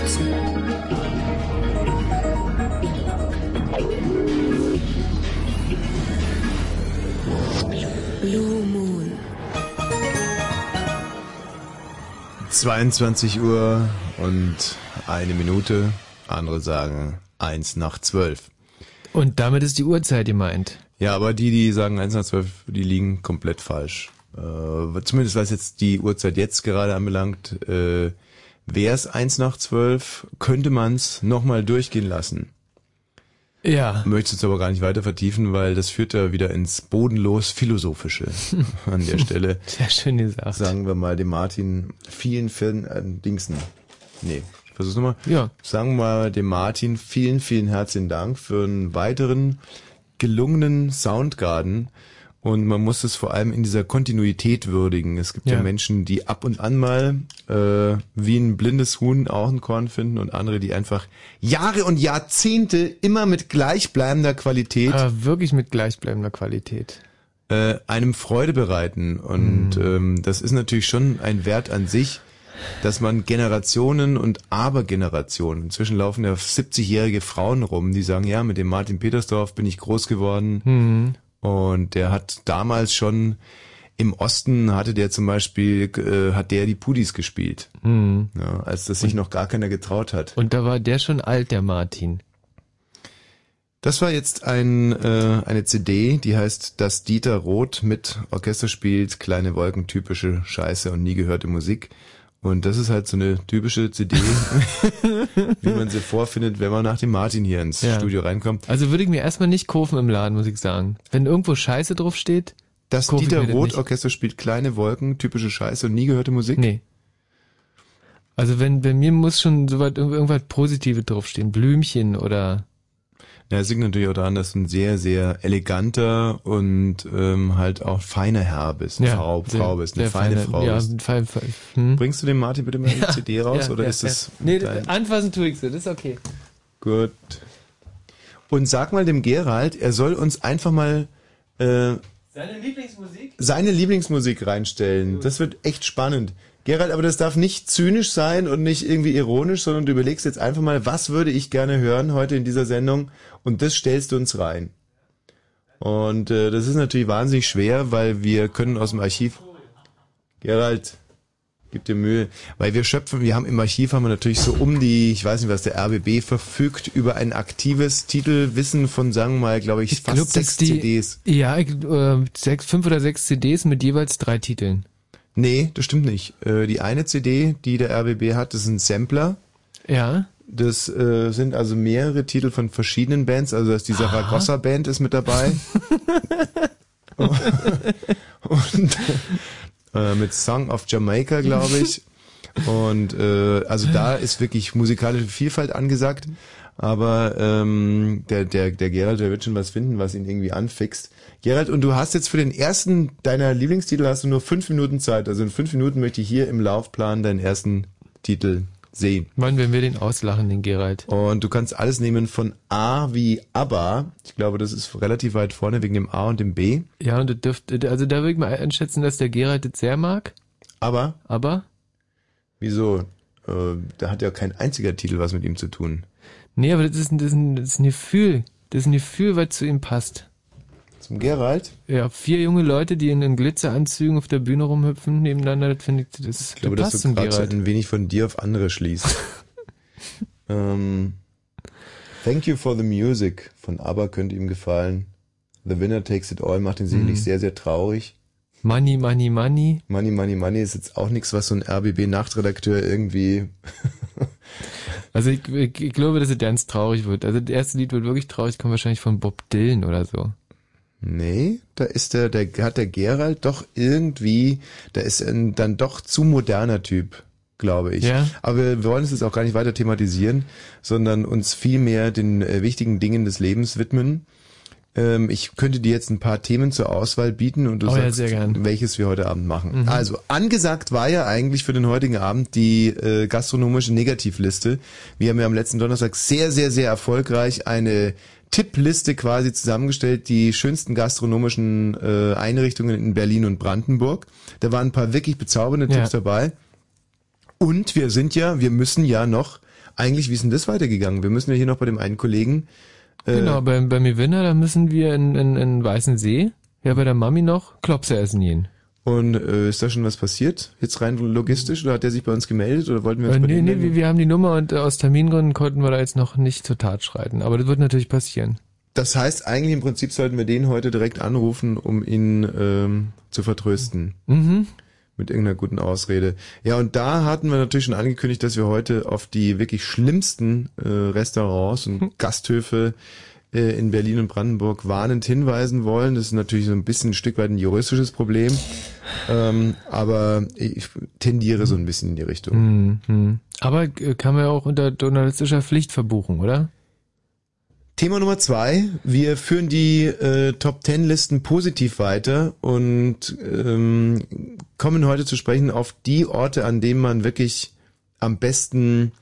unterstützen. Blue Moon. 22 Uhr und eine Minute. Andere sagen eins nach zwölf. Und damit ist die Uhrzeit gemeint. Ja, aber die, die sagen eins nach zwölf, die liegen komplett falsch. Äh, zumindest was jetzt die Uhrzeit jetzt gerade anbelangt. Äh, Wäre es eins nach zwölf, könnte man es nochmal durchgehen lassen. Ja. Möchte es aber gar nicht weiter vertiefen, weil das führt ja wieder ins bodenlos Philosophische an der Stelle. Sehr schön gesagt. Sagen wir mal dem Martin vielen, vielen äh, Dingsen. Nee, ich versuch's nochmal. Ja. Sagen wir mal dem Martin vielen, vielen herzlichen Dank für einen weiteren gelungenen Soundgarden. Und man muss es vor allem in dieser Kontinuität würdigen. Es gibt ja, Ja. Menschen, die ab und an mal äh, wie ein blindes Huhn auch ein Korn finden und andere, die einfach Jahre und Jahrzehnte immer mit gleichbleibender Qualität Aber wirklich mit gleichbleibender Qualität. äh, einem Freude bereiten. Und Mhm. ähm, das ist natürlich schon ein Wert an sich, dass man Generationen und Abergenerationen, inzwischen laufen ja 70-jährige Frauen rum, die sagen, ja, mit dem Martin Petersdorf bin ich groß geworden. Mhm. Und der hat damals schon im Osten hatte der zum Beispiel, äh, hat der die Pudis gespielt, Mhm. ja, als das sich noch gar keiner getraut hat. Und da war der schon alt, der Martin. Das war jetzt ein, äh, eine CD, die heißt Das Dieter Roth mit Orchester spielt, kleine Wolken, typische Scheiße und nie gehörte Musik. Und das ist halt so eine typische CD, wie man sie vorfindet, wenn man nach dem Martin hier ins Ja. Studio reinkommt. Also würde ich mir erstmal nicht kaufen im Laden, muss ich sagen. Wenn irgendwo Scheiße drauf steht, Das Dieter Roth. Orchester spielt kleine Wolken, typische Scheiße und nie gehörte Musik. Nee. Also wenn bei mir muss schon soweit irgendwas Positives draufstehen, Blümchen oder Ja, es liegt natürlich auch daran, dass du ein sehr, sehr eleganter und ähm, halt auch feiner Herr bist, eine Ja, Frau, sehr- Frau bist, eine feine feine- Frau ja, bist. ein fein- fein- hm? Bringst du dem Martin bitte mal die CD raus Ja, oder ja, ist das ja. Nee, dein- anfassen tue ich so, das ist okay. Gut. Und sag mal dem Gerald, er soll uns einfach mal äh, Seine Lieblingsmusik? seine Lieblingsmusik reinstellen. Das wird echt spannend. Gerald, aber das darf nicht zynisch sein und nicht irgendwie ironisch, sondern du überlegst jetzt einfach mal, was würde ich gerne hören heute in dieser Sendung und das stellst du uns rein. Und äh, das ist natürlich wahnsinnig schwer, weil wir können aus dem Archiv Gerald, gib dir Mühe, weil wir schöpfen, wir haben im Archiv haben wir natürlich so um die, ich weiß nicht, was der RBB verfügt über ein aktives Titelwissen von sagen wir mal, glaube ich, fast glaub, sechs die- CDs. Ja, ich, äh, sechs, fünf oder sechs CDs mit jeweils drei Titeln. Nee, das stimmt nicht. Äh, die eine CD, die der RBB hat, das ist ein Sampler. Ja. Das äh, sind also mehrere Titel von verschiedenen Bands. Also dass die Saragossa Band ist mit dabei. Und äh, mit Song of Jamaica, glaube ich. Und äh, also da ist wirklich musikalische Vielfalt angesagt. Aber ähm, der, der, der Gerald, der wird schon was finden, was ihn irgendwie anfixt. Gerald, und du hast jetzt für den ersten deiner Lieblingstitel hast du nur fünf Minuten Zeit. Also in fünf Minuten möchte ich hier im Laufplan deinen ersten Titel sehen. Wann werden wir den auslachen, den Gerald? Und du kannst alles nehmen von A wie ABBA. Ich glaube, das ist relativ weit vorne wegen dem A und dem B. Ja, und du dürft, also da würde ich mal einschätzen, dass der Gerald das sehr mag. Aber? Aber? Wieso? Äh, da hat ja kein einziger Titel was mit ihm zu tun. Nee, aber das ist, das ist, ein, das ist ein Gefühl. Das ist ein Gefühl, was zu ihm passt. Zum Gerald? Ja, vier junge Leute, die in den Glitzeranzügen auf der Bühne rumhüpfen nebeneinander, das finde ich, das, Ich glaube, das dass passt du zum gerade ein wenig von dir auf andere schließt. ähm, Thank You for the Music von ABBA könnte ihm gefallen. The Winner Takes It All macht ihn sicherlich Mhm. sehr, sehr traurig. Money, money, money. Money, Money, Money ist jetzt auch nichts, was so ein RBB-Nachtredakteur irgendwie Also ich, ich, ich glaube, dass es ganz traurig wird. Also das erste Lied wird wirklich traurig, kommt wahrscheinlich von Bob Dylan oder so. Nee, da ist der, der hat der Gerald doch irgendwie, da ist ein dann doch zu moderner Typ, glaube ich. Ja. Aber wir wollen es jetzt auch gar nicht weiter thematisieren, sondern uns vielmehr den äh, wichtigen Dingen des Lebens widmen. Ähm, ich könnte dir jetzt ein paar Themen zur Auswahl bieten und du Oh ja, sagst, gern. welches wir heute Abend machen. Mhm. Also, angesagt war ja eigentlich für den heutigen Abend die äh, gastronomische Negativliste. Wir haben ja am letzten Donnerstag sehr, sehr, sehr erfolgreich eine Tippliste quasi zusammengestellt, die schönsten gastronomischen äh, Einrichtungen in Berlin und Brandenburg. Da waren ein paar wirklich bezaubernde Ja. Tipps dabei. Und wir sind ja, wir müssen ja noch eigentlich, wie ist denn das weitergegangen? Wir müssen ja hier noch bei dem einen Kollegen. Äh, genau, beim, beim Gewinner, da müssen wir in, in, in Weißen See, ja bei der Mami noch, Klopse essen gehen. Und äh, ist da schon was passiert? Jetzt rein logistisch? Oder hat der sich bei uns gemeldet? Oder wollten wir uns äh, bei Nee, nee, wir, wir haben die Nummer und äh, aus Termingründen konnten wir da jetzt noch nicht zur Tat schreiten. Aber das wird natürlich passieren. Das heißt, eigentlich im Prinzip sollten wir den heute direkt anrufen, um ihn ähm, zu vertrösten. Mhm. Mit irgendeiner guten Ausrede. Ja, und da hatten wir natürlich schon angekündigt, dass wir heute auf die wirklich schlimmsten äh, Restaurants und Gasthöfe äh, in Berlin und Brandenburg warnend hinweisen wollen. Das ist natürlich so ein bisschen ein Stück weit ein juristisches Problem. Ähm, aber ich tendiere so ein bisschen in die Richtung. Mhm. Aber äh, kann man ja auch unter journalistischer Pflicht verbuchen, oder? Thema Nummer zwei. Wir führen die äh, Top Ten Listen positiv weiter und ähm, kommen heute zu sprechen auf die Orte, an denen man wirklich am besten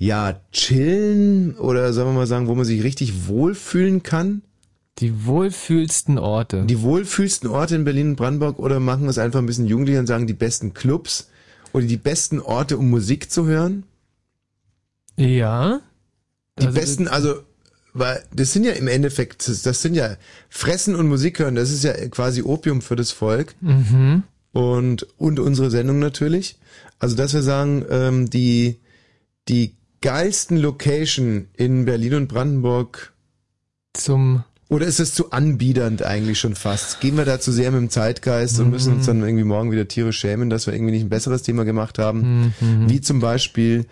ja chillen oder sagen wir mal sagen, wo man sich richtig wohlfühlen kann. Die wohlfühlsten Orte. Die wohlfühlsten Orte in Berlin und Brandenburg oder machen es einfach ein bisschen jugendlicher und sagen die besten Clubs oder die besten Orte, um Musik zu hören? Ja. Die also besten, also weil das sind ja im Endeffekt, das sind ja Fressen und Musik hören, das ist ja quasi Opium für das Volk. Mhm. Und, und unsere Sendung natürlich. Also, dass wir sagen, ähm, die, die geilsten Location in Berlin und Brandenburg zum oder ist es zu anbiedernd eigentlich schon fast? Gehen wir da zu sehr mit dem Zeitgeist mhm. und müssen uns dann irgendwie morgen wieder Tiere schämen, dass wir irgendwie nicht ein besseres Thema gemacht haben? Mhm. Wie zum Beispiel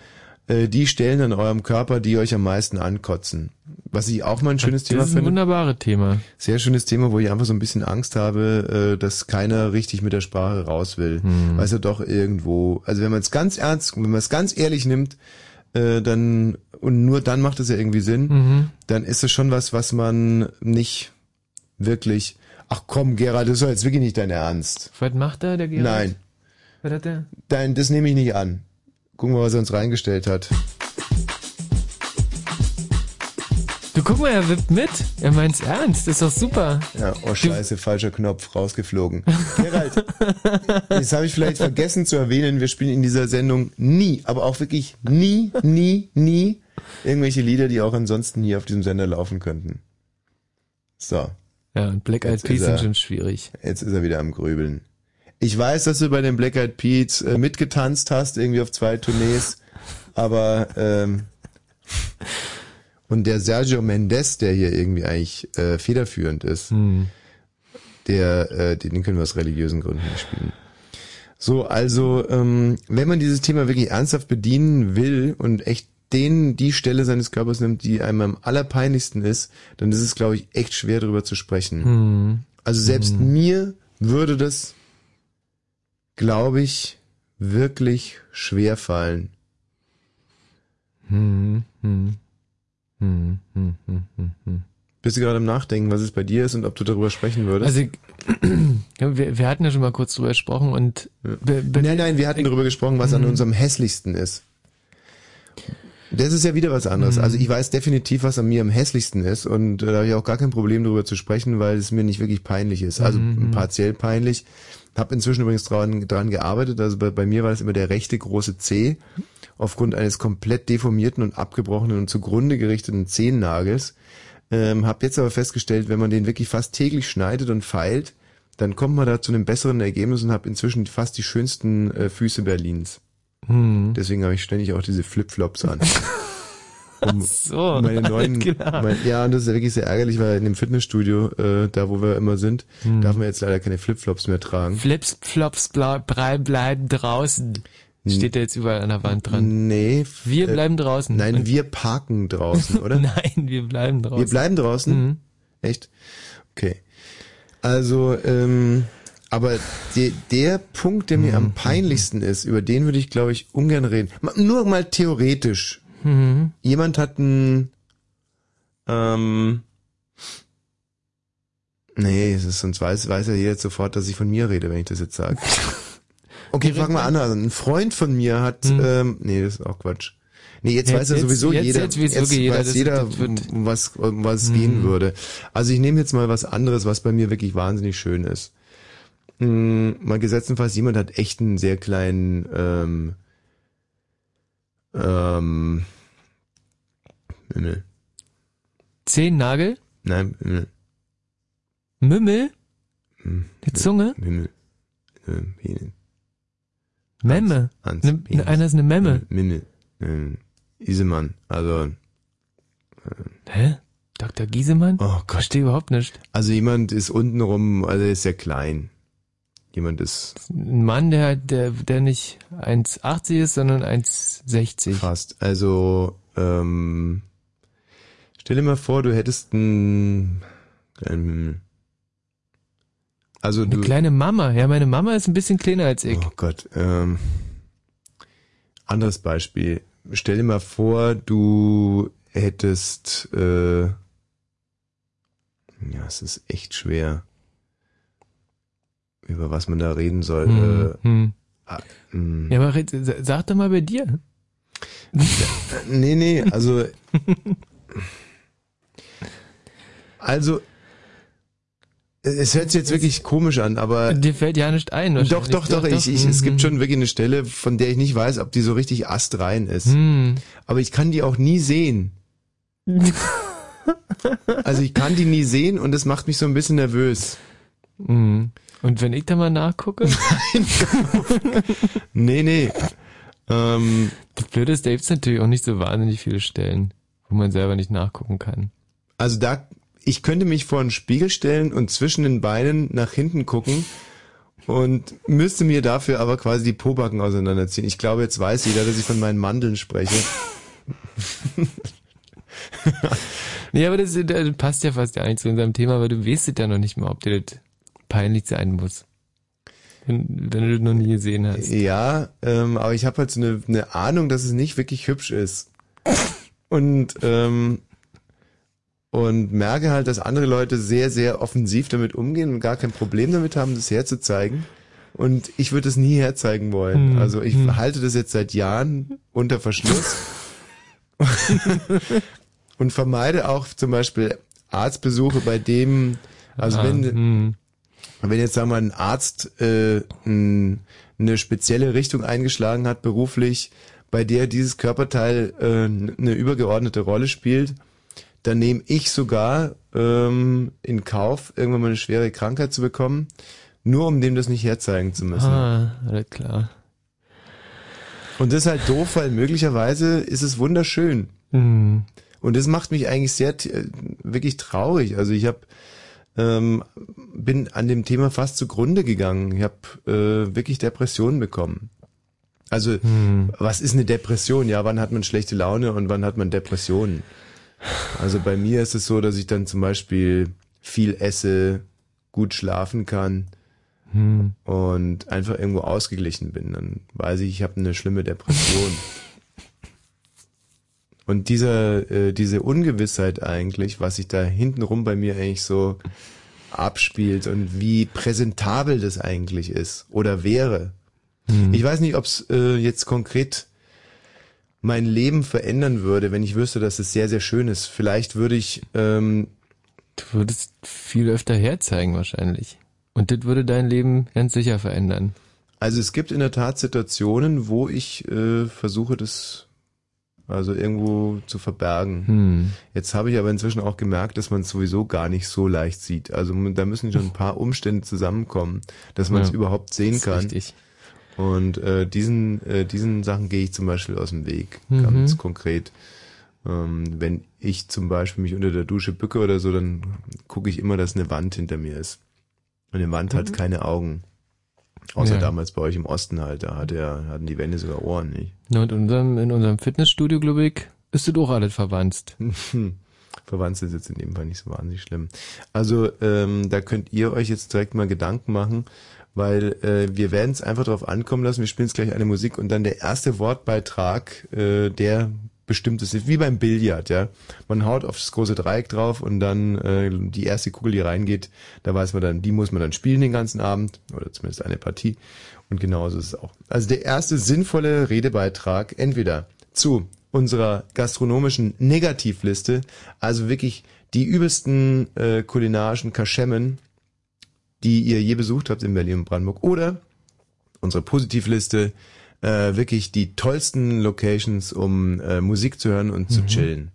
äh, die Stellen an eurem Körper, die euch am meisten ankotzen. Was ich auch mal ein schönes das Thema finde. Das ist ein wunderbares Thema. Sehr schönes Thema, wo ich einfach so ein bisschen Angst habe, äh, dass keiner richtig mit der Sprache raus will. Mhm. Weil es ja doch irgendwo, also wenn man es ganz ernst, wenn man es ganz ehrlich nimmt, äh, dann, und nur dann macht es ja irgendwie Sinn, Mhm. dann ist es schon was, was man nicht wirklich, ach komm, Gerald, das ist doch jetzt wirklich nicht dein Ernst. Was macht er, der Gerald? Nein. Was hat der? Nein, das nehme ich nicht an. Gucken wir, was er uns reingestellt hat. Du guck mal, er wippt mit. Er meint's ernst. Das ist doch super. Ja, oh scheiße, falscher Knopf, rausgeflogen. Gerald, jetzt habe ich vielleicht vergessen zu erwähnen, wir spielen in dieser Sendung nie, aber auch wirklich nie, nie, nie irgendwelche Lieder, die auch ansonsten hier auf diesem Sender laufen könnten. So. Ja, und Black Eyed Peas sind schon schwierig. Jetzt ist er wieder am Grübeln. Ich weiß, dass du bei den Black Eyed Peas äh, mitgetanzt hast, irgendwie auf zwei Tournees, aber ähm, und der Sergio Mendes, der hier irgendwie eigentlich äh, federführend ist, Hm. der, äh, den können wir aus religiösen Gründen nicht spielen. So, also, ähm, wenn man dieses Thema wirklich ernsthaft bedienen will und echt den, die Stelle seines Körpers nimmt, die einem am allerpeinlichsten ist, dann ist es, glaube ich, echt schwer darüber zu sprechen. Hm. Also selbst mir würde das, glaube ich, wirklich schwer fallen. Hm. Hm. Hm. Hm. Hm. Hm. Hm. Bist du gerade am Nachdenken, was es bei dir ist und ob du darüber sprechen würdest? Also, ja, wir, wir hatten ja schon mal kurz drüber gesprochen und be, be, nein, nein, wir hatten darüber gesprochen, was an Mhm. unserem hässlichsten ist. Das ist ja wieder was anderes. Mhm. Also ich weiß definitiv, was an mir am hässlichsten ist und äh, da habe ich auch gar kein Problem darüber zu sprechen, weil es mir nicht wirklich peinlich ist. Also Mhm. partiell peinlich. Hab inzwischen übrigens dran, dran gearbeitet. Also bei, bei mir war das immer der rechte große C aufgrund eines komplett deformierten und abgebrochenen und zugrunde gerichteten Zehennagels. Ähm, hab jetzt aber festgestellt, wenn man den wirklich fast täglich schneidet und feilt, dann kommt man da zu einem besseren Ergebnis und habe inzwischen fast die schönsten äh, Füße Berlins. Hm. Deswegen habe ich ständig auch diese Flipflops an. Um so, meine neuen, mein, ja, und das ist wirklich sehr ärgerlich, weil in dem Fitnessstudio, äh, da wo wir immer sind, Hm. darf man jetzt leider keine Flipflops mehr tragen. Flips, Flops, bla, brei, bleiben draußen. Steht da jetzt überall an der Wand dran. Nee. Wir äh, bleiben draußen. Nein, wir parken draußen, oder? Nein, wir bleiben draußen. Wir bleiben draußen? Mhm. Echt? Okay. Also, ähm, aber de, der Punkt, der mir Mhm. am peinlichsten ist, über den würde ich, glaube ich, ungern reden. Nur mal theoretisch. Mhm. Jemand hat ein, ähm, nee, es ist, sonst weiß, weiß ja jeder jetzt sofort, dass ich von mir rede, wenn ich das jetzt sage. Okay, Direkt fang mal an. Also ein Freund von mir hat, Hm. ähm, nee, das ist auch Quatsch. Nee, jetzt, Jetzt- weiß ja jetzt- sowieso jetzt- jeder, jetzt weiß jeder, weiß das- jeder, das um was, um was es Hm. gehen würde. Also ich nehme jetzt mal was anderes, was bei mir wirklich wahnsinnig schön ist. Hm, mal gesetztenfalls, jemand hat echt einen sehr kleinen, ähm, ähm, Mimmel. Zehennagel? Nein, Mimmel. Mümmel? Hm, Die Zunge? Mimmel. Ähm, Penis. Memme. Hans, Ne, Penis. einer ist eine Memme. Mimmel. Ähm, Isemann. Also, Hä? Dr. Giesemann? oh Gott. Verstehe überhaupt nicht. Also jemand ist untenrum, also ist sehr klein. Jemand ist Ein Mann, der, der, der nicht 1,80 ist, sondern 1,60. fast. Also, ähm, stell dir mal vor, du hättest ein, ein also Eine du, kleine Mama. Ja, meine Mama ist ein bisschen kleiner als ich. oh Gott, ähm, anderes Beispiel. Stell dir mal vor, du hättest, äh, ja, es ist echt schwer, über was man da reden soll. Hm, hm. Äh, mh. Ja, aber sag doch mal bei dir. Nee, nee, also. also. Es hört sich jetzt wirklich komisch an, aber. Dir fällt ja nicht ein. Doch, wahrscheinlich. doch, doch, ich, ich, es Mhm. gibt schon wirklich eine Stelle, von der ich nicht weiß, ob die so richtig astrein ist. Hm. Aber ich kann die auch nie sehen. Also ich kann die nie sehen und das macht mich so ein bisschen nervös. Hm. Und wenn ich da mal nachgucke? Nee, nee. Ähm, Das Blöde ist, da gibt's natürlich auch nicht so wahnsinnig viele Stellen, wo man selber nicht nachgucken kann. also da, ich könnte mich vor einen Spiegel stellen und zwischen den Beinen nach hinten gucken und müsste mir dafür aber quasi die Pobacken auseinanderziehen. Ich glaube, jetzt weiß jeder, dass ich von meinen Mandeln spreche. Nee, aber das, das passt ja fast gar nicht zu unserem Thema, weil du weißt es ja noch nicht mal, ob dir das peinlich sein muss. Wenn, wenn du das noch nie gesehen hast. Ja, ähm, aber ich habe halt so eine, eine Ahnung, dass es nicht wirklich hübsch ist. Und, ähm, und merke halt, dass andere Leute sehr, sehr offensiv damit umgehen und gar kein Problem damit haben, das herzuzeigen. Und ich würde es nie herzeigen wollen. Hm, Also ich hm. halte das jetzt seit Jahren unter Verschluss. und vermeide auch zum Beispiel Arztbesuche, bei dem, also Ah, wenn, hm. Wenn jetzt sagen wir ein Arzt äh, n- eine spezielle Richtung eingeschlagen hat beruflich, bei der dieses Körperteil äh, eine übergeordnete Rolle spielt, dann nehme ich sogar ähm, in Kauf, irgendwann mal eine schwere Krankheit zu bekommen, nur um dem das nicht herzeigen zu müssen. Ah, alles klar. Und das ist halt doof, weil möglicherweise ist es wunderschön. Hm. Und das macht mich eigentlich sehr äh, wirklich traurig. Also ich habe ähm, bin an dem Thema fast zugrunde gegangen. Ich habe äh, wirklich Depressionen bekommen. Also Hm. was ist eine Depression? Ja, wann hat man schlechte Laune und wann hat man Depressionen? Also bei mir ist es so, dass ich dann zum Beispiel viel esse, gut schlafen kann Hm. und einfach irgendwo ausgeglichen bin. Dann weiß ich, ich habe eine schlimme Depression. Und dieser, äh, diese Ungewissheit eigentlich, was sich da hintenrum bei mir eigentlich so abspielt und wie präsentabel das eigentlich ist oder wäre. Hm. Ich weiß nicht, ob es äh, jetzt konkret mein Leben verändern würde, wenn ich wüsste, dass es sehr, sehr schön ist. Vielleicht würde ich ähm, Du würdest viel öfter herzeigen wahrscheinlich. Und das würde dein Leben ganz sicher verändern. Also es gibt in der Tat Situationen, wo ich äh, versuche, das also irgendwo zu verbergen. Hm. Jetzt habe ich aber inzwischen auch gemerkt, dass man es sowieso gar nicht so leicht sieht. Also da müssen schon ein paar Umstände zusammenkommen, dass man es Ja, überhaupt sehen kann. Richtig. Und äh, diesen, äh, diesen Sachen gehe ich zum Beispiel aus dem Weg, Mhm. ganz konkret. Ähm, wenn ich zum Beispiel mich unter der Dusche bücke oder so, dann gucke ich immer, dass eine Wand hinter mir ist. Und eine Wand hat keine Augen. Außer Ja. damals bei euch im Osten halt, da hat er, hatten die Wände sogar Ohren, nicht? Na, und in unserem, in unserem Fitnessstudio, glaube ich, ist das auch alles verwandt. Verwandt ist jetzt in dem Fall nicht so wahnsinnig schlimm. Also ähm, da könnt ihr euch jetzt direkt mal Gedanken machen, weil äh, wir werden es einfach darauf ankommen lassen. Wir spielen jetzt gleich eine Musik und dann der erste Wortbeitrag, äh, der bestimmt ist, wie beim Billard, ja. Man haut auf das große Dreieck drauf und dann äh, die erste Kugel, die reingeht, da weiß man dann, die muss man dann spielen den ganzen Abend oder zumindest eine Partie. Und genauso ist es auch. Also der erste sinnvolle Redebeitrag entweder zu unserer gastronomischen Negativliste, also wirklich die übelsten äh, kulinarischen Kaschemmen, die ihr je besucht habt in Berlin und Brandenburg, oder unsere Positivliste, äh, wirklich die tollsten Locations, um äh, Musik zu hören und zu Mhm. chillen.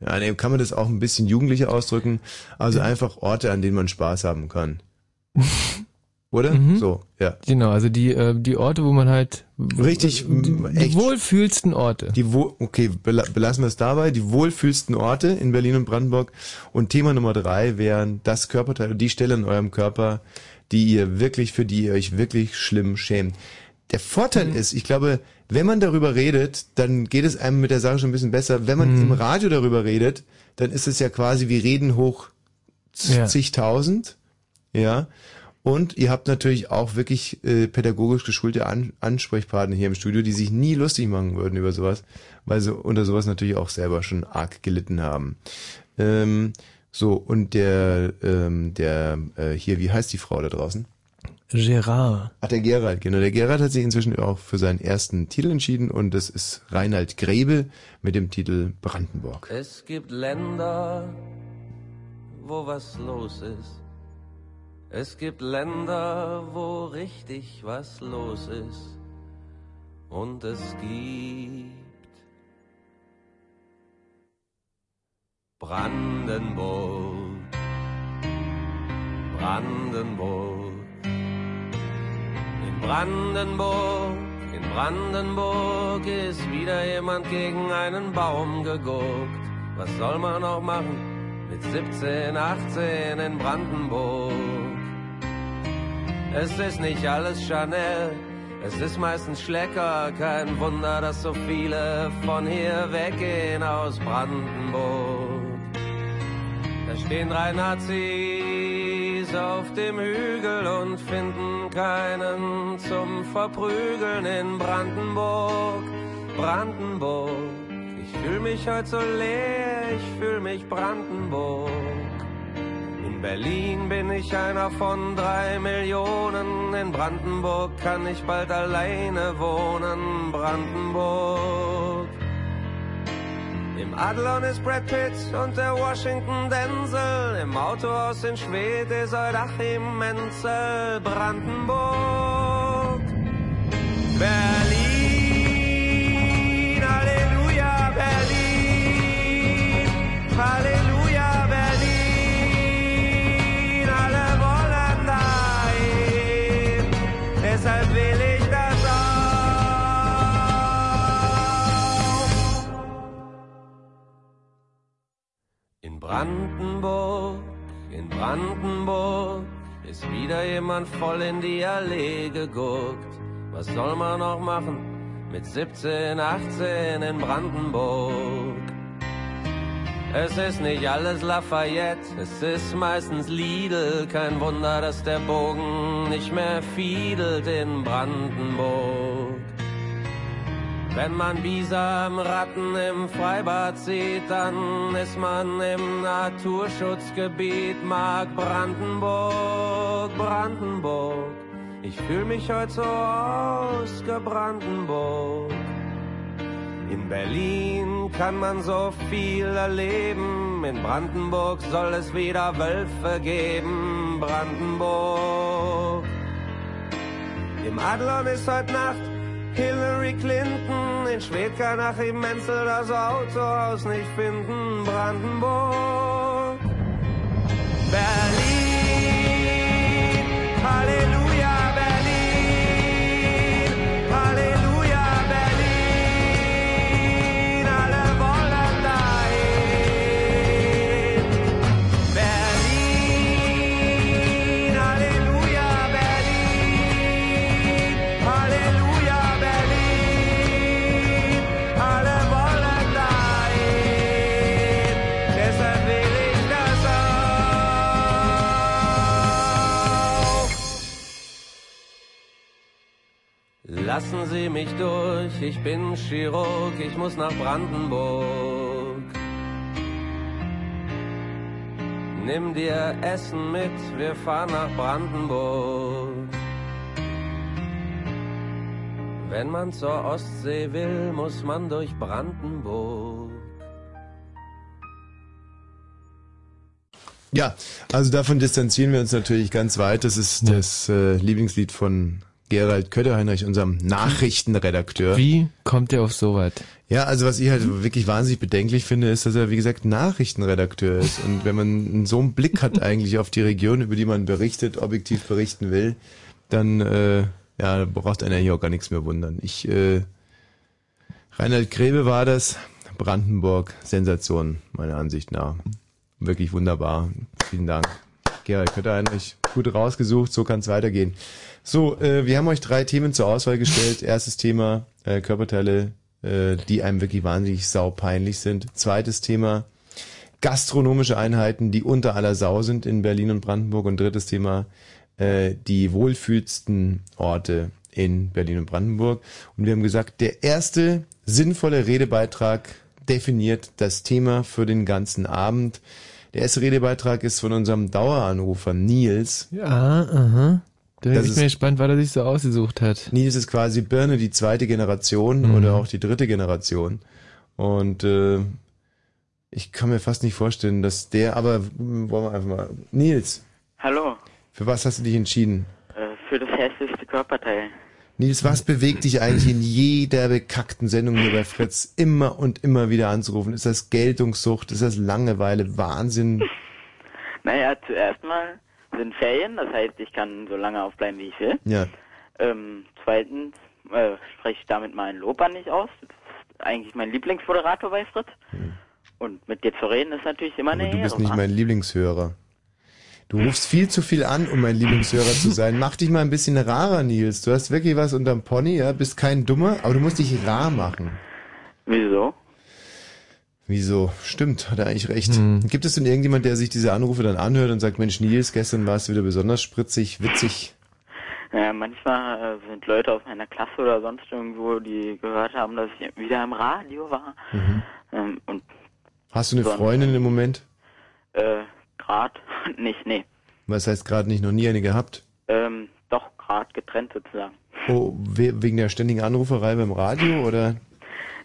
Ja, kann man das auch ein bisschen jugendlicher ausdrücken. Also einfach Orte, an denen man Spaß haben kann. Oder? Mhm. So, ja. Genau, also die, äh, die Orte, wo man halt Richtig, die, die wohlfühlsten Orte. Die wo okay, bela belassen wir es dabei. Die wohlfühlsten Orte in Berlin und Brandenburg. Und Thema Nummer drei wären das Körperteil, die Stelle in eurem Körper, die ihr wirklich, für die ihr euch wirklich schlimm schämt. Der Vorteil ist, ich glaube, wenn man darüber redet, dann geht es einem mit der Sache schon ein bisschen besser. Wenn man im Radio darüber redet, dann ist es ja quasi wie Reden hoch Ja. zigtausend. Ja. Und ihr habt natürlich auch wirklich äh, pädagogisch geschulte An Ansprechpartner hier im Studio, die sich nie lustig machen würden über sowas, weil sie unter sowas natürlich auch selber schon arg gelitten haben. Ähm, so, und der, ähm, der, äh, hier, wie heißt die Frau da draußen? Gerard. Ach, der Gerald, genau. Der Gerald hat sich inzwischen auch für seinen ersten Titel entschieden und das ist Reinhard Grebe mit dem Titel Brandenburg. Es gibt Länder, wo was los ist. Es gibt Länder, wo richtig was los ist. Und es gibt Brandenburg. Brandenburg. Brandenburg, in Brandenburg ist wieder jemand gegen einen Baum geguckt. Was soll man noch machen mit 17, 18 in Brandenburg? Es ist nicht alles Chanel, es ist meistens Schlecker. Kein Wunder, dass so viele von hier weggehen aus Brandenburg. Da stehen drei Nazis auf dem Hügel und finden keinen zum Verprügeln in Brandenburg. Brandenburg, ich fühl mich heute so leer, ich fühl mich Brandenburg. In Berlin bin ich einer von drei Millionen, in Brandenburg kann ich bald alleine wohnen, Brandenburg. Im Adlon ist Brad Pitt und der Washington Denzel. Im Autohaus in Schwedt ist Eudachim Menzel. Brandenburg. Berlin. Halleluja, Berlin. Halleluja, Brandenburg, in Brandenburg ist wieder jemand voll in die Allee geguckt. Was soll man noch machen mit 17, 18 in Brandenburg? Es ist nicht alles Lafayette, es ist meistens Lidl. Kein Wunder, dass der Bogen nicht mehr fiedelt in Brandenburg. Wenn man Bisamratten im Freibad sieht, dann ist man im Naturschutzgebiet. Mag Brandenburg, Brandenburg. Ich fühl mich heute so ausgebrandenburg. In Berlin kann man so viel erleben. In Brandenburg soll es wieder Wölfe geben. Brandenburg. Im Adlon ist heute Nacht Hillary Clinton. In Schwedt kann Achim Menzel das Autohaus nicht finden. Brandenburg. Berlin. Halleluja, Lassen Sie mich durch, ich bin Chirurg, ich muss nach Brandenburg. Nimm dir Essen mit, wir fahren nach Brandenburg. Wenn man zur Ostsee will, muss man durch Brandenburg. Ja, also davon distanzieren wir uns natürlich ganz weit. Das ist das äh, Lieblingslied von Gerald Kötterheinrich, unserem Nachrichtenredakteur. Wie kommt er auf sowas? Ja, also was ich halt wirklich wahnsinnig bedenklich finde, ist, dass er, wie gesagt, Nachrichtenredakteur ist. Und wenn man so einen Blick hat eigentlich auf die Region, über die man berichtet, objektiv berichten will, dann äh, ja, braucht einer hier auch gar nichts mehr wundern. Ich, äh, Reinhard Grebe war das, Brandenburg, Sensation, meiner Ansicht nach. Wirklich wunderbar. Vielen Dank. Gerald Kötterheinrich, gut rausgesucht, so kann es weitergehen. So, äh, wir haben euch drei Themen zur Auswahl gestellt. Erstes Thema, äh, Körperteile, äh, die einem wirklich wahnsinnig saupeinlich sind. Zweites Thema, gastronomische Einheiten, die unter aller Sau sind in Berlin und Brandenburg. Und drittes Thema, äh, die wohlfühlsten Orte in Berlin und Brandenburg. Und wir haben gesagt, der erste sinnvolle Redebeitrag definiert das Thema für den ganzen Abend. Der erste Redebeitrag ist von unserem Daueranrufer Nils. Ja, aha. Da bin Das ich ist- mir gespannt, was er sich so ausgesucht hat. Nils ist quasi Birne, die zweite Generation Mhm. oder auch die dritte Generation. Und äh, ich kann mir fast nicht vorstellen, dass der, aber hm, wollen wir einfach mal. Nils, Hallo, für was hast du dich entschieden? äh, für das hässlichste Körperteil. Nils, was bewegt dich eigentlich in jeder bekackten Sendung hier bei Fritz immer und immer wieder anzurufen? Ist das Geltungssucht? Ist das Langeweile? Wahnsinn? Naja, zuerst mal sind Ferien, das heißt, ich kann so lange aufbleiben, wie ich will. Ja. Ähm, zweitens äh, spreche ich damit ein Lob an dich aus. Das ist eigentlich mein Lieblingsmoderator bei Fritz. Und mit dir zu reden ist natürlich immer Hm. Aber eine du bist Ehre, nicht mein Lieblingshörer. Du rufst viel zu viel an, um mein Lieblingshörer zu sein. Mach dich mal ein bisschen rarer, Nils. Du hast wirklich was unterm Pony, ja? Bist kein Dummer, aber du musst dich rar machen. Wieso? Wieso? Stimmt, hat er eigentlich recht. Gibt es denn irgendjemand, der sich diese Anrufe dann anhört und sagt, Mensch, Nils, gestern warst du wieder besonders spritzig, witzig? Naja, manchmal äh, sind Leute aus meiner Klasse oder sonst irgendwo, die gehört haben, dass ich wieder im Radio war. Ähm, und Hast du eine Freundin im Moment? äh, grad nicht, nee. Was heißt gerade nicht noch nie eine gehabt? Ähm, doch, grad getrennt sozusagen. Oh, we wegen der ständigen Anruferei beim Radio oder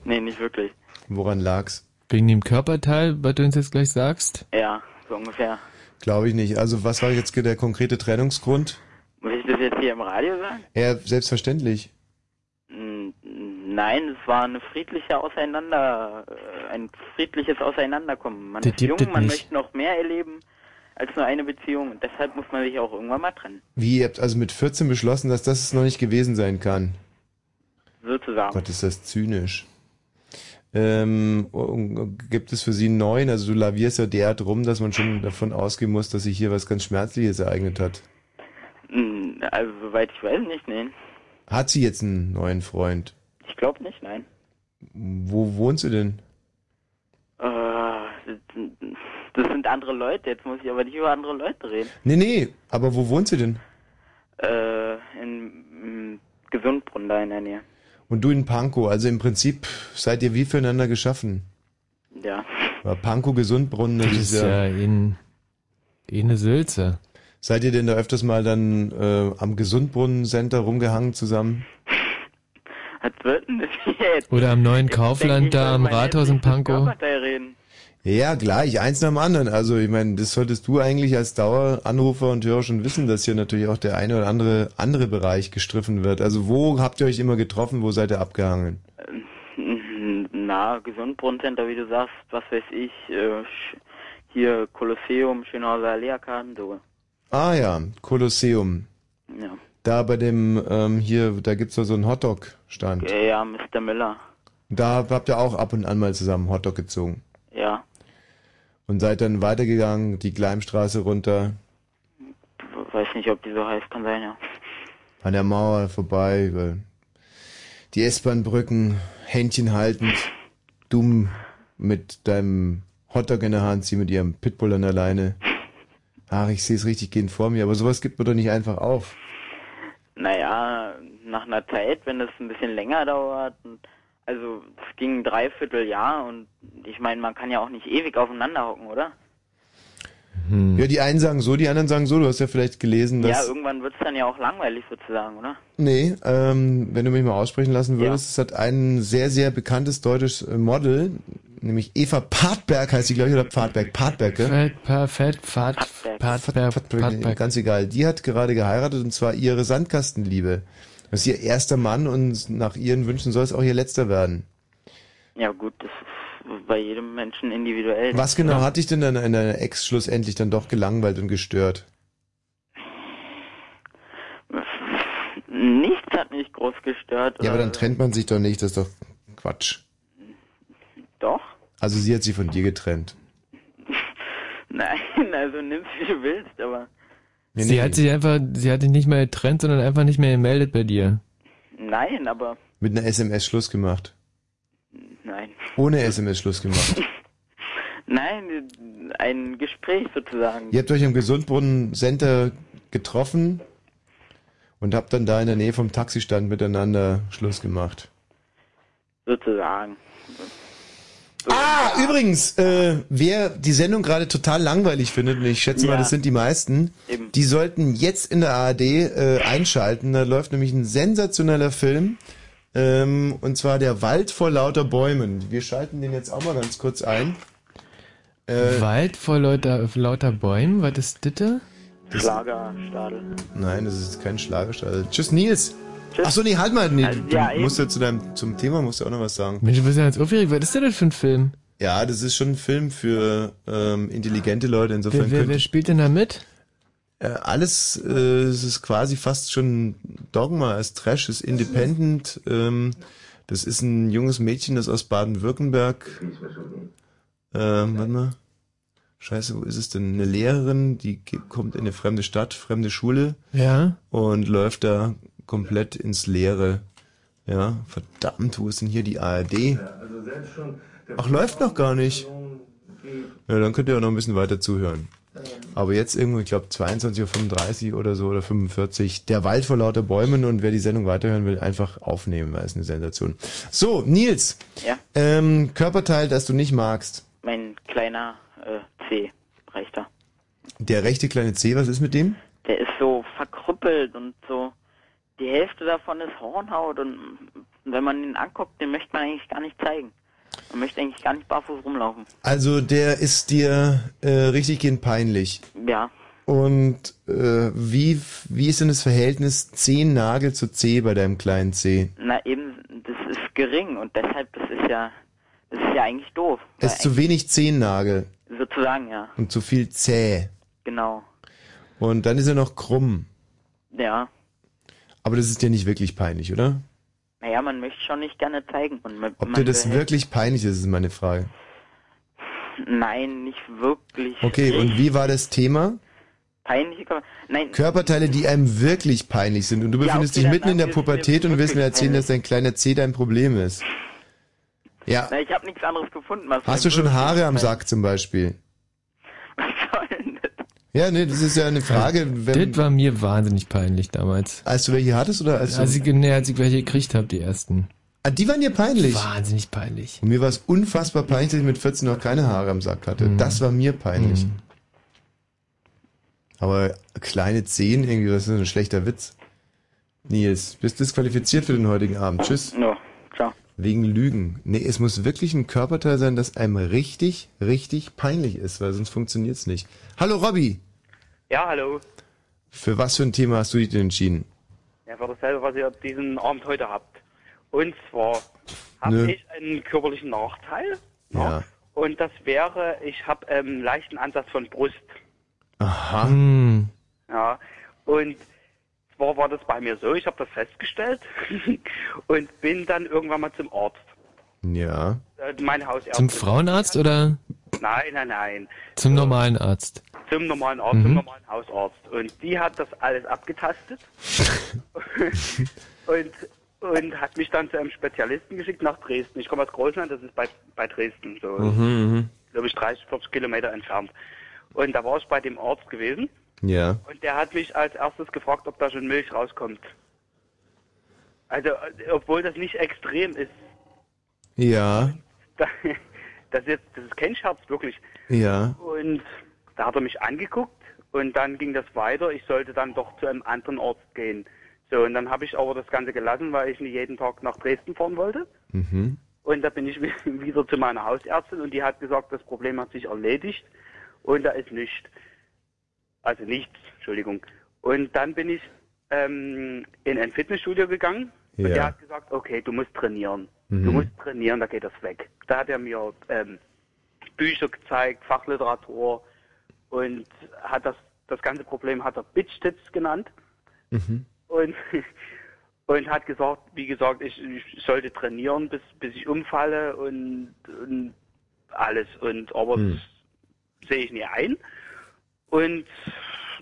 Nee, nicht wirklich. woran lag's? Wegen dem Körperteil, was du uns jetzt gleich sagst? Ja, so ungefähr. Glaube ich nicht. Also was war jetzt der konkrete Trennungsgrund? Muss ich das jetzt hier im Radio sagen? Ja, selbstverständlich. Nein, es war eine friedliche Auseinander, äh, ein friedliches Auseinanderkommen. Man Das ist jung, man nicht. möchte noch mehr erleben als nur eine Beziehung und deshalb muss man sich auch irgendwann mal trennen. Wie, ihr habt also mit 14 beschlossen, dass das es noch nicht gewesen sein kann? Sozusagen. Gott, ist das zynisch. Ähm, gibt es für Sie einen neuen? Also du lavierst ja derart rum, dass man schon davon ausgehen muss, dass sich hier was ganz Schmerzliches ereignet hat. Mm, Also soweit ich weiß nicht, nein. Hat sie jetzt einen neuen Freund? Ich glaube nicht, nein. Wo wohnt sie denn? Äh, das sind andere Leute, jetzt muss ich aber nicht über andere Leute reden. Nee, nee, aber wo wohnt sie denn? Äh, in mm, Gesundbrunn da in der Nähe. Und du in Pankow, also im Prinzip seid ihr wie füreinander geschaffen. Ja. Aber Pankow, Gesundbrunnen, das Das ist ja... ja in, in eine Sülze. Seid ihr denn da öfters mal dann äh, am Gesundbrunnen-Center rumgehangen zusammen? Was wird denn das jetzt? Oder am neuen Kaufland da am Rathaus in Pankow. Reden. Ja, gleich, eins nach dem anderen. Also ich meine, das solltest du eigentlich als Daueranrufer und Hörer schon wissen, dass hier natürlich auch der eine oder andere andere Bereich gestriffen wird. Also wo habt ihr euch immer getroffen, wo seid ihr abgehangen? Mhm, Na, Gesundbrunnencenter, wie du sagst, was weiß ich, äh, hier Kolosseum, Schönhauser Allee-Arkaden, so. Ah ja, Kolosseum. Ja. Da bei dem, ähm, hier, da gibt's doch so einen Hotdog-Stand. Ja, ja, Mr. Miller. Da habt ihr auch ab und an mal zusammen Hotdog gezogen. Ja. Und seid dann weitergegangen, die Gleimstraße runter, Weiß nicht, ob die so heißt, kann sein, ja. an der Mauer vorbei, über die S-Bahn-Brücken, Händchen haltend, dumm mit deinem Hotdog in der Hand, sie mit ihrem Pitbull an der Leine. Ach, ich sehe es richtig gehend vor mir, aber sowas gibt man doch nicht einfach auf. Naja, nach einer Zeit, wenn das ein bisschen länger dauert, und, also es ging ein Dreivierteljahr und ich meine, man kann ja auch nicht ewig aufeinander hocken, oder? Ja, die einen sagen so, die anderen sagen so. Du hast ja vielleicht gelesen, Ja, dass... irgendwann wird's dann ja auch langweilig sozusagen, oder? nee, ähm, wenn du mich mal aussprechen lassen würdest, es hat ein sehr, sehr bekanntes deutsches äh, Model, nämlich Eva Partberg heißt sie, glaube ich, oder Pfadberg, Partberg, gell? Fett, pa- Fett, Pfad, Pfad, Pfad, Pfad, Ganz egal. Die hat gerade geheiratet und zwar ihre Sandkastenliebe. Das ist ihr erster Mann und nach ihren Wünschen soll es auch ihr letzter werden. Ja gut, das ist bei jedem Menschen individuell. Was genau hat dich denn dann in deiner Ex schlussendlich dann doch gelangweilt und gestört? Nichts hat mich groß gestört. Ja, aber dann trennt man sich doch nicht, das ist doch Quatsch. Doch? Also sie hat sich von dir getrennt. Nein, also nimm's wie du willst, aber Nee, sie nee. hat sich einfach, sie hat dich nicht mehr getrennt, sondern einfach nicht mehr gemeldet bei dir. nein, aber Mit einer SMS Schluss gemacht. nein. Ohne SMS Schluss gemacht. Nein, ein Gespräch sozusagen. Ihr habt euch am Gesundbrunnen Center getroffen und habt dann da in der Nähe vom Taxistand miteinander Schluss gemacht. Sozusagen. Ah, übrigens, äh, wer die Sendung gerade total langweilig findet, und ich schätze mal, Ja. das sind die meisten, Eben. die sollten jetzt in der ARD äh, einschalten. Da läuft nämlich ein sensationeller Film, ähm, und zwar Der Wald vor lauter Bäumen. Wir schalten den jetzt auch mal ganz kurz ein. Äh, Wald vor lauter, lauter Bäumen, was ist das da? Schlagerstadel. Nein, das ist kein Schlagerstall. Tschüss, Nils. Tschüss. Ach so, nee, halt mal. Nee, Also, du ja, eben. musst ja zu deinem, zum Thema musst du auch noch was sagen. Mensch, du bist ja jetzt aufgeregt. Was ist denn das für ein Film? Ja, das ist schon ein Film für ähm, intelligente Leute. Insofern Wer, wer, wer spielt denn da mit? Äh, alles, äh, es ist quasi fast schon Dogma, es ist Trash, es ist Independent. Ähm, das ist ein junges Mädchen, das aus Baden-Württemberg. Ähm, warte mal. Scheiße, wo ist es denn? Eine Lehrerin, die kommt in eine fremde Stadt, fremde Schule Ja. und läuft da komplett ins Leere. Ja, verdammt, wo ist denn hier die ARD? Ach, läuft noch gar nicht. Ja, dann könnt ihr auch noch ein bisschen weiter zuhören. Aber jetzt irgendwo, ich glaube 22.35 Uhr oder so oder 45, der Wald vor lauter Bäumen und wer die Sendung weiterhören will, einfach aufnehmen, weil es eine Sensation. So, Nils, Ja, ähm, Körperteil, das du nicht magst. mein kleiner äh, C reicht da. Der rechte kleine C, was ist mit dem? Der ist so verkrüppelt und so. Die Hälfte davon ist Hornhaut und wenn man ihn anguckt, den möchte man eigentlich gar nicht zeigen. Man möchte eigentlich gar nicht barfuß rumlaufen. Also der ist dir äh, richtig gehend peinlich. Ja, Und äh, wie, wie ist denn das Verhältnis Zehennagel zu C bei deinem kleinen C? na eben, das ist gering und deshalb, das ist ja, das ist ja eigentlich doof. Es ist zu wenig Zehennagel Weil, sozusagen, ja, und zu viel zäh. genau. Und dann ist er noch krumm. Ja, Aber das ist dir nicht wirklich peinlich, oder? naja, man möchte schon nicht gerne zeigen. Und man, Ob man dir das wirklich peinlich ist, ist meine Frage. Nein, nicht wirklich. Okay, und wie war das Thema? Peinliche Kör- Nein, Körperteile, die einem wirklich peinlich sind. Und du Ja, befindest okay, dich mitten in der Pubertät und willst mir erzählen, dass dein kleiner C dein Problem ist. Ja. na, ich habe nichts anderes gefunden. Hast du schon Haare am Sack zum Beispiel? Was soll denn das? Ja, nee, das ist ja eine Frage, wenn, Das war mir wahnsinnig peinlich damals. als du welche hattest oder als du... Als ich, nee, als ich welche gekriegt habe, die ersten. ah, die waren dir peinlich. Wahnsinnig peinlich. Und mir war es unfassbar peinlich, dass ich mit 14 noch keine Haare am Sack hatte. Mhm. Das war mir peinlich. Aber kleine Zehen irgendwie, das ist ein schlechter Witz. Nils, bist disqualifiziert für den heutigen Abend. Tschüss. No. Wegen Lügen. Nee, es muss wirklich ein Körperteil sein, das einem richtig, richtig peinlich ist, weil sonst funktioniert's nicht. Hallo Robby, Ja, hallo. für was für ein Thema hast du dich denn entschieden? Ja, für dasselbe, was ihr diesen Abend heute habt. Und zwar habe ich einen körperlichen Nachteil. Ja. Und das wäre, ich habe ähm, leichten Ansatz von Brust. Aha. Hm. Ja. Und zwar war das bei mir so, ich habe das festgestellt und bin dann irgendwann mal zum Arzt. Ja. Äh, Meine Hausärztin. Zum Frauenarzt oder Nein, nein, nein. zum normalen Arzt? Zum normalen Arzt, Mhm. zum normalen Hausarzt. Und die hat das alles abgetastet und, und hat mich dann zu einem Spezialisten geschickt nach Dresden. Ich komme aus Großland, das ist bei, bei Dresden, so, Mhm, glaube ich, 30, 40 Kilometer entfernt. Und da war ich bei dem Arzt gewesen Ja. und der hat mich als erstes gefragt, ob da schon Milch rauskommt. Also, obwohl das nicht extrem ist, Ja. da, das, ist jetzt, das ist kein Scherz, wirklich. Ja. Und da hat er mich angeguckt und dann ging das weiter. Ich sollte dann doch zu einem anderen Ort gehen. So, und dann habe ich aber das Ganze gelassen, weil ich nicht jeden Tag nach Dresden fahren wollte. Mhm. Und da bin ich wieder zu meiner Hausärztin und die hat gesagt, das Problem hat sich erledigt und da ist nichts. Also nichts, Entschuldigung. Und dann bin ich ähm, in ein Fitnessstudio gegangen und Ja. der hat gesagt, okay, du musst trainieren. Mhm. Du musst trainieren, da geht das weg. Da hat er mir ähm, Bücher gezeigt, Fachliteratur und hat das, das ganze Problem hat er Bitch-Tits genannt Mhm. und, und hat gesagt, wie gesagt, ich, ich sollte trainieren, bis, bis ich umfalle und, und alles. Und aber Hm. das sehe ich nie ein. Und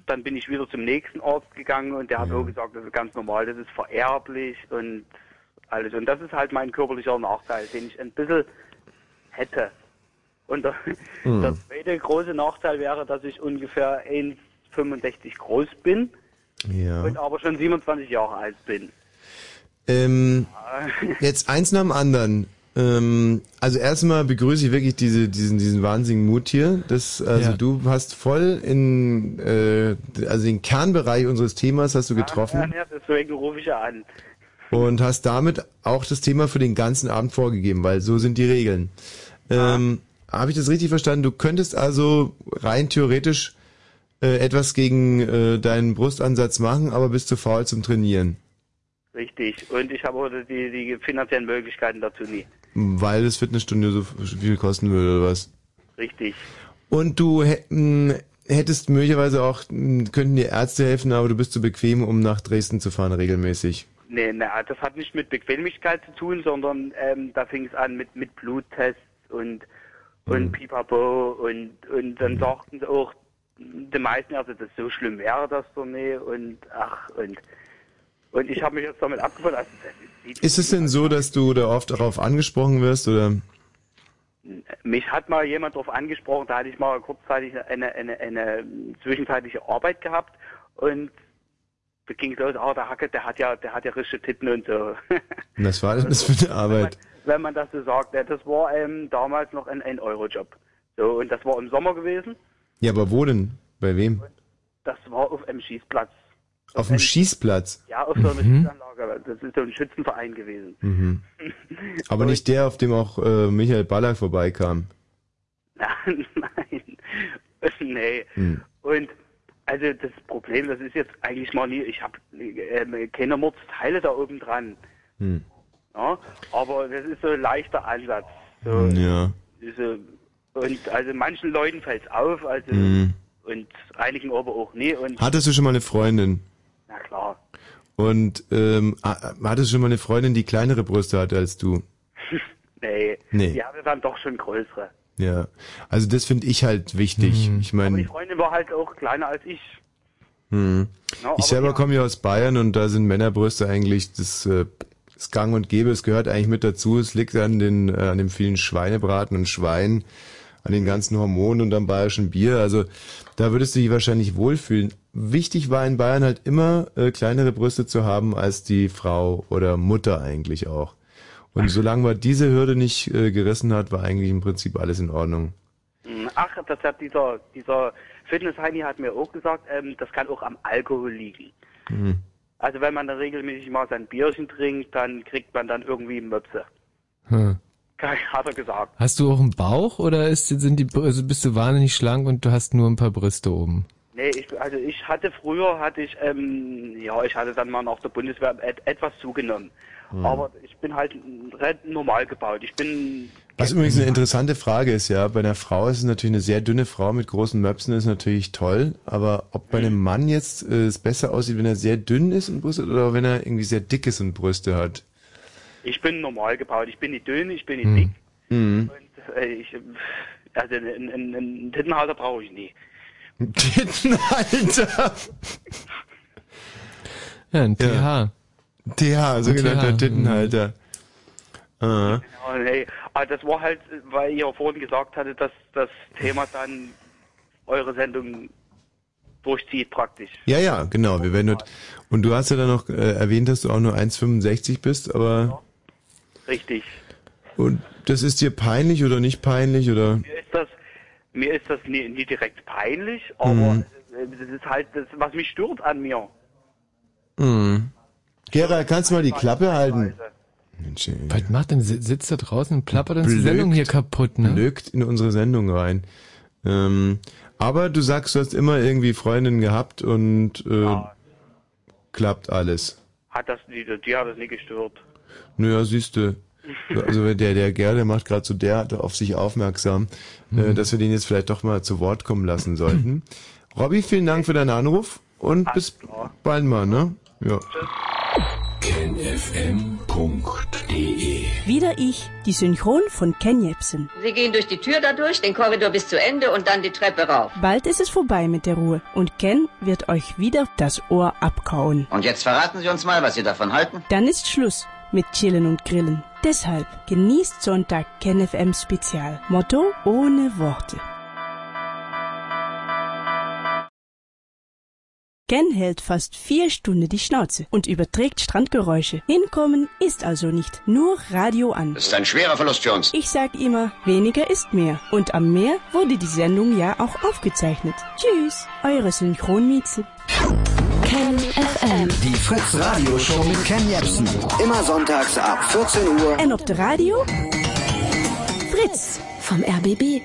dann bin ich wieder zum nächsten Arzt gegangen und der hat auch gesagt, das ist ganz normal, das ist vererblich und alles. Und das ist halt mein körperlicher Nachteil, den ich ein bisschen hätte. Und der, Hm. der zweite große Nachteil wäre, dass ich ungefähr 1,65 groß bin Ja. und aber schon 27 Jahre alt bin. Ähm, jetzt eins nach dem anderen. Ähm, also erstmal begrüße ich wirklich diese, diesen, diesen wahnsinnigen Mut hier. Das, also Ja. du hast voll in, äh, also den Kernbereich unseres Themas hast du getroffen Ja, ja, deswegen rufe ich ja an. und hast damit auch das Thema für den ganzen Abend vorgegeben, weil so sind die Regeln. Ähm, Habe ich das richtig verstanden? Du könntest also rein theoretisch äh, etwas gegen äh, deinen Brustansatz machen, aber bist zu faul zum Trainieren. Richtig. Und ich habe auch die, die finanziellen Möglichkeiten dazu nie. Weil das Fitnessstudio so viel kosten würde oder was? Richtig. Und du mh, hättest möglicherweise auch, mh, könnten dir Ärzte helfen, aber du bist zu bequem, um nach Dresden zu fahren regelmäßig. Nee, na, das hat nicht mit Bequemlichkeit zu tun, sondern ähm, da fing es an mit, mit Bluttests und, und Mhm. Pipapo und, und dann sagten sie auch, die meisten Ärzte, das so schlimm wäre das doch nicht und ach und und ich habe mich jetzt damit abgefunden. Also, Ist es denn so, dass du da oft darauf angesprochen wirst oder? Mich hat mal jemand darauf angesprochen, da hatte ich mal kurzzeitig eine, eine, eine zwischenzeitliche Arbeit gehabt und da ging es los, oh, der Hacke, der hat ja, der hat ja richtige Titten und so. Und Was war denn das für eine Arbeit? Wenn man das so sagt, ja, das war ähm, damals noch ein 1-Euro-Job. So, und das war im Sommer gewesen. Ja, aber wo denn? Bei wem? Das war auf einem Schießplatz. Auf dem Schießplatz. Ja, auf so einer Mhm. Schießanlage. Das ist so ein Schützenverein gewesen. Mhm. Aber nicht der, auf dem auch äh, Michael Ballack vorbeikam. Nein, nee. Hm. Und also das Problem, das ist jetzt eigentlich mal nie, ich habe ähm, keine Mordsteile da oben dran. Hm. Ja, aber das ist so ein leichter Ansatz. So, Hm, Ja. so, und also manchen Leuten fällt es auf, also Hm. und einigen aber auch nie. Und Hattest du schon mal eine Freundin? Na klar. Und ähm, ha- hattest du schon mal eine Freundin, die kleinere Brüste hatte als du? Nee, Nee. die hatte dann doch schon größere. Ja. Also das finde ich halt wichtig. Ich Aber die meine, Freundin war halt auch kleiner als ich. hm. Ja, aber ich selber die- komme ja aus Bayern und da sind Männerbrüste eigentlich das, äh, das Gang und Gäbe. Es gehört eigentlich mit dazu. Es liegt an den äh, an dem vielen Schweinebraten und Schwein, an den ganzen Hormonen und am bayerischen Bier. Also da würdest du dich wahrscheinlich wohlfühlen. Wichtig war in Bayern halt immer äh, kleinere Brüste zu haben als die Frau oder Mutter eigentlich auch. Und solange man diese Hürde nicht äh, gerissen hat, war eigentlich im Prinzip alles in Ordnung. Hm, Ach, das hat dieser, dieser Fitness-Heini hat mir auch gesagt, ähm, das kann auch am Alkohol liegen. Mhm. Also wenn man dann regelmäßig mal sein Bierchen trinkt, dann kriegt man dann irgendwie Möpse. Hm. Hat er gesagt. Hast du auch einen Bauch oder ist, sind die, also bist du wahnsinnig schlank und du hast nur ein paar Brüste oben? Nee, ich, also ich hatte früher, hatte ich, ähm, ja, ich hatte dann mal nach der Bundeswehr et, etwas zugenommen. Hm. Aber ich bin halt normal gebaut. Ich bin, Was übrigens eine interessante Frage ist, ja, bei einer Frau ist es natürlich eine sehr dünne Frau mit großen Möpsen ist natürlich toll, aber ob bei einem Mann jetzt äh, es besser aussieht, wenn er sehr dünn ist und Brüste hat, oder wenn er irgendwie sehr dick ist und Brüste hat? Ich bin normal gebaut. Ich bin nicht dünn, ich bin nicht Hm. dick. Mhm. Und, äh, ich, also einen, einen, einen Tittenhalter brauche ich nie. Tittenhalter. Ja, ein TH. TH, sogenannter TH, Tittenhalter. Ah. Ja, nee. Aber das war halt, weil ihr vorhin gesagt hatte, dass das Thema dann eure Sendung durchzieht praktisch. Ja, ja, genau. Wir werden nur, und du hast ja dann noch äh, erwähnt, dass du auch nur 1,65 bist, aber Richtig. und das ist dir peinlich oder nicht peinlich oder? Mir ist das, mir ist das nie, nie direkt peinlich, aber Mhm. das ist halt das, was mich stört an mir. Mhm. Gerald, kannst du mal die Klappe halten? Mensch, ey. Was macht denn, si- sitzt da draußen und plappert uns die. Sendung hier kaputt, ne? Blökt in unsere Sendung rein. Ähm, aber du sagst, du hast immer irgendwie Freundinnen gehabt und äh, klappt alles. Hat das, die, die hat das nie gestört. Naja, siehst du. Also der, der Gerl, der macht gerade so derart auf sich aufmerksam, äh, dass wir den jetzt vielleicht doch mal zu Wort kommen lassen sollten. Robby, vielen Dank für deinen Anruf und bis bald mal, ne? Ja. kenfm.de Wieder ich, die Synchron von Ken Jebsen. Sie gehen durch die Tür dadurch, den Korridor bis zu Ende und dann die Treppe rauf. Bald ist es vorbei mit der Ruhe und Ken wird euch wieder das Ohr abkauen. Und jetzt verraten Sie uns mal, was Sie davon halten. Dann ist Schluss mit Chillen und Grillen. Deshalb genießt Sonntag Ken FM Spezial. Motto ohne Worte. Ken hält fast vier Stunden die Schnauze und überträgt Strandgeräusche. Hinkommen ist also nicht nur Radio an. Das ist ein schwerer Verlust für uns. Ich sag immer, weniger ist mehr. Und am Meer wurde die Sendung ja auch aufgezeichnet. Tschüss, eure Synchronmieze. FM. Die Fritz Radio Show mit Ken Jebsen. Immer sonntags ab 14 Uhr. En op de radio? Fritz. Vom RBB.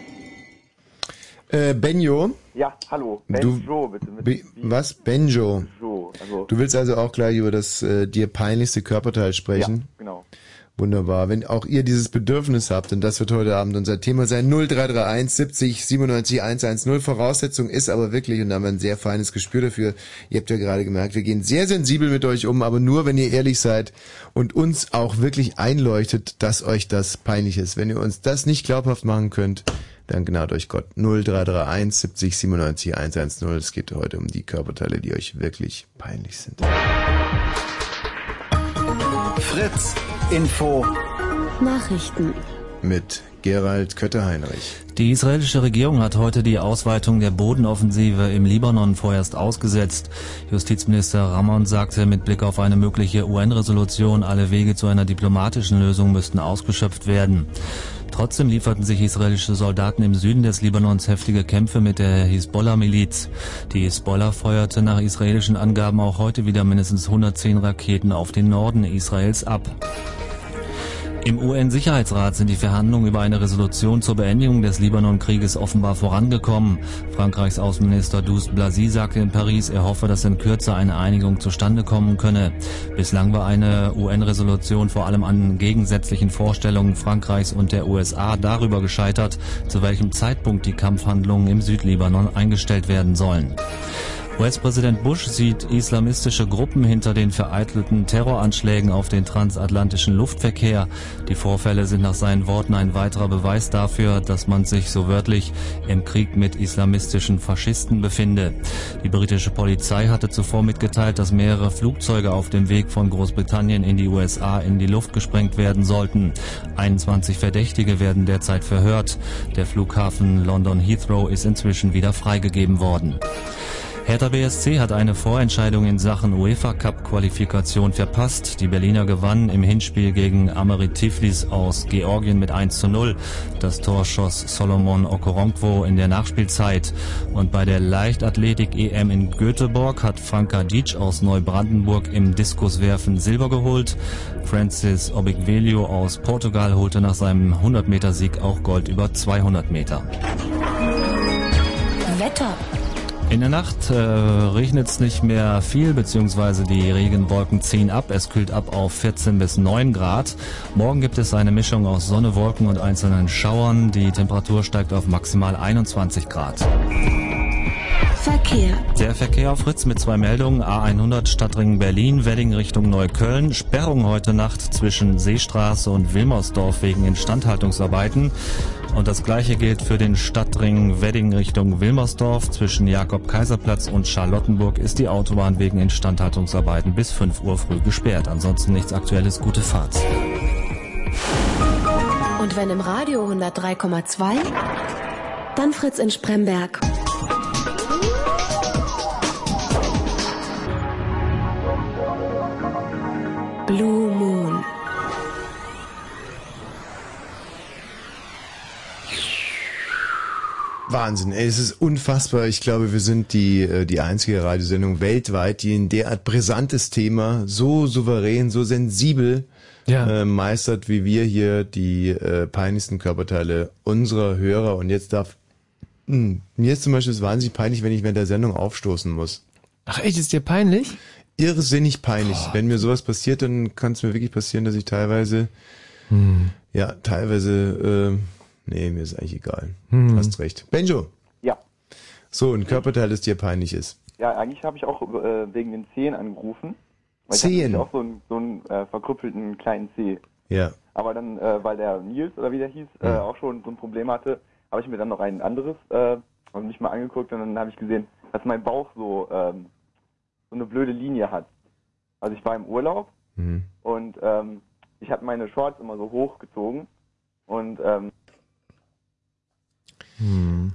Äh, Benjo, Ja, hallo. Du- Benjo, bitte. Mit Be was? Benjo. Benjo. Also, Du willst also auch gleich über das äh, dir peinlichste Körperteil sprechen? Ja, genau. Wunderbar. Wenn auch ihr dieses Bedürfnis habt, und das wird heute Abend unser Thema sein, 0331 70 97 110. Voraussetzung ist aber wirklich, und da haben wir ein sehr feines Gespür dafür, ihr habt ja gerade gemerkt, wir gehen sehr sensibel mit euch um, aber nur, wenn ihr ehrlich seid und uns auch wirklich einleuchtet, dass euch das peinlich ist. Wenn ihr uns das nicht glaubhaft machen könnt, dann gnad euch Gott. 0331 70 97 110. Es geht heute um die Körperteile, die euch wirklich peinlich sind. Fritz Info Nachrichten. Mit Gerald Kötter-Heinrich. Die israelische Regierung hat heute die Ausweitung der Bodenoffensive im Libanon vorerst ausgesetzt. Justizminister Ramon sagte, mit Blick auf eine mögliche UN-Resolution, alle Wege zu einer diplomatischen Lösung müssten ausgeschöpft werden. Trotzdem lieferten sich israelische Soldaten im Süden des Libanons heftige Kämpfe mit der Hisbollah-Miliz. Die Hisbollah feuerte nach israelischen Angaben auch heute wieder mindestens 110 Raketen auf den Norden Israels ab. Im UN-Sicherheitsrat sind die Verhandlungen über eine Resolution zur Beendigung des Libanon-Krieges offenbar vorangekommen. Frankreichs Außenminister Douce Blasi sagte in Paris, er hoffe, dass in Kürze eine Einigung zustande kommen könne. Bislang war eine UN-Resolution vor allem an gegensätzlichen Vorstellungen Frankreichs und der USA darüber gescheitert, zu welchem Zeitpunkt die Kampfhandlungen im Südlibanon eingestellt werden sollen. US-Präsident Bush sieht islamistische Gruppen hinter den vereitelten Terroranschlägen auf den transatlantischen Luftverkehr. Die Vorfälle sind nach seinen Worten ein weiterer Beweis dafür, dass man sich so wörtlich im Krieg mit islamistischen Faschisten befinde. Die britische Polizei hatte zuvor mitgeteilt, dass mehrere Flugzeuge auf dem Weg von Großbritannien in die USA in die Luft gesprengt werden sollten. 21 Verdächtige werden derzeit verhört. Der Flughafen London Heathrow ist inzwischen wieder freigegeben worden. Hertha BSC hat eine Vorentscheidung in Sachen UEFA Cup Qualifikation verpasst. Die Berliner gewannen im Hinspiel gegen Amerit Tiflis aus Georgien mit 1 zu 0. Das Tor schoss Solomon Okoronkwo in der Nachspielzeit. Und bei der Leichtathletik EM in Göteborg hat Franka Dic aus Neubrandenburg im Diskuswerfen Silber geholt. Francis Obigvelio aus Portugal holte nach seinem 100 Meter Sieg auch Gold über 200 Meter. Wetter. In der Nacht äh, regnet es nicht mehr viel, beziehungsweise die Regenwolken ziehen ab. Es kühlt ab auf 14 bis 9 Grad. Morgen gibt es eine Mischung aus Sonne, Wolken und einzelnen Schauern. Die Temperatur steigt auf maximal 21 Grad. Verkehr. Der Verkehr auf Fritz mit zwei Meldungen. A100 Stadtring Berlin, Wedding Richtung Neukölln. Sperrung heute Nacht zwischen Seestraße und Wilmersdorf wegen Instandhaltungsarbeiten. Und das gleiche gilt für den Stadtring Wedding Richtung Wilmersdorf. Zwischen Jakob-Kaiserplatz und Charlottenburg ist die Autobahn wegen Instandhaltungsarbeiten bis 5 Uhr früh gesperrt. Ansonsten nichts Aktuelles, gute Fahrt. Und wenn im Radio 103,2, dann Fritz in Spremberg. Blue Moon. Wahnsinn, ey, es ist unfassbar. Ich glaube, wir sind die, äh, die einzige Radiosendung weltweit, die ein derart brisantes Thema so souverän, so sensibel äh, meistert, wie wir hier die äh, peinlichsten Körperteile unserer Hörer. Und jetzt darf, mh, mir ist zum Beispiel es wahnsinnig peinlich, wenn ich während der Sendung aufstoßen muss. Ach echt, ist dir peinlich? irrsinnig peinlich. Wenn mir sowas passiert, dann kann es mir wirklich passieren, dass ich teilweise, Hm. ja, teilweise, äh, nee, mir ist eigentlich egal. Hm. Hast recht. Benjo. Ja. So, ein Körperteil, das dir peinlich ist. Ja, eigentlich habe ich auch äh, wegen den Zehen angerufen. Weil Zehen? Ich hatte nämlich auch so einen, so einen äh, verkrüppelten kleinen Zeh. Ja. Aber dann, äh, weil der Nils oder wie der hieß, äh, Ja. auch schon so ein Problem hatte, habe ich mir dann noch ein anderes äh, und mich mal angeguckt und dann habe ich gesehen, dass mein Bauch so ähm, so eine blöde Linie hat. Also ich war im Urlaub Mhm. und ähm, ich habe meine Shorts immer so hochgezogen und ähm,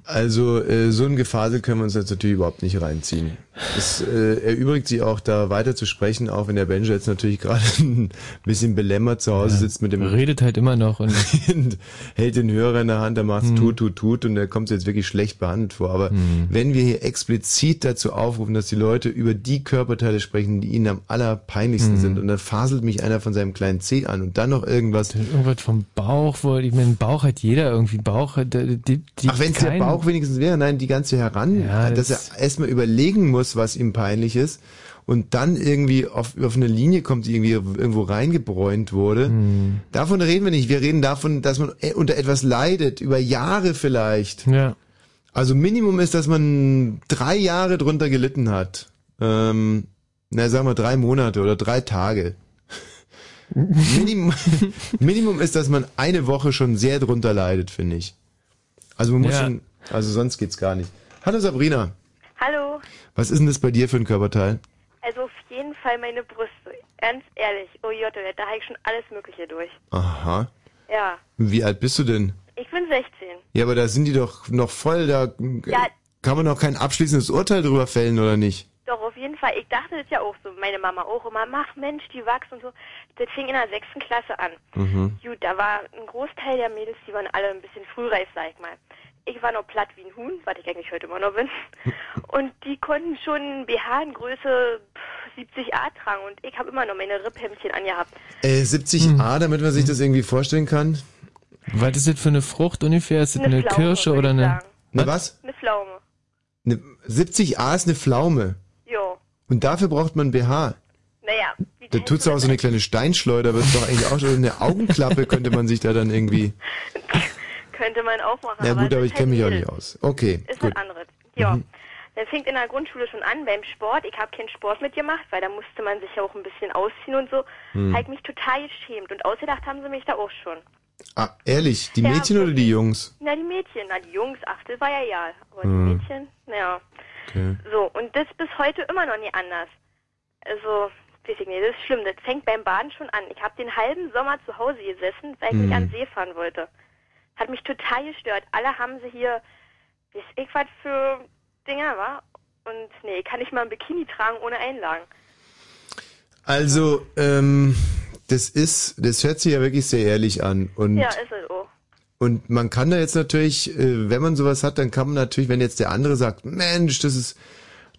Also äh, so ein Gefasel können wir uns jetzt natürlich überhaupt nicht reinziehen. Es äh, erübrigt sich auch da weiter zu sprechen, auch wenn der Benjo jetzt natürlich gerade ein bisschen belämmert zu Hause sitzt mit dem Redet halt immer noch und hält den Hörer in der Hand, der macht's tut, tut, tut und der kommt jetzt wirklich schlecht behandelt vor. Aber wenn wir hier explizit dazu aufrufen, dass die Leute über die Körperteile sprechen, die ihnen am allerpeinlichsten Mhm. sind und dann faselt mich einer von seinem kleinen Zeh an und dann noch irgendwas. Irgendwas vom Bauch, wo, ich meine, Bauch hat jeder irgendwie. Bauch hat, die, die, Ach, wenn es der Bauch wenigstens wäre, nein, die ganze heran, Ja, dass das- er erstmal überlegen muss, was ihm peinlich ist und dann irgendwie auf, auf eine Linie kommt, die irgendwie irgendwo reingebräunt wurde. Hm. Davon reden wir nicht. Wir reden davon, dass man äh, unter etwas leidet, über Jahre vielleicht. Ja. Also Minimum ist, dass man drei Jahre drunter gelitten hat. Ähm, na, sagen wir drei Monate oder drei Tage. Minimum, Minimum ist, dass man eine Woche schon sehr drunter leidet, finde ich. Also man muss Ja. schon, also sonst geht's gar nicht. Hallo Sabrina, Hallo. was ist denn das bei dir für ein Körperteil? Also auf jeden Fall meine Brüste. Ganz ehrlich. Oh Jotto, da habe ich schon alles Mögliche durch. Aha. Ja. Wie alt bist du denn? Ich bin 16. Ja, aber da sind die doch noch voll, da Ja. kann man noch kein abschließendes Urteil drüber fällen, oder nicht? Doch, auf jeden Fall. Ich dachte das ja auch so. Meine Mama auch immer. Mach Mensch, die wachsen und so. Das fing in der sechsten Klasse an. Mhm. Gut, da war ein Großteil der Mädels, die waren alle ein bisschen frühreif, sag ich mal. Ich war noch platt wie ein Huhn, was ich eigentlich heute immer noch bin. Und die konnten schon BH in Größe pff, 70a tragen und ich habe immer noch meine Ripphemdchen angehabt. Äh, 70a, Hm. damit man sich das irgendwie vorstellen kann. Was ist das für eine Frucht ungefähr? Ist das Eine eine, Pflaume, Kirsche oder eine... sagen. Ne, was? Eine Pflaume. Ne, 70a ist eine Pflaume. Jo. Und dafür braucht man BH. Naja, Da tut's auch so eine kleine Steinschleuder, aber ist doch eigentlich auch schon eine Augenklappe könnte man sich da dann irgendwie. könnte man auch machen. Na gut, es aber ich kenne mich auch halt nicht aus. Okay, Ist gut. was anderes. Ja. Mhm. Das fängt in der Grundschule schon an beim Sport. Ich habe keinen Sport mitgemacht, weil da musste man sich ja auch ein bisschen ausziehen und so. Hm. Habe ich mich total geschämt und ausgedacht haben sie mich da auch schon. Ah, ehrlich, die Ja, Mädchen oder die Jungs? Na, die Mädchen, na, die Jungs, ach, das war ja ja. Aber Hm. die Mädchen, naja. Okay. So, und das bis heute immer noch nie anders. Also, ich nicht, das ist schlimm. Das fängt beim Baden schon an. Ich habe den halben Sommer zu Hause gesessen, weil ich Hm. nicht an den See fahren wollte. Hat mich total gestört. Alle haben sie hier, weiß ich was für Dinger, wa? Und nee, kann ich mal ein Bikini tragen ohne Einlagen. Also, ähm, das ist, das hört sich ja wirklich sehr ehrlich an. Und, ja, ist es auch. und man kann da jetzt natürlich, äh, wenn man sowas hat, dann kann man natürlich, wenn jetzt der andere sagt, Mensch, das ist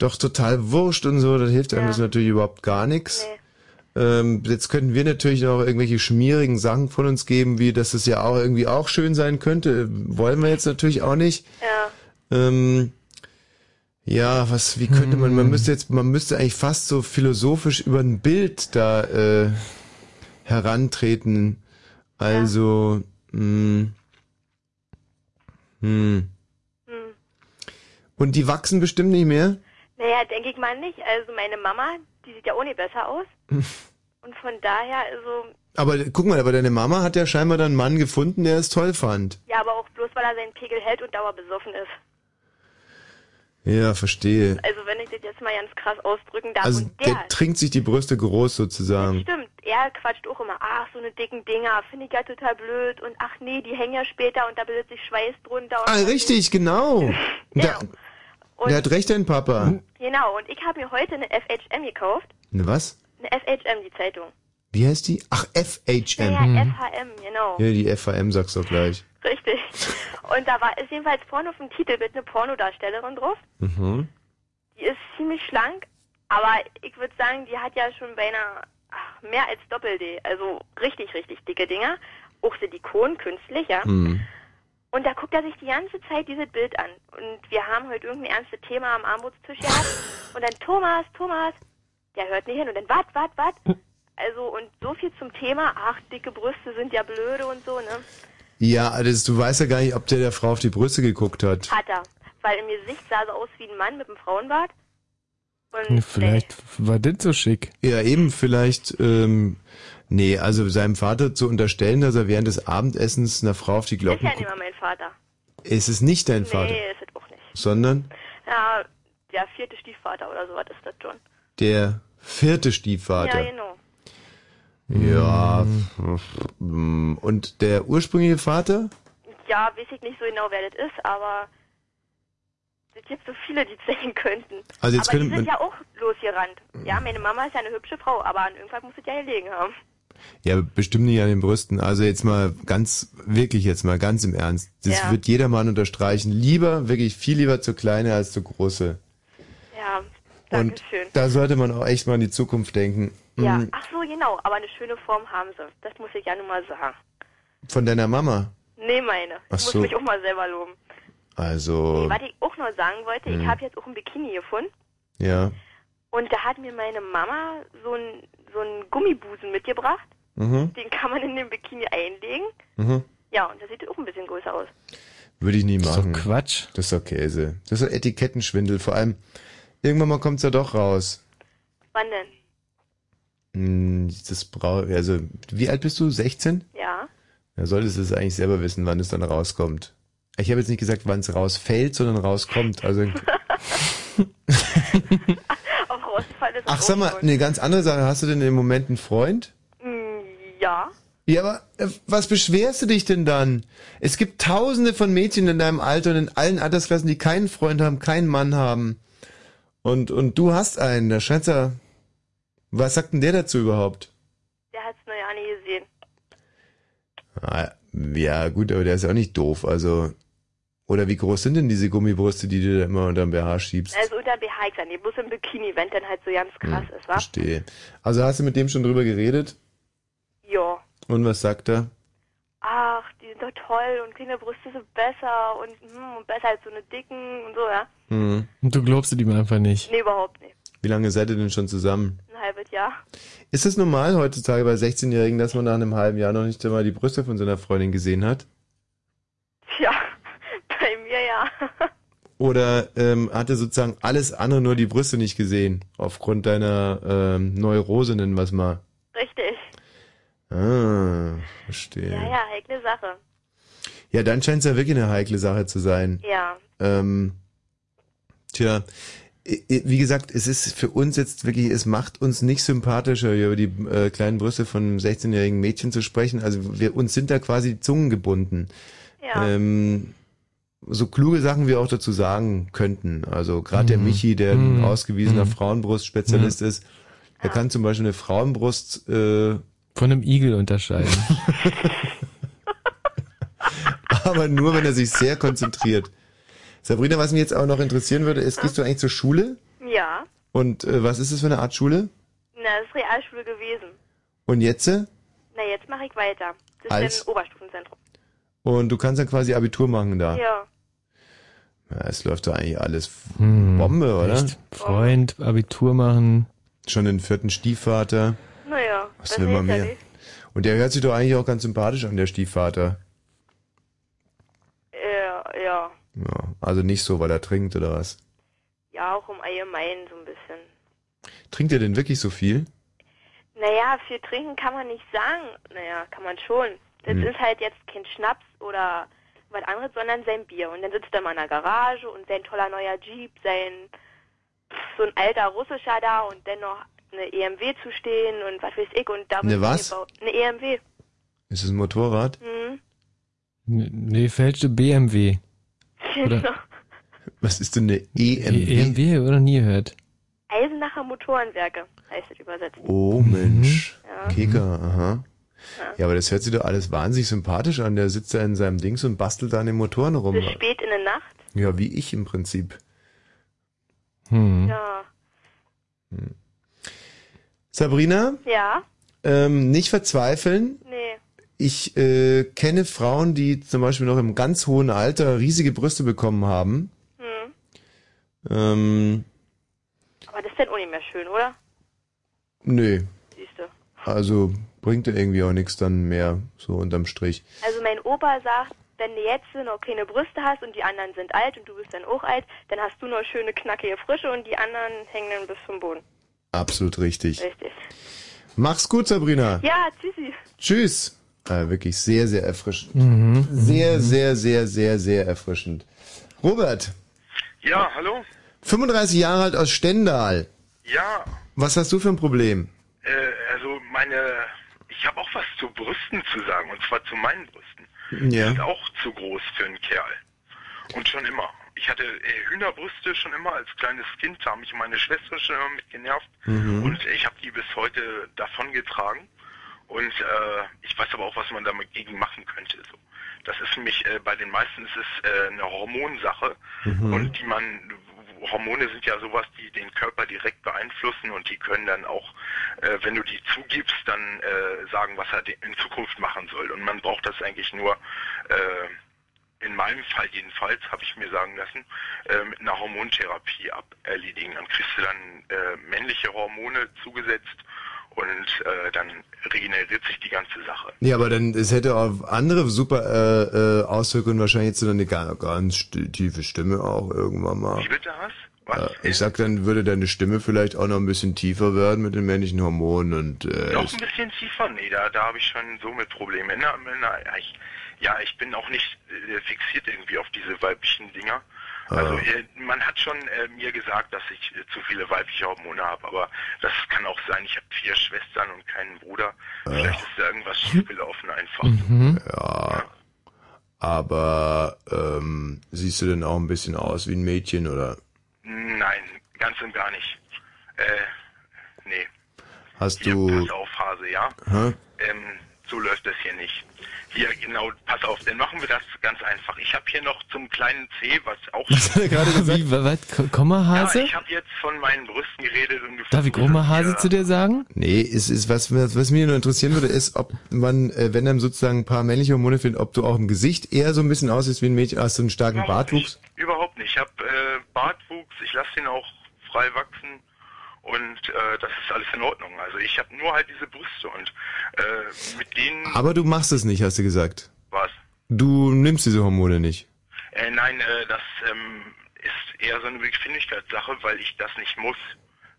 doch total wurscht und so, dann hilft einem das natürlich überhaupt gar nichts. Ähm, jetzt könnten wir natürlich noch irgendwelche schmierigen Sachen von uns geben, wie dass es ja auch irgendwie auch schön sein könnte. Wollen wir jetzt natürlich auch nicht. Ja. Ähm, ja, was, wie könnte man, man müsste jetzt, man müsste eigentlich fast so philosophisch über ein Bild da äh, herantreten. Also, mh, hm. Und die wachsen bestimmt nicht mehr? Naja, denke ich mal nicht. Also meine Mama, die sieht ja nicht besser aus. Und von daher, also, Aber guck mal, aber deine Mama hat ja scheinbar dann einen Mann gefunden, der es toll fand. ja, aber auch bloß, weil er seinen Pegel hält und dauerbesoffen ist. Ja, verstehe. Also wenn ich das jetzt mal ganz krass ausdrücken darf. Also und der, der trinkt sich die Brüste groß sozusagen. stimmt, er quatscht auch immer, ach, so eine dicken Dinger, finde ich ja total blöd und ach nee, die hängen ja später und da bildet sich Schweiß drunter. Und Ah, richtig, genau. Der, Und- der hat recht, dein Papa. Genau, und ich habe mir heute eine FHM gekauft. Ne, was? Eine FHM, die Zeitung. Wie heißt die? Ach, FHM. Ja, FHM, genau. Ja, die FHM sagst du gleich. Richtig. Und da war ist jedenfalls vorne auf dem Titelbild eine Pornodarstellerin drauf. Mhm. Die ist ziemlich schlank, aber ich würde sagen, die hat ja schon beinahe ach, mehr als Doppel-D. Also richtig, richtig dicke Dinger. Auch Silikon, künstlich, ja. Hm. Und da guckt er sich die ganze Zeit dieses Bild an. Und wir haben heute irgendein ernstes Thema am Armutstisch gehabt. Und dann, Thomas, Thomas, der hört nicht hin und dann wat, wat, wat. Also und so viel zum Thema, ach, dicke Brüste sind ja blöde und so, ne? Ja, das, du weißt ja gar nicht, ob der der Frau auf die Brüste geguckt hat. Hat er. Weil im Gesicht sah er aus wie ein Mann mit einem Frauenbart. Und Vielleicht war das so schick. Ja, eben, vielleicht, ähm, nee, also seinem Vater zu unterstellen, dass er während des Abendessens einer Frau auf die ist Glocken ja guckt. nicht mal mein Vater. Es ist nicht dein Vater, Nee, ist es auch nicht. sondern Ja, der vierte Stiefvater oder sowas ist das schon. der vierte Stiefvater. Ja, genau. Ja, und der ursprüngliche Vater? Ja, weiß ich nicht so genau, wer das ist, aber es gibt so viele, die es sein könnten. Also jetzt aber die sind ja auch losgerannt. Ja, meine Mama ist ja eine hübsche Frau, aber an irgendwas muss es ja gelegen haben. Ja, bestimmt nicht an den Brüsten. Also jetzt mal ganz, wirklich jetzt mal ganz im Ernst. Das Ja. wird jeder Mann unterstreichen. Lieber, wirklich viel lieber zu kleine als zu große. Ja, Und danke schön. da sollte man auch echt mal in die Zukunft denken. Ja, Mm, ach so, genau, aber eine schöne Form haben sie. Das muss ich ja nun mal sagen. Von deiner Mama. Nee, meine. Ich Ach muss so. mich auch mal selber loben. Also, Nee, was ich auch noch sagen wollte, Mhm. ich habe jetzt auch ein Bikini gefunden ja. und da hat mir meine Mama so ein so einen Gummibusen mitgebracht. Mhm. Den kann man in den Bikini einlegen. Mhm. Ja, und der sieht auch ein bisschen größer aus. Würde ich nie Das ist doch machen. Quatsch. Das ist doch Käse. Das ist doch Etikettenschwindel. Vor allem, irgendwann mal kommt's ja doch raus. Wann denn? Hm, Das brau also, wie alt bist du? 16? Ja. Ja, solltest du es eigentlich selber wissen, wann es dann rauskommt. Ich habe jetzt nicht gesagt, wann es rausfällt, sondern rauskommt. Also, Auch rausgefallen ist ach, es sag mal, eine ganz andere Sache. Hast du denn im Moment einen Freund? Mm, Ja. Ja, aber äh, was beschwerst du dich denn dann? Es gibt tausende von Mädchen in deinem Alter und in allen Altersklassen, die keinen Freund haben, keinen Mann haben. Und, und du hast einen, scheint's ja... Was sagt denn der dazu überhaupt? Der hat's noch ja nie gesehen. Ah, Ja, gut, aber der ist ja auch nicht doof, also... Oder wie groß sind denn diese Gummibrüste, die du da immer unter dem BH schiebst? Also unter BH ich nee, bloß im Bikini, wenn dann halt so ganz krass ist, wa? Verstehe. Also hast du mit dem schon drüber geredet? Ja. Und was sagt er? Ach, die sind doch toll und kleine Brüste sind besser und, hm, und besser als so eine dicken und so, ja? Hm. Und du glaubst ihm einfach nicht. Nee, überhaupt nicht. Wie lange seid ihr denn schon zusammen? Ein halbes Jahr. Ist es normal heutzutage bei 16-Jährigen, dass man nach einem halben Jahr noch nicht einmal die Brüste von seiner Freundin gesehen hat? Tja, bei mir ja. Oder ähm, hat er sozusagen alles andere nur die Brüste nicht gesehen? Aufgrund deiner ähm, Neurose, nennen wir es mal. Richtig. Ah, verstehe. Ja, ja, heikle Sache. Ja, dann scheint es ja wirklich eine heikle Sache zu sein. Ja. Ähm, tja, wie gesagt, es ist für uns jetzt wirklich, es macht uns nicht sympathischer, hier über die äh, kleinen Brüste von 16-jährigen Mädchen zu sprechen. Also wir uns sind da quasi die Zungen gebunden. Ja. Ähm, so kluge Sachen wir auch dazu sagen könnten. Also gerade der Mhm. Michi, der ein Mhm. ausgewiesener Mhm. Frauenbrust-Spezialist ist, der kann zum Beispiel eine Frauenbrust äh, Von einem Igel unterscheiden. aber nur, wenn er sich sehr konzentriert. Sabrina, was mich jetzt auch noch interessieren würde, ist, gehst du eigentlich zur Schule? Ja. Und äh, was ist das für eine Art Schule? Na, das ist Realschule gewesen. Und jetzt? Na, jetzt mache ich weiter. Das Als? ist ein Oberstufenzentrum. Und du kannst dann quasi Abitur machen da. Ja. Ja, es läuft doch eigentlich alles Hm, Bombe, oder? echt? Freund, Abitur machen. Schon den vierten Stiefvater. Naja, Was das will man mehr? Und der hört sich doch eigentlich auch ganz sympathisch an, der Stiefvater. Ja, ja. Ja, also nicht so, weil er trinkt oder was. Ja, auch im Allgemeinen so ein bisschen. Trinkt er denn wirklich so viel? Naja, viel trinken kann man nicht sagen. Naja, kann man schon. Das Hm. ist halt jetzt kein Schnaps oder was anderes, sondern sein Bier. Und dann sitzt er mal in der Garage und sein toller neuer Jeep, sein so ein alter russischer da und dann noch eine EMW zu stehen und was weiß ich und da Eine was? gebaut. Eine EMW. Ist es ein Motorrad? Hm. N- Nee, fälschte BMW. Oder- Genau. Was ist denn eine EMW? EMW, oder nie gehört. Eisenacher Motorenwerke heißt es übersetzt. Oh Mensch. Ja. Keker, aha. Ja. Ja, aber das hört sich doch alles wahnsinnig sympathisch an. Der sitzt da in seinem Dings und bastelt da an den Motoren rum. Bis spät in der Nacht. Ja, wie ich im Prinzip. Hm. Ja. Sabrina, Ja? ähm, nicht verzweifeln. Nee. Ich äh, kenne Frauen, die zum Beispiel noch im ganz hohen Alter riesige Brüste bekommen haben. Hm. Ähm, Aber das ist dann auch nicht mehr schön, oder? Nee. Siehste. Also bringt dir irgendwie auch nichts dann mehr, so unterm Strich. Also mein Opa sagt, wenn du jetzt noch keine Brüste hast und die anderen sind alt und du bist dann auch alt, dann hast du noch schöne knackige Frische und die anderen hängen dann bis zum Boden. Absolut richtig. Richtig. Mach's gut, Sabrina. Ja, tschüssi. Tschüss. Äh, wirklich sehr, sehr erfrischend. Mhm. Sehr, sehr, sehr, sehr, sehr erfrischend. Robert, Ja, hallo? 35 Jahre alt aus Stendal. Ja, Was hast du für ein Problem? äh, also meine, ich habe auch was zu Brüsten zu sagen, und zwar zu meinen Brüsten. Ja. Die sind auch zu groß für einen Kerl. Und schon immer. Ich hatte äh, Hühnerbrüste schon immer als kleines Kind, da haben mich meine Schwester schon immer mit genervt. Mhm. Und ich habe die bis heute davongetragen. Und äh, ich weiß aber auch, was man dagegen machen könnte. So. Das ist für mich, äh, bei den meisten ist es äh, eine Hormonsache. Mhm. Und die man, Hormone sind ja sowas, die den Körper direkt beeinflussen und die können dann auch, äh, wenn du die zugibst, dann äh, sagen, was er in Zukunft machen soll. Und man braucht das eigentlich nur, äh, in meinem Fall jedenfalls, habe ich mir sagen lassen, äh, mit einer Hormontherapie ab erledigen. Dann kriegst du dann äh, männliche Hormone zugesetzt und äh, dann regeneriert sich die ganze Sache. Ja, aber dann, es hätte auch andere super äh, äh, Auswirkungen. Wahrscheinlich jetzt so eine ga- ganz st- tiefe Stimme auch irgendwann mal. Wie bitte hast? Äh, ich sag, dann würde deine Stimme vielleicht auch noch ein bisschen tiefer werden mit den männlichen Hormonen und äh, Noch ein bisschen tiefer? Nee, da, da habe ich schon so mit Problemen. Na, na, ja, ich, ja, ich bin auch nicht äh, fixiert irgendwie auf diese weiblichen Dinger. Also äh, man hat schon äh, mir gesagt, dass ich äh, zu viele weibliche Hormone habe, aber das kann auch sein, ich habe vier Schwestern und keinen Bruder. Vielleicht ist da irgendwas schiefgelaufen einfach. Mhm. Ja. Aber ähm, siehst du denn auch ein bisschen aus wie ein Mädchen oder Nein, ganz und gar nicht. Äh, nee. hast Hier, du pass auf, Hase, ja? Hä? Ähm, so läuft das hier nicht. Hier, genau, pass auf, dann machen wir das ganz einfach. Ich habe hier noch zum kleinen C, was auch... Was hat er gerade gesagt? Wie, wa- was? Ko- Komma-Hase? Ja, ich habe jetzt von meinen Brüsten geredet und du Darf ich Komma-Hase zu dir sagen? Nee, es ist was, was was mich nur interessieren würde, ist, ob man, äh, wenn dann sozusagen ein paar männliche Hormone findet, ob du auch im Gesicht eher so ein bisschen aussiehst wie ein Mädchen, hast du einen starken Bartwuchs? Überhaupt nicht. Ich habe äh, Bartwuchs, ich lasse den auch frei wachsen und äh, das ist alles in Ordnung. Also ich habe nur halt diese Brüste und äh, mit denen... Aber du machst es nicht, hast du gesagt. Was? Du nimmst diese Hormone nicht. Äh, nein, äh, das ähm, ist eher so eine Geschwindigkeitssache, weil ich das nicht muss.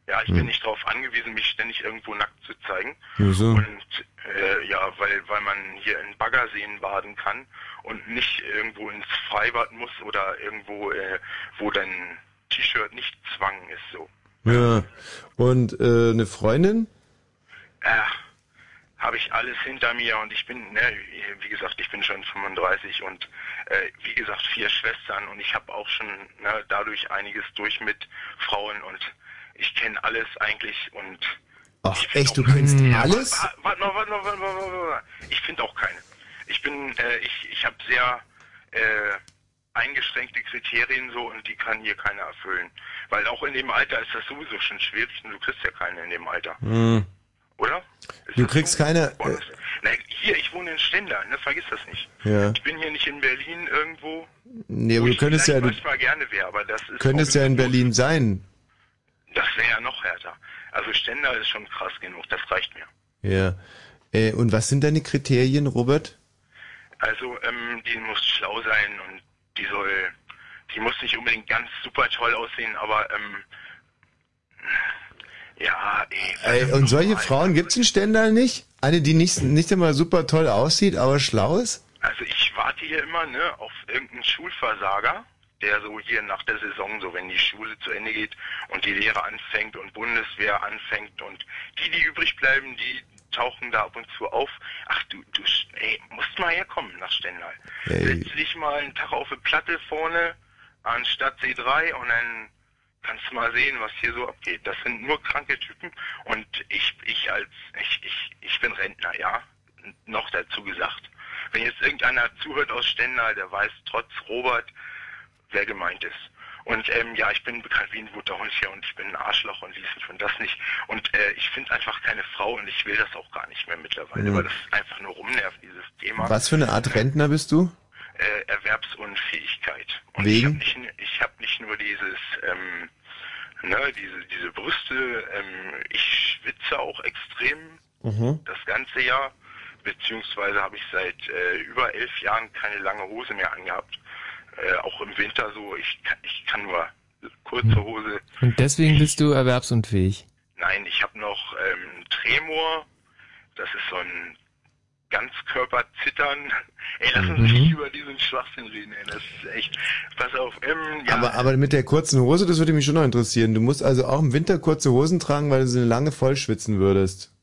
Ja, ich bin Hm. nicht darauf angewiesen, mich ständig irgendwo nackt zu zeigen. Wieso? Und äh, ja, weil weil man hier in Baggerseen baden kann und nicht irgendwo ins Freibad muss oder irgendwo, äh, wo dein T-Shirt nicht Zwang ist so. Ja. Und äh, eine Freundin? Äh, habe ich alles hinter mir und ich bin, ne, wie gesagt, ich bin schon 35 und äh, wie gesagt vier Schwestern und ich habe auch schon ne, dadurch einiges durch mit Frauen und ich kenne alles eigentlich und Ach echt, du kennst alles? Warte mal, warte mal, warte mal, warte mal. warte. Ich finde auch keine. Ich bin, äh, ich, ich habe sehr äh, eingeschränkte Kriterien so und die kann hier keiner erfüllen. Weil auch in dem Alter ist das sowieso schon schwierig und du kriegst ja keine in dem Alter. Hm. Oder? Du kriegst keine. Äh, Na, hier, ich wohne in Stendal, ne, vergiss das nicht. ja. Ich bin hier nicht in Berlin irgendwo, Nee, aber du könntest ja, du gerne wäre, aber das ist könntest ja in Berlin sein. das wäre ja noch härter. Also Stendal ist schon krass genug, das reicht mir. Ja. Äh, und was sind deine Kriterien, Robert? Also, ähm, die muss schlau sein und die soll, die muss nicht unbedingt ganz super toll aussehen, aber ähm, ja, ey, Ey, und solche Frauen gibt's in Stendal nicht? Eine, die nicht, nicht immer super toll aussieht, aber schlau ist? Also ich warte hier immer ne, auf irgendeinen Schulversager, der so hier nach der Saison, so wenn die Schule zu Ende geht und die Lehre anfängt und Bundeswehr anfängt und die, die übrig bleiben, die tauchen da ab und zu auf. Ach du, du, ey, musst mal herkommen nach Stendal. Ey. Setz dich mal einen Tag auf eine Platte vorne anstatt C3 und dann kannst du mal sehen, was hier so abgeht. Das sind nur kranke Typen und ich, ich als, ich, ich, ich bin Rentner, ja, noch dazu gesagt. Wenn jetzt irgendeiner zuhört aus Stendal, der weiß trotz Robert, wer gemeint ist. Und ähm, ja, ich bin bekannt wie ein Butterhund hier und ich bin ein Arschloch und dies und das nicht. Und äh, ich finde einfach keine Frau und ich will das auch gar nicht mehr mittlerweile, Mhm. weil das einfach nur rumnervt, dieses Thema. Was für eine Art Rentner bist du? Äh, Erwerbsunfähigkeit. Und Wegen? ich habe nicht, ich hab nicht nur dieses, ähm, ne, diese, diese Brüste, ähm, ich schwitze auch extrem Mhm. das ganze Jahr, beziehungsweise habe ich seit äh, über elf Jahren keine lange Hose mehr angehabt. Äh, auch im Winter so, ich kann, ich kann nur kurze Hose. Und deswegen bist du erwerbsunfähig. Nein, ich habe noch ähm, Tremor, das ist so ein Ganzkörperzittern. Ey, lass uns Mhm. nicht über diesen Schwachsinn reden, ey, das ist echt, pass auf, ähm, ja, Aber, aber mit der kurzen Hose, das würde mich schon noch interessieren. Du musst also auch im Winter kurze Hosen tragen, weil du sie lange voll schwitzen würdest.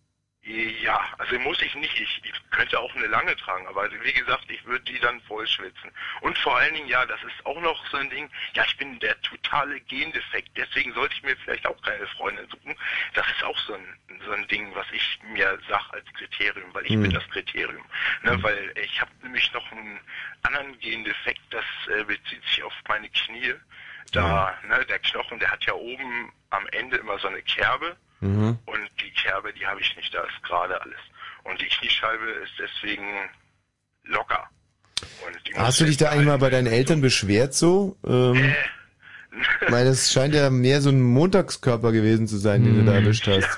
Ja, also muss ich nicht. Ich, ich könnte auch eine lange tragen, aber wie gesagt, ich würde die dann voll schwitzen. Und vor allen Dingen, ja, das ist auch noch so ein Ding, ja, ich bin der totale Gendefekt, deswegen sollte ich mir vielleicht auch keine Freundin suchen. Das ist auch so ein, so ein Ding, was ich mir sag als Kriterium, weil ich Hm. bin das Kriterium. Ne, weil ich habe nämlich noch einen anderen Gendefekt, das äh, bezieht sich auf meine Knie. Da, ne, der Knochen, der hat ja oben am Ende immer so eine Kerbe. Mhm. Und die Kerbe, die habe ich nicht, da ist gerade alles. Und die Kniescheibe ist deswegen locker. Und die Hast du dich da eigentlich mal bei deinen Eltern beschwert so? Ähm, weil das scheint ja mehr so ein Montagskörper gewesen zu sein, den du da erwischt hast.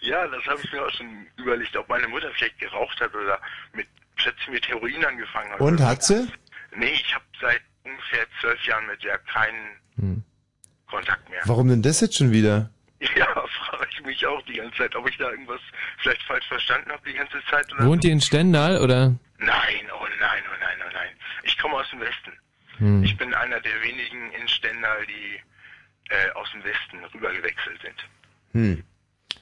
Ja, das habe ich mir auch schon überlegt, ob meine Mutter vielleicht geraucht hat oder mit plötzlich mit Heroin angefangen hat. Und hat sie? Nee, ich habe seit ungefähr zwölf Jahren mit der keinen Hm. Kontakt mehr. Warum denn das jetzt schon wieder? Ja, frage ich mich auch die ganze Zeit, ob ich da irgendwas vielleicht falsch verstanden habe die ganze Zeit oder Wohnt ihr in Stendal oder? Nein, oh nein, oh nein, oh nein. Ich komme aus dem Westen. Hm. Ich bin einer der wenigen in Stendal, die äh, aus dem Westen rübergewechselt sind. Hm.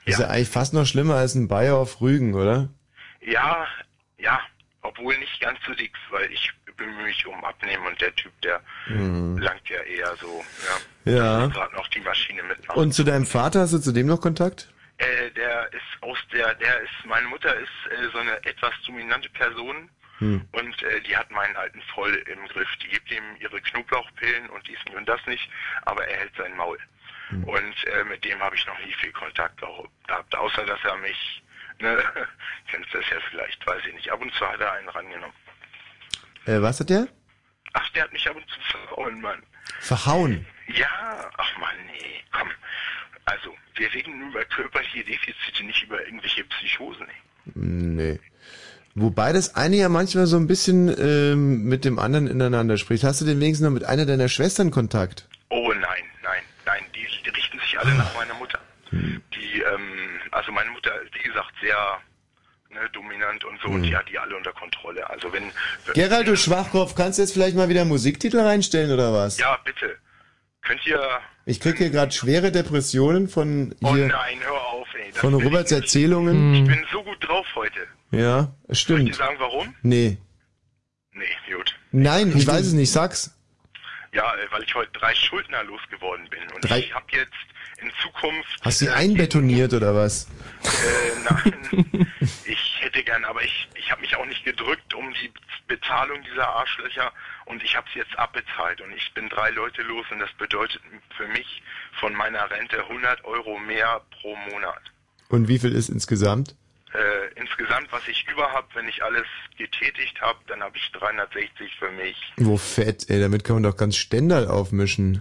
Ist ja. eigentlich fast noch schlimmer als ein Bayer auf Rügen, oder? Ja, ja, obwohl nicht ganz so dick, weil ich bemühe mich um Abnehmen und der Typ, der Hm. langt ja eher so, ja. Ja. Gerade noch die Maschine mitmacht. Und zu deinem Vater hast du zu dem noch Kontakt? Äh, der ist aus der, der ist, meine Mutter ist äh, so eine etwas dominante Person Hm. und äh, die hat meinen Alten voll im Griff. Die gibt ihm ihre Knoblauchpillen und dies und das nicht, aber er hält sein Maul. Und äh, mit dem habe ich noch nie viel Kontakt auch gehabt, außer dass er mich, ne, kennst das ja vielleicht, weiß ich nicht, ab und zu hat er einen rangenommen. Äh, was hat der? Ach, der hat mich ab und zu verhauen, Mann. Verhauen. Ja, ach man, nee, komm. Also, wir reden nur über körperliche Defizite, nicht über irgendwelche Psychosen. ey. Nee. Wobei das eine ja manchmal so ein bisschen ähm, mit dem anderen ineinander spricht. Hast du denn wenigstens noch mit einer deiner Schwestern Kontakt? Oh nein, nein, nein, die, die richten sich alle nach meiner Mutter. Die, ähm, also meine Mutter, wie gesagt, sehr ne, dominant und so, und die hat die alle unter Kontrolle. Also wenn... Gerald, du Schwachkopf, kannst du jetzt vielleicht mal wieder Musiktitel reinstellen oder was? Ja, bitte. Könnt ihr... Ich krieg hier gerade schwere Depressionen von Oh hier, nein, hör auf, ey. Von ich Roberts nicht. Erzählungen. Ich bin so gut drauf heute. Ja, Soll ich stimmt. dir sagen, warum? Nee. Nee, gut. Nein, ich weiß es nicht, sag's. Ja, äh, weil ich heute drei Schuldner losgeworden bin. Und Drei- ich habe jetzt in Zukunft... Hast du sie einbetoniert oder was? Äh, nein, ich hätte gern, aber ich, ich habe mich auch nicht gedrückt um die Bezahlung dieser Arschlöcher und ich habe es jetzt abbezahlt und ich bin drei Leute los und das bedeutet für mich von meiner Rente 100 Euro mehr pro Monat. Und wie viel ist insgesamt? Äh, insgesamt, was ich über habe, wenn ich alles getätigt habe, dann habe ich 360 für mich. Wo fett, ey, damit kann man doch ganz Stendal aufmischen.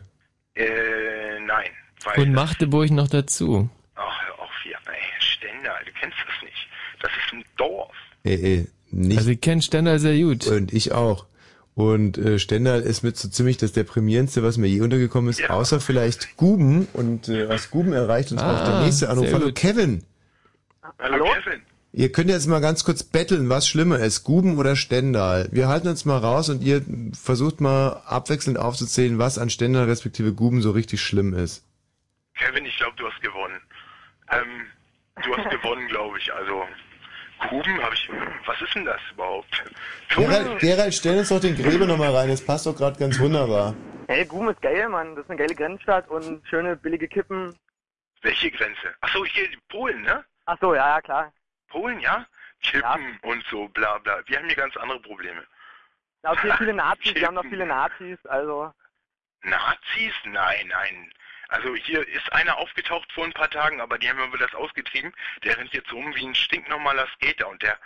Äh, nein, weil... Und Magdeburg noch dazu. Ach, hör auf hier, ey, Stendal, du kennst das nicht. Das ist ein Dorf. Ey, ey, nicht. Also ich kenne Stendal sehr gut. Und ich auch. Und äh, Stendal ist mit so ziemlich das deprimierendste, was mir je untergekommen ist, außer vielleicht Guben. Und äh, was Guben erreicht uns auch der Ah, nächste Anruf. Hallo. Kevin. Hallo, Kevin. Ihr könnt jetzt mal ganz kurz betteln, was schlimmer ist, Guben oder Stendal. Wir halten uns mal raus und ihr versucht mal abwechselnd aufzuzählen, was an Stendal respektive Guben so richtig schlimm ist. Kevin, ich glaube, du hast gewonnen. Ähm, du hast gewonnen, glaube ich. Also, Kuben habe ich. Was ist denn das überhaupt? Gerald, Gerald, stell uns doch den Gräber nochmal rein, das passt doch gerade ganz wunderbar. Hey, Gum ist geil, Mann. Das ist eine geile Grenzstadt und schöne billige Kippen. Welche Grenze? Achso, hier Polen, ne? Ach so, ja, ja, klar. Polen, ja? Kippen und so, bla bla. Wir haben hier ganz andere Probleme. Ja, okay, viele Nazis, wir haben noch viele Nazis, also. Nazis? Nein, nein. Also hier ist einer aufgetaucht vor ein paar Tagen, aber die haben wir das ausgetrieben. Der rennt jetzt rum wie ein stinknormaler Skater und der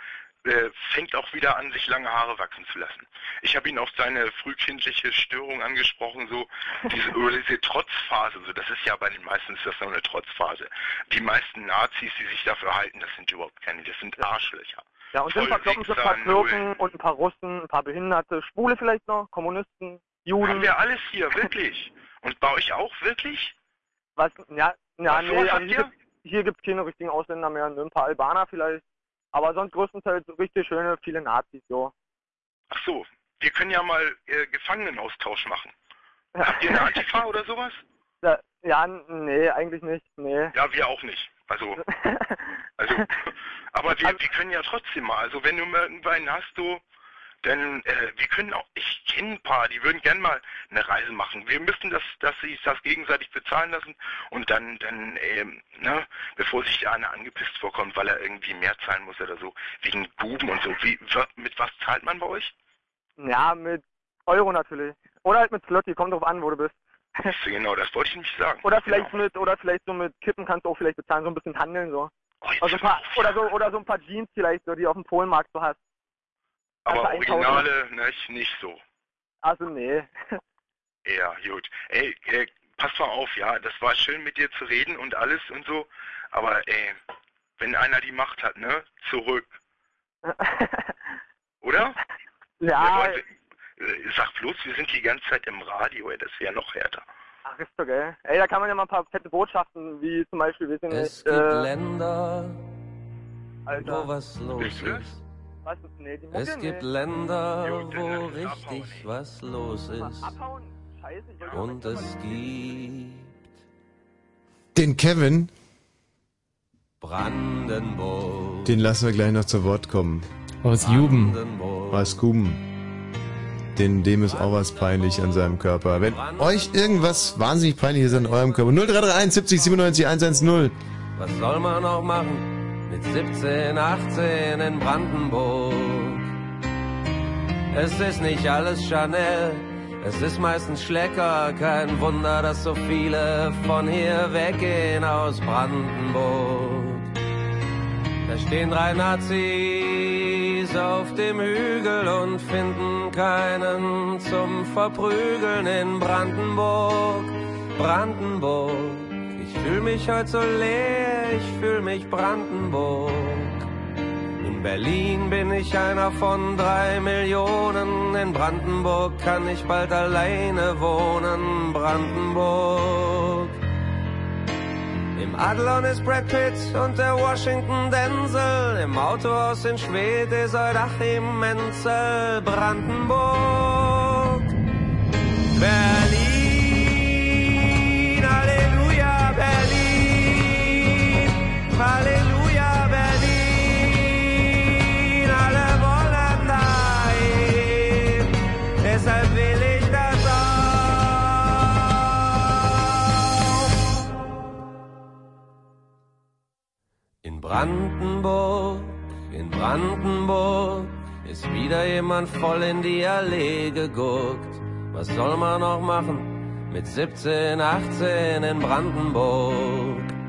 äh, fängt auch wieder an, sich lange Haare wachsen zu lassen. Ich habe ihn auf seine frühkindliche Störung angesprochen, so diese, oder diese Trotzphase. So, das ist ja bei den meisten ist das noch eine Trotzphase. Die meisten Nazis, die sich dafür halten, das sind überhaupt keine, das sind Arschlöcher. Ja, und dann verkloppen sie ein paar Türken und ein paar Russen, ein paar Behinderte, Schwule vielleicht noch, Kommunisten, Juden. Haben wir alles hier, wirklich. Und bei euch auch, wirklich? Was? Ja, ja nee, also hier, hier gibt es keine richtigen Ausländer mehr, nur ein paar Albaner vielleicht. Aber sonst größtenteils richtig schöne, viele Nazis, so. Ach so, wir können ja mal äh, Gefangenenaustausch machen. Habt ihr eine Antifa oder sowas? Ja, ja, nee, eigentlich nicht, nee. Ja, wir auch nicht. Also, also, aber wir, wir können ja trotzdem mal. Also, wenn du mal irgendwann hast, du, dann, äh, wir können auch, ich kenne ein paar, die würden gern mal eine Reise machen. Wir müssen das, dass sie das gegenseitig bezahlen lassen und dann, dann, ähm, ne, bevor sich der eine angepisst vorkommt, weil er irgendwie mehr zahlen muss oder so, wegen Buben und so. Wie, mit was zahlt man bei euch? Ja, mit Euro natürlich. Oder halt mit Slotty, kommt drauf an, wo du bist. Du, Genau, das wollte ich nicht sagen. Oder vielleicht mit, oder vielleicht so mit Kippen kannst du auch vielleicht bezahlen, so ein bisschen handeln so. also ein paar, oder so, oder so ein paar Jeans vielleicht, so, die auf dem Polenmarkt so hast. Aber einkaufen. Originale, nicht, nicht so. Also nee. Ja, gut. Ey, äh, pass mal auf, ja, das war schön mit dir zu reden und alles und so, aber ey, wenn einer die Macht hat, ne, zurück. Oder? Ja. Leute, äh, sag bloß, wir sind die ganze Zeit im Radio, ey, das wäre noch härter. Ach, ist doch geil. Ey, da kann man ja mal ein paar fette Botschaften, wie zum Beispiel, wir sind Es nicht, gibt äh, Länder, Alter. wo was los ist. Was ist, nee, die Mucke, Es nee. gibt Länder, wo richtig was los ist. Und es gibt Den Kevin, Brandenburg. den lassen wir gleich noch zu Wort kommen. Aus Juben. Aus Guben. Den, dem ist auch was peinlich an seinem Körper. Wenn euch irgendwas wahnsinnig peinlich ist an eurem Körper. 0331 70 97 110. Was soll man auch machen 17, 18 in Brandenburg? Es ist nicht alles Chanel, es ist meistens Schlecker. Kein Wunder, dass so viele von hier weggehen aus Brandenburg. Da stehen drei Nazis auf dem Hügel und finden keinen zum Verprügeln in Brandenburg. Brandenburg, fühl mich heute so leer, ich fühl mich Brandenburg. In Berlin bin ich einer von drei Millionen, in Brandenburg kann ich bald alleine wohnen, Brandenburg. Im Adlon ist Brad Pitt und der Washington Denzel. Im Autohaus in Schwedt ist Eudachim Menzel. Brandenburg. Berlin. Halleluja, Berlin. Alle wollen dahin. Deshalb will ich das auch. In Brandenburg, in Brandenburg ist wieder jemand voll in die Allee geguckt. Was soll man noch machen mit 17, 18 in Brandenburg?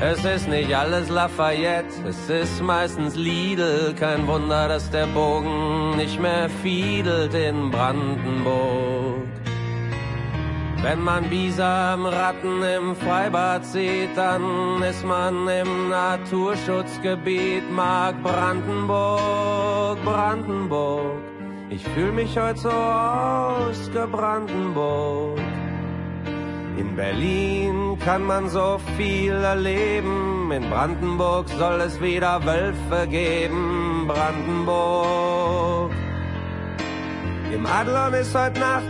Es ist nicht alles Lafayette, es ist meistens Lidl. Kein Wunder, dass der Bogen nicht mehr fiedelt in Brandenburg. Wenn man Bisamratten im Freibad sieht, dann ist man im Naturschutzgebiet. Mag Brandenburg, Brandenburg. Ich fühl mich heute so ausgebrandenburg. In Berlin kann man so viel erleben. In Brandenburg soll es wieder Wölfe geben. Brandenburg. Im Adlon ist heute Nacht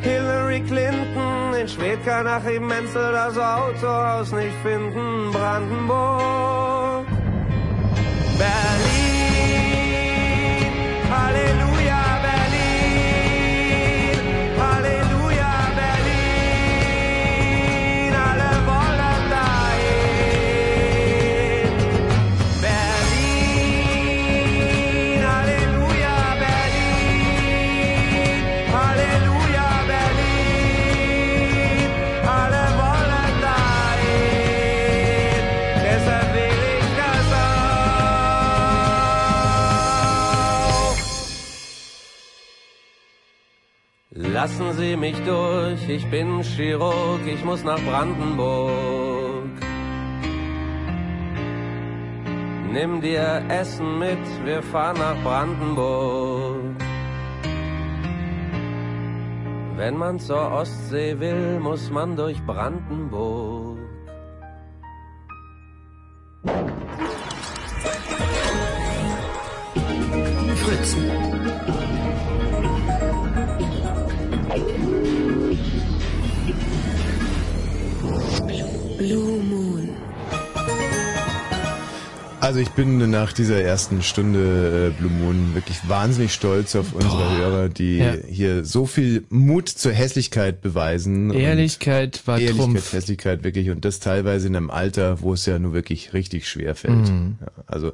Hillary Clinton. In Schwedt kann Achim Menzel das Autohaus nicht finden. Brandenburg. Berlin. Halleluja, Lassen Sie mich durch, ich bin Chirurg, ich muss nach Brandenburg. Nimm dir Essen mit, wir fahren nach Brandenburg. Wenn man zur Ostsee will, muss man durch Brandenburg. Fritz. Blue Moon. Also ich bin nach dieser ersten Stunde äh, Blue Moon wirklich wahnsinnig stolz auf unsere Hörer, die Ja. hier so viel Mut zur Hässlichkeit beweisen. und Ehrlichkeit war Ehrlichkeit, Trumpf. Hässlichkeit wirklich und das teilweise in einem Alter, wo es ja nur wirklich richtig schwer fällt. Mhm. Ja, also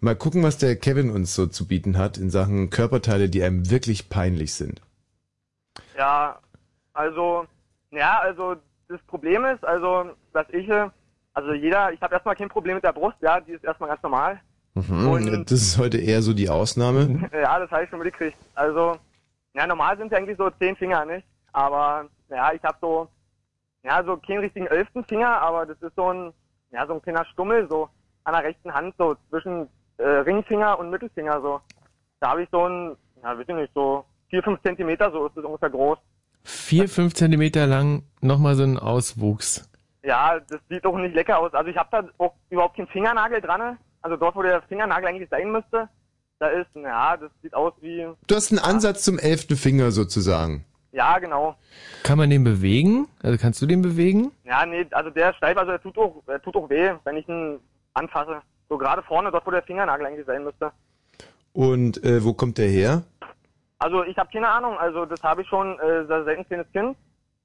mal gucken, was der Kevin uns so zu bieten hat in Sachen Körperteile, die einem wirklich peinlich sind. Ja, also, ja, also das Problem ist, also, dass ich, äh, also jeder, ich habe erstmal kein Problem mit der Brust, ja, die ist erstmal ganz normal. Mhm. Und- Das ist heute eher so die Ausnahme. Ja, das habe ich schon mitgekriegt. Also, ja, normal sind es eigentlich so zehn Finger, nicht? Aber, ja, ich habe so, ja, so keinen richtigen elften Finger, aber das ist so ein, ja, so ein kleiner Stummel, so an der rechten Hand, so zwischen äh, Ringfinger und Mittelfinger, so. Da habe ich so ein, ja, weiß ich nicht, so vier, fünf Zentimeter, so ist das ungefähr groß. Vier, fünf Zentimeter lang nochmal so ein Auswuchs. Ja, das sieht doch nicht lecker aus. Also ich habe da auch überhaupt keinen Fingernagel dran. Also dort, wo der Fingernagel eigentlich sein müsste, da ist, ja, das sieht aus wie, Du hast einen Ansatz zum elften Finger sozusagen. ja, genau. Kann man den bewegen? Also kannst du den bewegen? Ja, nee, also der ist steif, also er tut auch, er tut auch weh, wenn ich ihn anfasse. So gerade vorne, dort, wo der Fingernagel eigentlich sein müsste. Und äh, wo kommt der her? Also ich habe keine Ahnung, also das habe ich schon äh, seit ein kleines Kind.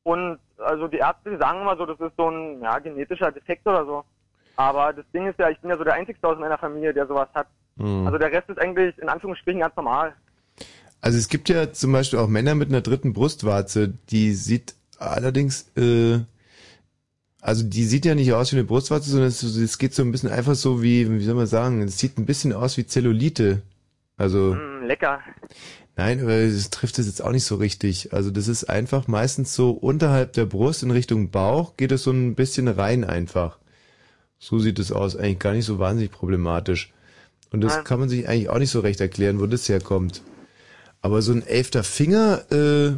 Und also die Ärzte die sagen immer so, das ist so ein ja, genetischer Defekt oder so. Aber das Ding ist ja, ich bin ja so der Einzige aus meiner Familie, der sowas hat. Hm. Also der Rest ist eigentlich in Anführungsstrichen ganz normal. Also es gibt ja zum Beispiel auch Männer mit einer dritten Brustwarze, die sieht allerdings, äh, also die sieht ja nicht aus wie eine Brustwarze, sondern es, es geht so ein bisschen einfach so wie, wie soll man sagen, es sieht ein bisschen aus wie Zellulite. Also, Mm, lecker. nein, aber es trifft es jetzt auch nicht so richtig. Also das ist einfach meistens so unterhalb der Brust in Richtung Bauch geht es so ein bisschen rein einfach. So sieht es aus, eigentlich gar nicht so wahnsinnig problematisch. Und das Ja. kann man sich eigentlich auch nicht so recht erklären, wo das herkommt. Aber so ein elfter Finger, äh,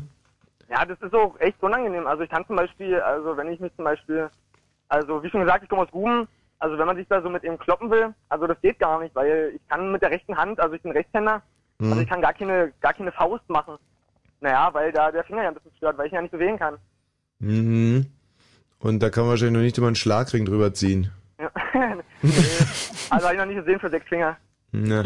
Ja, das ist auch echt unangenehm. Also ich kann zum Beispiel, also wenn ich mich zum Beispiel, also wie schon gesagt, ich komme aus Guben, also wenn man sich da so mit ihm kloppen will, also das geht gar nicht, weil ich kann mit der rechten Hand, also ich bin Rechtshänder, Hm. also ich kann gar keine, gar keine Faust machen. Naja, weil da der Finger ja ein bisschen stört, weil ich ihn ja nicht bewegen kann. mhm. Und da kann man wahrscheinlich noch nicht immer einen Schlagring drüber ziehen. Ja. Also habe ich noch nicht gesehen für sechs Finger. Na.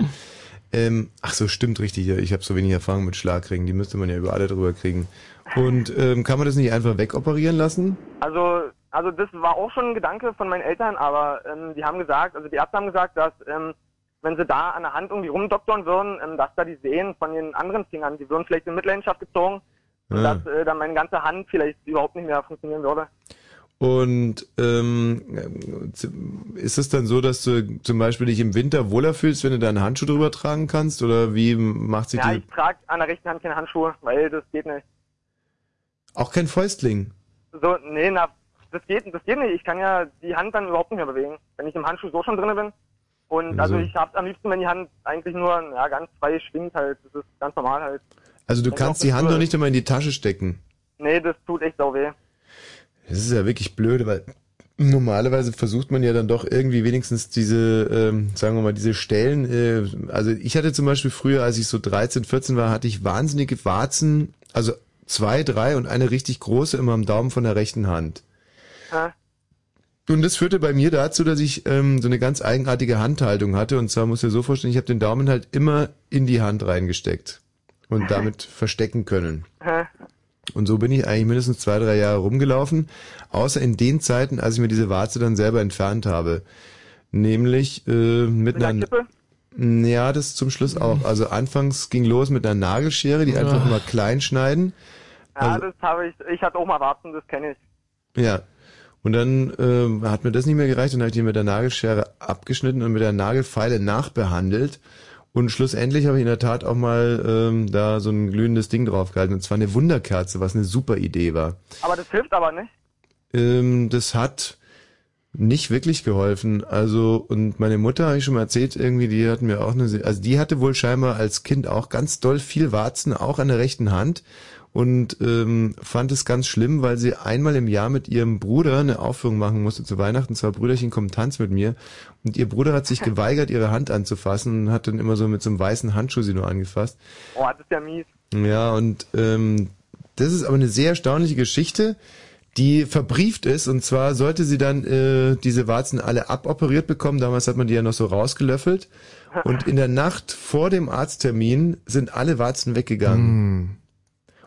Ähm, ach so, stimmt richtig. Ich habe so wenig Erfahrung mit Schlagringen. Die müsste man ja über alle drüber kriegen. Und ähm, kann man das nicht einfach wegoperieren lassen? Also, also das war auch schon ein Gedanke von meinen Eltern, aber ähm, die haben gesagt, also die Ärzte haben gesagt, dass ähm, wenn sie da an der Hand irgendwie rumdoktern würden, ähm, dass da die Sehnen von den anderen Fingern, die würden vielleicht in Mitleidenschaft gezogen und Ah. dass äh, dann meine ganze Hand vielleicht überhaupt nicht mehr funktionieren würde. Und ähm, ist es dann so, dass du zum Beispiel dich im Winter wohler fühlst, wenn du da einen Handschuh drüber tragen kannst? Oder wie macht sich Ja, die... ich trage an der rechten Hand keine Handschuhe, weil das geht nicht. Auch kein Fäustling? So, nee, na, das geht, das geht nicht. Ich kann ja die Hand dann überhaupt nicht mehr bewegen, wenn ich im Handschuh so schon drinne bin. Und also Also- ich hab's am liebsten, wenn die Hand eigentlich nur ja, ganz frei schwingt halt. Das ist ganz normal halt. Also du Wenn kannst auch die Hand noch nicht einmal in die Tasche stecken. Nee, das tut echt sau weh. Das ist ja wirklich blöd, weil normalerweise versucht man ja dann doch irgendwie wenigstens diese, ähm, sagen wir mal, diese Stellen. Äh, also ich hatte zum Beispiel früher, als ich so 13, 14 war, hatte ich wahnsinnige Warzen, also zwei, drei und eine richtig große immer am Daumen von der rechten Hand. Ja. Und das führte bei mir dazu, dass ich ähm, so eine ganz eigenartige Handhaltung hatte. Und zwar muss ich dir so vorstellen, ich habe den Daumen halt immer in die Hand reingesteckt und damit verstecken können. Hä? Und so bin ich eigentlich mindestens zwei, drei Jahre rumgelaufen, außer in den Zeiten, als ich mir diese Warze dann selber entfernt habe. Nämlich äh, mit Mit einer... Kippe? Ja, das zum Schluss auch. Also anfangs ging los mit einer Nagelschere, die einfach Ah. immer klein schneiden. Ja, Also- das habe ich, ich hatte auch mal Warzen, das kenne ich. Ja. Und dann ähm, hat mir das nicht mehr gereicht und habe ich die mit der Nagelschere abgeschnitten und mit der Nagelfeile nachbehandelt. Und schlussendlich habe ich in der Tat auch mal ähm, da so ein glühendes Ding draufgehalten. Und zwar eine Wunderkerze, was eine super Idee war. Aber das hilft aber nicht. Ähm, das hat nicht wirklich geholfen. Also, und meine Mutter, habe ich schon mal erzählt, irgendwie, die hat mir auch eine, also die hatte wohl scheinbar als Kind auch ganz doll viel Warzen, auch an der rechten Hand. Und ähm, fand es ganz schlimm, weil sie einmal im Jahr mit ihrem Bruder eine Aufführung machen musste zu Weihnachten. Zwar Brüderchen kommt tanz mit mir. Und ihr Bruder hat sich geweigert, ihre Hand anzufassen und hat dann immer so mit so einem weißen Handschuh sie nur angefasst. Oh, das ist ja mies. Ja, und ähm, das ist aber eine sehr erstaunliche Geschichte, die verbrieft ist. Und zwar sollte sie dann äh, diese Warzen alle aboperiert bekommen. Damals hat man die ja noch so rausgelöffelt. Und in der Nacht vor dem Arzttermin sind alle Warzen weggegangen.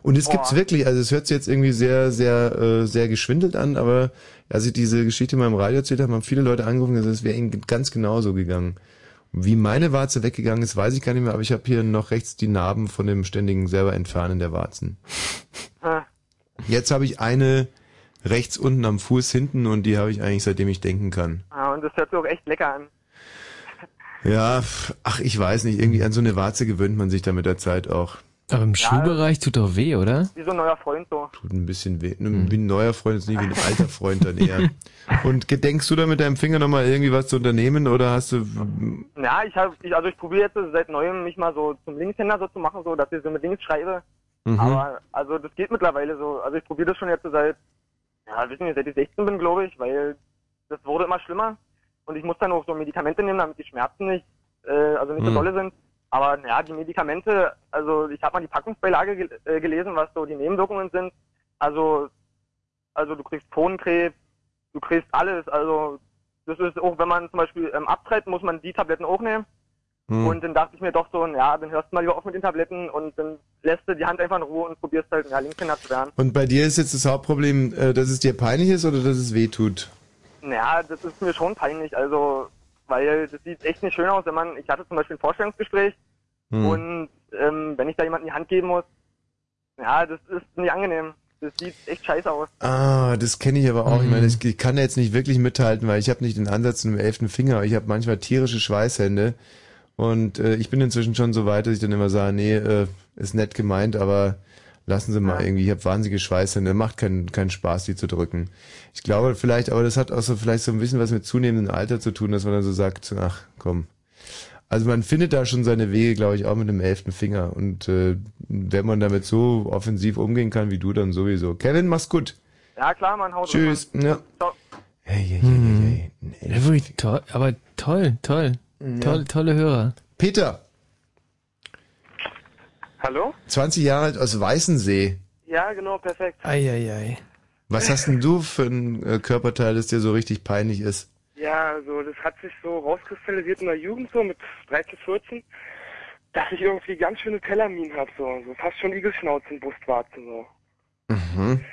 Und es gibt's Boah. wirklich, also es hört sich jetzt irgendwie sehr, sehr, äh, sehr geschwindelt an, aber als ich diese Geschichte mal im Radio erzählt habe, haben viele Leute angerufen, gesagt, es wäre ihnen ganz genauso gegangen. Wie meine Warze weggegangen ist, weiß ich gar nicht mehr, aber ich habe hier noch rechts die Narben von dem ständigen selber Entfernen der Warzen. Ah. Jetzt habe ich eine rechts unten am Fuß hinten und die habe ich eigentlich seitdem ich denken kann. Ah, und das hört sich auch echt lecker an. Ja, ach, ich weiß nicht, irgendwie an so eine Warze gewöhnt man sich da mit der Zeit auch. Aber im Schuhbereich tut doch weh, oder? Wie so ein neuer Freund so. Tut ein bisschen weh. Wie ein neuer Freund ist nicht wie ein alter Freund dann eher. Und gedenkst du da mit deinem Finger nochmal irgendwie was zu unternehmen oder hast du... Ja, ich habe, ich, also ich probiere jetzt seit neuem mich mal so zum Linkshänder so zu machen, so dass ich so mit links schreibe. Mhm. Aber also das geht mittlerweile so. Also ich probiere das schon jetzt seit, ja, wissen nicht, seit ich 16 bin, glaube ich, weil das wurde immer schlimmer und ich muss dann auch so Medikamente nehmen, damit die Schmerzen nicht, äh, also nicht so Mhm. dolle sind. Aber ja, die Medikamente, also ich habe mal die Packungsbeilage gel äh, gelesen, was so die Nebenwirkungen sind. Also, also du kriegst Phonenkrebs, du kriegst alles. Also das ist auch, wenn man zum Beispiel ähm, abtreibt, muss man die Tabletten auch nehmen. Hm. Und dann dachte ich mir doch so, ja, dann hörst du mal lieber auf mit den Tabletten und dann lässt du die Hand einfach in Ruhe und probierst halt, ja, Linkshänder zu werden. Und bei dir ist jetzt das Hauptproblem, äh, dass es dir peinlich ist oder dass es weh tut? Naja, das ist mir schon peinlich, also, weil das sieht echt nicht schön aus, wenn man, ich hatte zum Beispiel ein Vorstellungsgespräch Hm. und ähm, wenn ich da jemanden die Hand geben muss, ja, das ist nicht angenehm. Das sieht echt scheiße aus. Ah, das kenne ich aber auch. Ich Mhm. meine, ich, ich kann da jetzt nicht wirklich mithalten, weil ich habe nicht den Ansatz zum elften Finger. Ich habe manchmal tierische Schweißhände. Und äh, ich bin inzwischen schon so weit, dass ich dann immer sage, nee, äh, ist nett gemeint, aber lassen Sie mal irgendwie, ich habe wahnsinnige Schweißhände, macht keinen keinen Spaß, die zu drücken. Ich glaube vielleicht, aber das hat auch so vielleicht so ein bisschen was mit zunehmendem Alter zu tun, dass man dann so sagt, ach komm. Also man findet da schon seine Wege, glaube ich, auch mit dem elften Finger. Und äh, wenn man damit so offensiv umgehen kann wie du, dann sowieso. Kevin, mach's gut. Ja, klar, man haut Tschüss. Ja. Ciao. Hey, hey, Hm. Ja, wirklich toll, aber toll, toll. Toll, tolle Hörer. Peter, Hallo? 20 Jahre alt aus Weißensee. Ja, genau, perfekt. Eieiei. Was hast denn du für ein äh, Körperteil, das dir so richtig peinlich ist? Ja, also das hat sich so rauskristallisiert in der Jugend so mit 13, 14, dass ich irgendwie ganz schöne Tellerminen habe, so, so fast schon Igelschnauzen, Brustwarzen so. Mhm.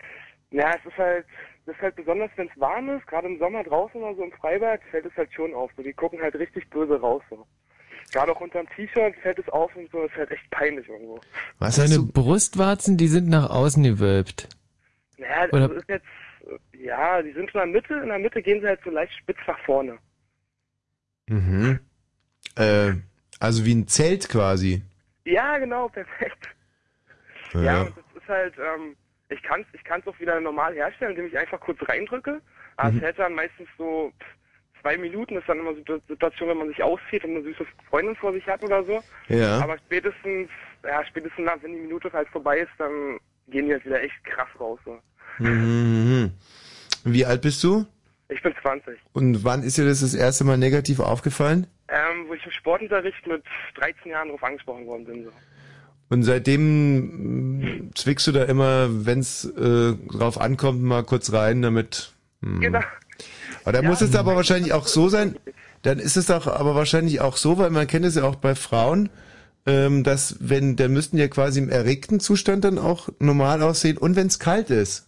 Ja, es ist halt, das ist halt besonders, wenn es warm ist, gerade im Sommer draußen oder so im Freibad, fällt es halt schon auf. So, die gucken halt richtig böse raus so. Gerade auch unterm T-Shirt fällt es auf und so, ist halt echt peinlich irgendwo. Was Deine Brustwarzen, die sind nach außen gewölbt. Naja, Oder- das ist jetzt, ja, die sind schon in der Mitte, in der Mitte gehen sie halt so leicht spitz nach vorne. Mhm. Äh, also wie ein Zelt quasi. Ja, genau, perfekt. Ja, Ja. und das ist halt, ähm, ich kann es ich kann's auch wieder normal herstellen, indem ich einfach kurz reindrücke. Aber Mhm. es hält dann meistens so pff, zwei Minuten, ist dann immer so die Situation, wenn man sich auszieht und eine süße Freundin vor sich hat oder so. Ja. Aber spätestens, ja, spätestens nach, wenn die Minute halt vorbei ist, dann gehen die halt wieder echt krass raus. So. Mhm. Wie alt bist du? Ich bin 20. Und wann ist dir das das erste Mal negativ aufgefallen? Ähm, wo ich im Sportunterricht mit 13 Jahren drauf angesprochen worden bin. So. Und seitdem mh, zwickst du da immer, wenn's äh, drauf ankommt, mal kurz rein, damit. Mh. Genau. Aber da muss es aber wahrscheinlich auch so sein. Dann ist es doch aber wahrscheinlich auch so, weil man kennt es ja auch bei Frauen, ähm, dass wenn, dann müssten die ja quasi im erregten Zustand dann auch normal aussehen und wenn es kalt ist.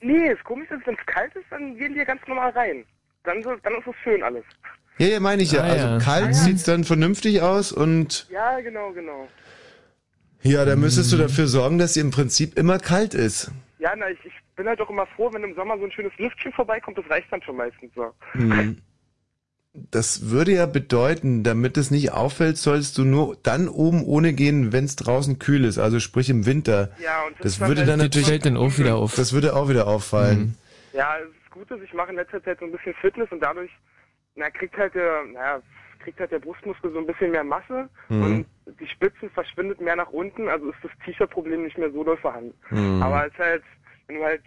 Nee, das Komische ist, wenn es kalt ist, dann gehen die ja ganz normal rein. Dann, so, dann ist es schön alles. Ja, ja, meine ich ja. Ah, also ja. kalt Ah, ja. sieht's dann vernünftig aus und Ja, genau, genau. ja, da müsstest du dafür sorgen, dass sie im Prinzip immer kalt ist. Ja, na, ich, ich bin halt auch immer froh, wenn im Sommer so ein schönes Lüftchen vorbeikommt, das reicht dann schon meistens so. Mhm. das würde ja bedeuten, damit es nicht auffällt, solltest du nur dann oben ohne gehen, wenn es draußen kühl ist, also sprich im Winter. Ja, und das das würde halt- dann Das natürlich fällt dann auch wieder auf. Das würde auch wieder auffallen. Ja, das Gute ist, ich mache in letzter Zeit so ein bisschen Fitness und dadurch, na, kriegt halt der, naja, kriegt halt der Brustmuskel so ein bisschen mehr Masse Mhm. und die Spitzen verschwindet mehr nach unten, also ist das T-Shirt-Problem nicht mehr so doll vorhanden. Mhm. Aber es ist halt, wenn du halt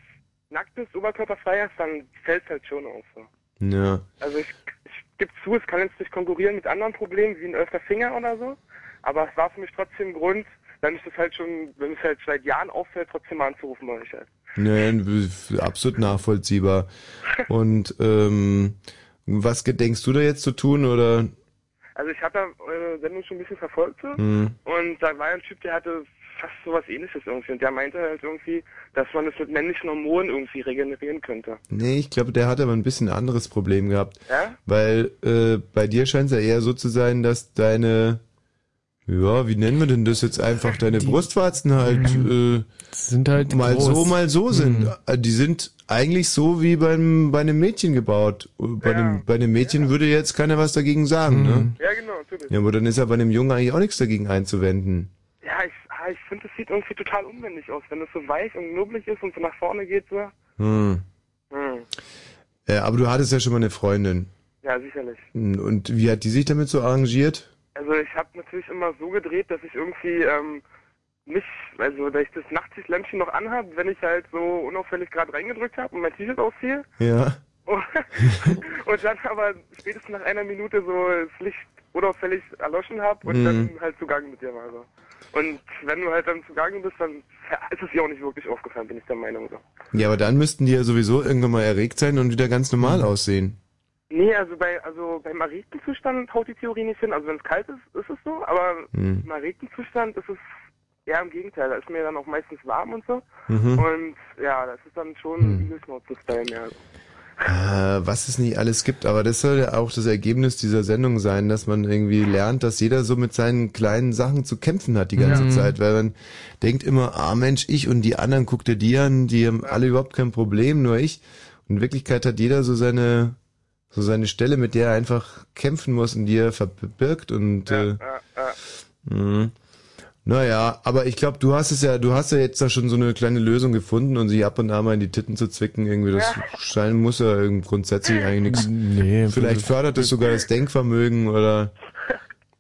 nackt bist, oberkörperfrei hast, dann fällt es halt schon auf. So. Ja. Also ich, ich gebe zu, es kann jetzt nicht konkurrieren mit anderen Problemen, wie ein öfter Finger oder so, aber es war für mich trotzdem ein Grund, wenn das halt schon, wenn es halt seit Jahren auffällt, trotzdem mal anzurufen bei euch halt. Ja, absolut nachvollziehbar. Und ähm, was gedenkst du da jetzt zu tun oder? Also ich habe ja eure Sendung schon ein bisschen verfolgt so. Hm. und da war ja ein Typ, der hatte fast sowas ähnliches irgendwie und der meinte halt irgendwie, dass man das mit männlichen Hormonen irgendwie regenerieren könnte. Nee, ich glaube, der hat aber ein bisschen ein anderes Problem gehabt. Ja? Weil äh, bei dir scheint es ja eher so zu sein, dass deine, ja, wie nennen wir denn das jetzt einfach, deine Brustwarzen halt, äh, sind halt mal groß. so, mal so sind. Mhm. Äh, Die sind eigentlich so wie beim, bei einem Mädchen gebaut. Äh, Bei, einem, bei einem Mädchen würde jetzt keiner was dagegen sagen, ne? Ja, genau, natürlich. Ja, aber dann ist ja bei einem Jungen eigentlich auch nichts dagegen einzuwenden. Ja, ich, ah, ich finde, das sieht irgendwie total unmännlich aus, wenn es so weich und knubbelig ist und so nach vorne geht so. Hm. Hm. Äh, aber du hattest ja schon mal eine Freundin. Ja, sicherlich. Hm, Und wie hat die sich damit so arrangiert? Also ich habe natürlich immer so gedreht, dass ich irgendwie ähm, nicht, also dass ich das Nachtsichtlämpchen noch anhab, wenn ich halt so unauffällig gerade reingedrückt habe und mein T-Shirt ausziehe. Ja. und dann aber spätestens nach einer Minute so das Licht unauffällig erloschen habe und Mhm. dann halt zugange mit dir war. So. Und wenn du halt dann zugange bist, dann ist es ihr auch nicht wirklich aufgefallen, bin ich der Meinung. So. Ja, aber dann müssten die ja sowieso irgendwann mal erregt sein und wieder ganz normal Mhm. aussehen. Nee, also bei also beim erregten Zustand haut die Theorie nicht hin. Also wenn es kalt ist, ist es so, aber Mhm. im erregten Zustand ist es eher im Gegenteil. Da ist mir dann auch meistens warm und so. Mhm. Und ja, das ist dann schon Mhm. Igelschnauze-Style mehr. Äh, was es nicht alles gibt, aber das soll ja auch das Ergebnis dieser Sendung sein, dass man irgendwie lernt, dass jeder so mit seinen kleinen Sachen zu kämpfen hat die ganze Ja. Zeit, weil man denkt immer, ah Mensch, ich und die anderen guckt dir die an, die haben alle überhaupt kein Problem, nur ich. Und in Wirklichkeit hat jeder so seine so seine Stelle, mit der er einfach kämpfen muss und die er verbirgt und äh, mh. Naja, aber ich glaube, du hast es ja, du hast ja jetzt da schon so eine kleine Lösung gefunden und sie ab und an mal in die Titten zu zwicken, irgendwie, das scheint, muss ja irgendwie grundsätzlich eigentlich nichts. Nee, Vielleicht fördert es sogar das Denkvermögen oder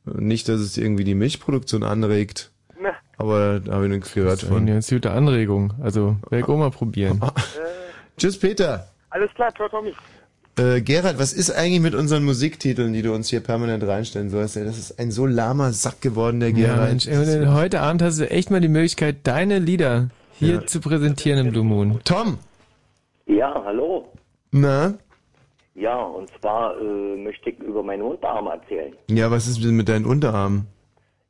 nicht, dass es irgendwie die Milchproduktion anregt. Ne. Aber da habe ich nichts gehört Das ist von. eine ganz gute Anregung. Also, werde ich auch mal probieren. Tschüss, Peter. Alles klar, ciao Tommy. Äh, Gerhard, was ist eigentlich mit unseren Musiktiteln, die du uns hier permanent reinstellen sollst? Ey, Das ist ein so lahmer Sack geworden, der Ja, Gerhard. Mensch, ey, heute Abend hast du echt mal die Möglichkeit, deine Lieder hier Ja. zu präsentieren im Blue Moon. Tom! Ja, hallo. Na? Ja, und zwar äh, möchte ich über meine Unterarme erzählen. Ja, was ist denn mit deinen Unterarmen?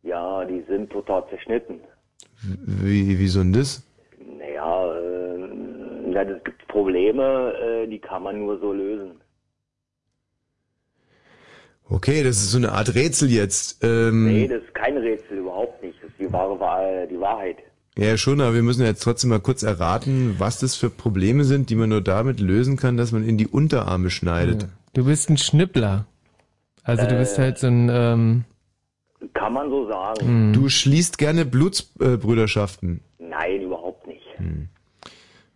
Ja, die sind total zerschnitten. Wie, wie so denn das? Naja, äh, na, es gibt Probleme, äh, die kann man nur so lösen. Okay, das ist so eine Art Rätsel jetzt. Ähm, Nee, das ist kein Rätsel, überhaupt nicht. Das ist die wahre Wahr, die Wahrheit. Ja, schon, aber wir müssen jetzt trotzdem mal kurz erraten, was das für Probleme sind, die man nur damit lösen kann, dass man in die Unterarme schneidet. Du bist ein Schnippler. Also du bist Äh. halt so ein, ähm, Kann man so sagen. Du schließt gerne Blutsbrüderschaften. Nein, überhaupt nicht.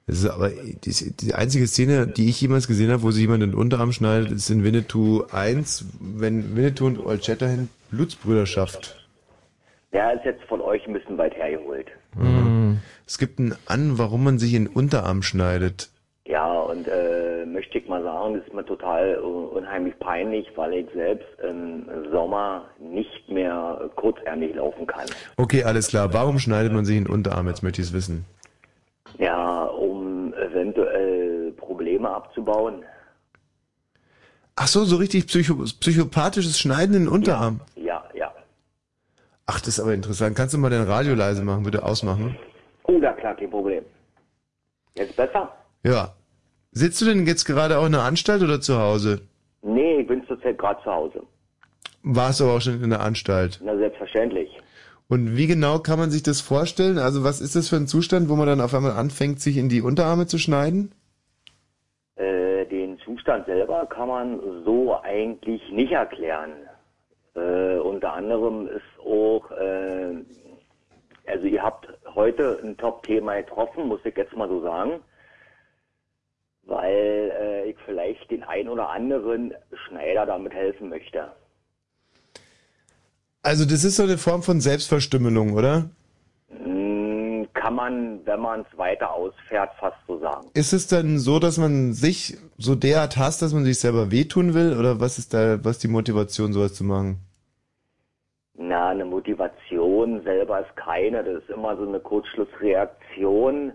Das ist aber die, die einzige Szene, die ich jemals gesehen habe, wo sich jemand in den Unterarm schneidet, ist in Winnetou 1, wenn Winnetou und Old Shatterhand Blutsbrüderschaft. Der ist jetzt von euch ein bisschen weit hergeholt. Es gibt einen An, warum man sich in den Unterarm schneidet. Ja, und äh, möchte ich mal sagen, das ist mir total unheimlich peinlich, weil ich selbst im Sommer nicht mehr kurzärmlich laufen kann. Okay, alles klar. Warum schneidet man sich in den Unterarm? Jetzt möchte ich es wissen. Ja, um eventuell Probleme abzubauen. Ach so, so richtig psycho psychopathisches Schneiden in den Unterarm. Ja, ja. Ach, das ist aber interessant. Kannst du mal dein Radio leise machen, bitte ausmachen? Oh, da klar, kein Problem. Jetzt besser? Ja. Sitzt du denn jetzt gerade auch in der Anstalt oder zu Hause? Nee, ich bin zurzeit gerade zu Hause. Warst du aber auch schon in der Anstalt? Na, selbstverständlich. Und wie genau kann man sich das vorstellen? Also was ist das für ein Zustand, wo man dann auf einmal anfängt, sich in die Unterarme zu schneiden? Äh, den Zustand selber kann man so eigentlich nicht erklären. Äh, unter anderem ist auch, äh, also ihr habt heute ein Top-Thema getroffen, muss ich jetzt mal so sagen, weil äh, ich vielleicht den ein oder anderen Schneider damit helfen möchte. Also das ist so eine Form von Selbstverstümmelung, oder? Hm, Kann man, wenn man es weiter ausfährt, fast so sagen. Ist es denn so, dass man sich so derart hasst, dass man sich selber wehtun will? Oder was ist da, was ist die Motivation, sowas zu machen? Na, eine Motivation selber ist keine. Das ist immer so eine Kurzschlussreaktion.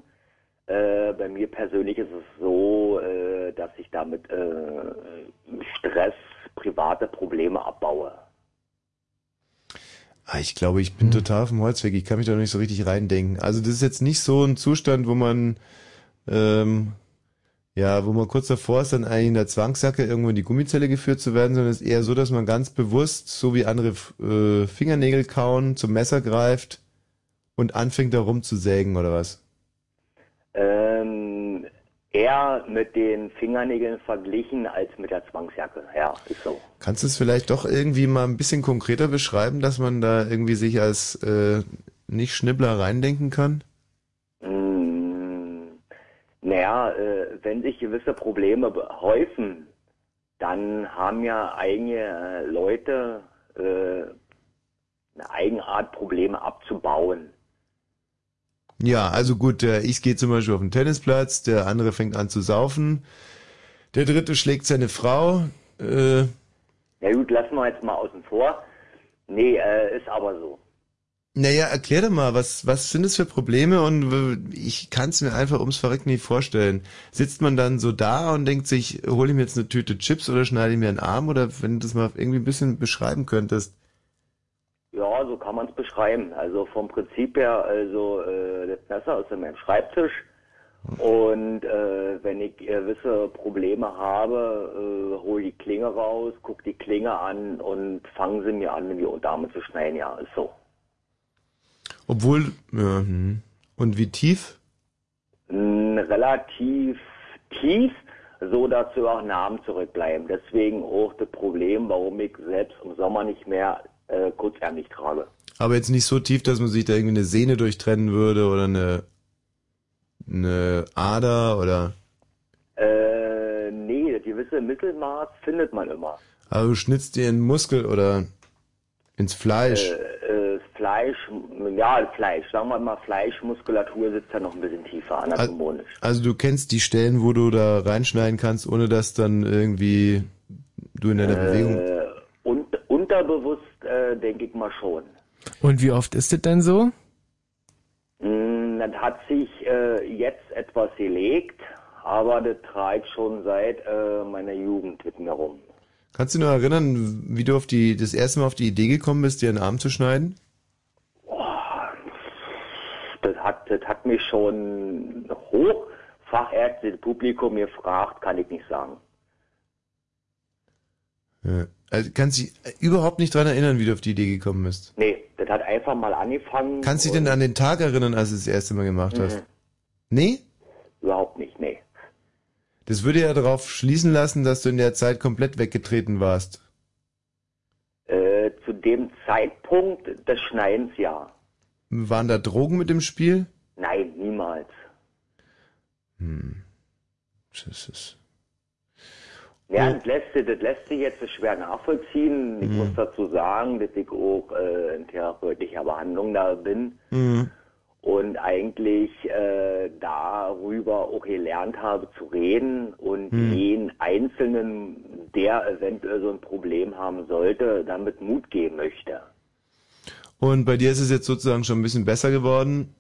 Äh, bei mir persönlich ist es so, äh, dass ich damit äh, Stress, private Probleme abbaue. Ah, ich glaube, ich bin total vom Holzweg. Ich kann mich da noch nicht so richtig reindenken. Also das ist jetzt nicht so ein Zustand, wo man ähm, ja, wo man kurz davor ist, dann eigentlich in der Zwangsjacke irgendwo in die Gummizelle geführt zu werden, sondern es ist eher so, dass man ganz bewusst, so wie andere äh, Fingernägel kauen, zum Messer greift und anfängt da rumzusägen oder was? Ähm, eher mit den Fingernägeln verglichen als mit der Zwangsjacke. Ja, ist so. Kannst du es vielleicht doch irgendwie mal ein bisschen konkreter beschreiben, dass man da irgendwie sich als äh, nicht Schnibbler reindenken kann? Mm, naja, äh, wenn sich gewisse Probleme häufen, dann haben ja einige äh, Leute äh, eine Eigenart, Probleme abzubauen. Ja, also gut, ich gehe zum Beispiel auf den Tennisplatz, der andere fängt an zu saufen, der dritte schlägt seine Frau. Äh, Ja gut, lassen wir jetzt mal außen vor. Nee, äh, ist aber so. naja, erklär doch mal, was, was sind das für Probleme und ich kann es mir einfach ums Verrecken nicht vorstellen. Sitzt man dann so da und denkt sich, hole ich mir jetzt eine Tüte Chips oder schneide ich mir einen Arm oder wenn du das mal irgendwie ein bisschen beschreiben könntest. Beschreiben. Also vom Prinzip her, also äh, das Messer ist in meinem Schreibtisch und äh, wenn ich gewisse Probleme habe, äh, hole die Klinge raus, guck die Klinge an und fange sie mir an, in die Unterarme zu schneiden. Ja, ist so. Obwohl, ja, hm. und wie tief? Mm, relativ tief, so dazu auch Namen zurückbleiben. Deswegen auch das Problem, warum ich selbst im Sommer nicht mehr äh, kurzärmlich trage. Aber jetzt nicht so tief, dass man sich da irgendwie eine Sehne durchtrennen würde oder eine, eine Ader oder, Äh, nee, das gewisse Mittelmaß findet man immer. also du schnitzt dir einen Muskel oder ins Fleisch. Äh, äh, Fleisch, ja, Fleisch, sagen wir mal Fleischmuskulatur sitzt da noch ein bisschen tiefer, anatomisch. Also du kennst die Stellen, wo du da reinschneiden kannst, ohne dass dann irgendwie du in deiner Bewegung. Äh, und, unterbewusst äh, denke ich mal schon. Und wie oft ist es denn so? Mm, Das hat sich äh, jetzt etwas gelegt, aber das treibt schon seit äh, meiner Jugend mit mir rum. Kannst du dich noch erinnern, wie du auf die das erste Mal auf die Idee gekommen bist, dir einen Arm zu schneiden? Das hat, das hat mich schon hoch fachärztliches Publikum gefragt, kann ich nicht sagen. Ja. Also kannst dich überhaupt nicht dran erinnern, wie du auf die Idee gekommen bist. Nee, das hat einfach mal angefangen. Kannst du dich denn an den Tag erinnern, als du es das erste Mal gemacht hast? Mhm. Nee? Überhaupt nicht, nee. Das würde ja darauf schließen lassen, dass du in der Zeit komplett weggetreten warst. Äh, zu dem Zeitpunkt des Schneidens ja. Waren da Drogen mit im Spiel? Nein, niemals. Hm. Das ist Ja, das lässt, sich- das lässt sich jetzt schwer nachvollziehen. Ich Mhm. muss dazu sagen, dass ich auch äh, in therapeutischer Behandlung da bin Mhm. und eigentlich äh, darüber auch gelernt habe zu reden und Mhm. jeden Einzelnen, der eventuell so ein Problem haben sollte, damit Mut geben möchte. Und bei dir ist es jetzt sozusagen schon ein bisschen besser geworden.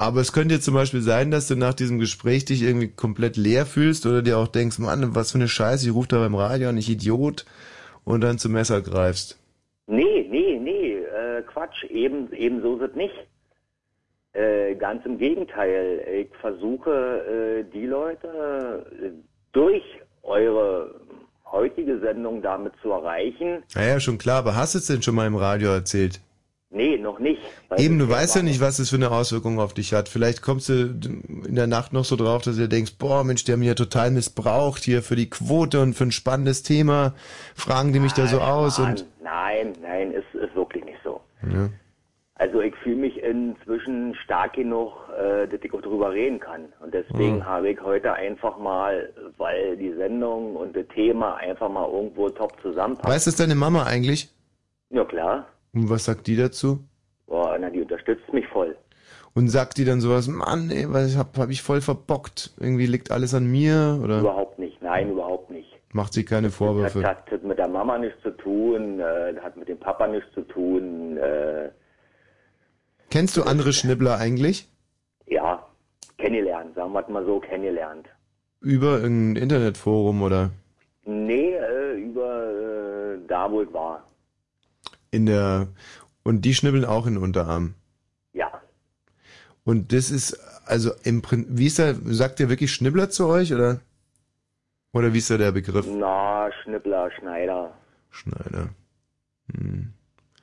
Aber es könnte jetzt zum Beispiel sein, dass du nach diesem Gespräch dich irgendwie komplett leer fühlst oder dir auch denkst, Mann, was für eine Scheiße, ich rufe da beim Radio an, ich Idiot, und dann zum Messer greifst. Nee, nee, nee, äh, Quatsch, eben, eben so ist es nicht. Äh, ganz im Gegenteil, ich versuche äh, die Leute äh, durch eure heutige Sendung damit zu erreichen. Naja, schon klar, aber hast du es denn schon mal im Radio erzählt? Nee, noch nicht. Eben, du weißt ja nicht, was es für eine Auswirkung auf dich hat. Vielleicht kommst du in der Nacht noch so drauf, dass du dir denkst, boah, Mensch, die haben mich ja total missbraucht hier für die Quote und für ein spannendes Thema. Fragen die mich da so aus Mann, und Nein, nein, ist, ist wirklich nicht so. ja. Also ich fühle mich inzwischen stark genug, äh, dass ich auch drüber reden kann. Und deswegen Mhm. habe ich heute einfach mal, weil die Sendung und das Thema einfach mal irgendwo top zusammenpassen. Weiß das deine Mama eigentlich? Ja klar. Und was sagt die dazu? Boah, na, die unterstützt mich voll. Und sagt die dann sowas, Mann, ey, was hab, hab ich voll verbockt. Irgendwie liegt alles an mir oder Überhaupt nicht, nein, überhaupt nicht. macht sie keine Das Vorwürfe? hat, hat mit der Mama nichts zu tun, äh, hat mit dem Papa nichts zu tun. Äh, Kennst du andere Schnibbler eigentlich? ja, kennengelernt, sagen wir mal so, kennengelernt. Über irgendein Internetforum oder Nee, äh, über äh, da, wo ich war. In der und die schnibbeln auch in den Unterarm. Ja. Und das ist also im Prin wie ist da sagt ihr wirklich Schnibbler zu euch oder oder wie ist da der Begriff? Na, Schnippler, Schneider. Schneider. Hm.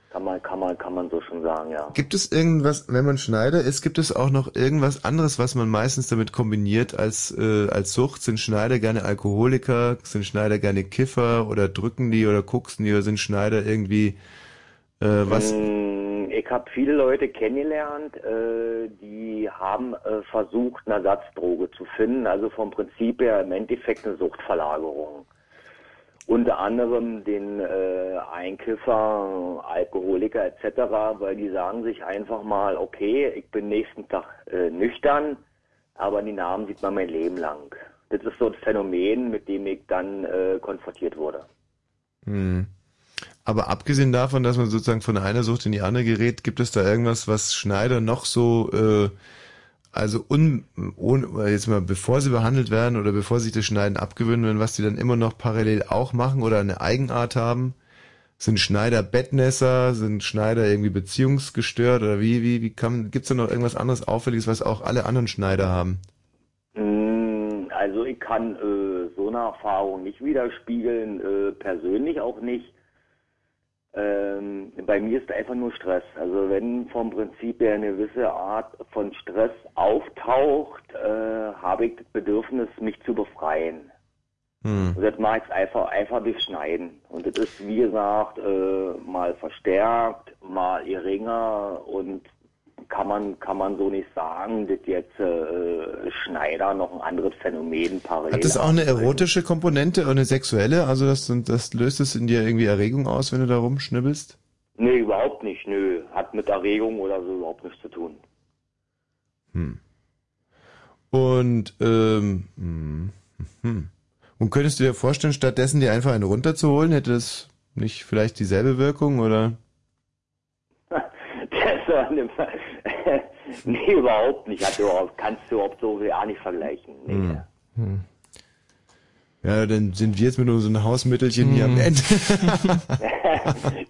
Kann man, kann man, kann man so schon sagen, ja. Gibt es irgendwas, wenn man Schneider ist, gibt es auch noch irgendwas anderes, was man meistens damit kombiniert als, äh, als Sucht? Sind Schneider gerne Alkoholiker? Sind Schneider gerne Kiffer? Oder drücken die oder koksen die? Oder sind Schneider irgendwie, äh, was? Mm, Ich habe viele Leute kennengelernt, äh, die haben äh, versucht, eine Ersatzdroge zu finden. Also vom Prinzip her im Endeffekt eine Suchtverlagerung. Unter anderem den äh, Einkiffer, Alkoholiker etc., weil die sagen sich einfach mal, okay, ich bin nächsten Tag äh, nüchtern, aber die Namen sieht man mein Leben lang. Das ist so das Phänomen, mit dem ich dann konfrontiert wurde. Hm. Aber abgesehen davon, dass man sozusagen von einer Sucht in die andere gerät, gibt es da irgendwas, was Schneider noch so, äh, also un, ohne, jetzt mal, bevor sie behandelt werden oder bevor sich das Schneiden abgewöhnen werden, was die dann immer noch parallel auch machen oder eine Eigenart haben? Sind Schneider Bettnässer? Sind Schneider irgendwie beziehungsgestört oder wie, wie, wie kann, gibt's da noch irgendwas anderes Auffälliges, was auch alle anderen Schneider haben? Mm, Also ich kann äh, so eine Erfahrung nicht widerspiegeln, äh, persönlich auch nicht. Ähm, bei mir ist einfach nur Stress. Also wenn vom Prinzip her eine gewisse Art von Stress auftaucht, äh, habe ich das Bedürfnis, mich zu befreien. Hm. Und das mache ich einfach, einfach durch Schneiden. Und das ist, wie gesagt, äh, mal verstärkt, mal geringer und kann man, kann man so nicht sagen, dass jetzt äh, Schneider noch ein anderes Phänomen parallel Hat das auch eine erotische Komponente oder eine sexuelle? Also das, das löst es in dir irgendwie Erregung aus, wenn du da rumschnibbelst? Nee, überhaupt nicht, nö. Hat mit Erregung oder so überhaupt nichts zu tun. Hm. Und, ähm, hm, hm. Und könntest du dir vorstellen, stattdessen dir einfach einen runterzuholen, hätte das nicht vielleicht dieselbe Wirkung oder? Das war eine, nee, überhaupt nicht. Hat überhaupt, kannst du überhaupt so gar nicht vergleichen. Nee. Hm. Hm. Ja, dann sind wir jetzt mit unseren Hausmittelchen hier am Ende.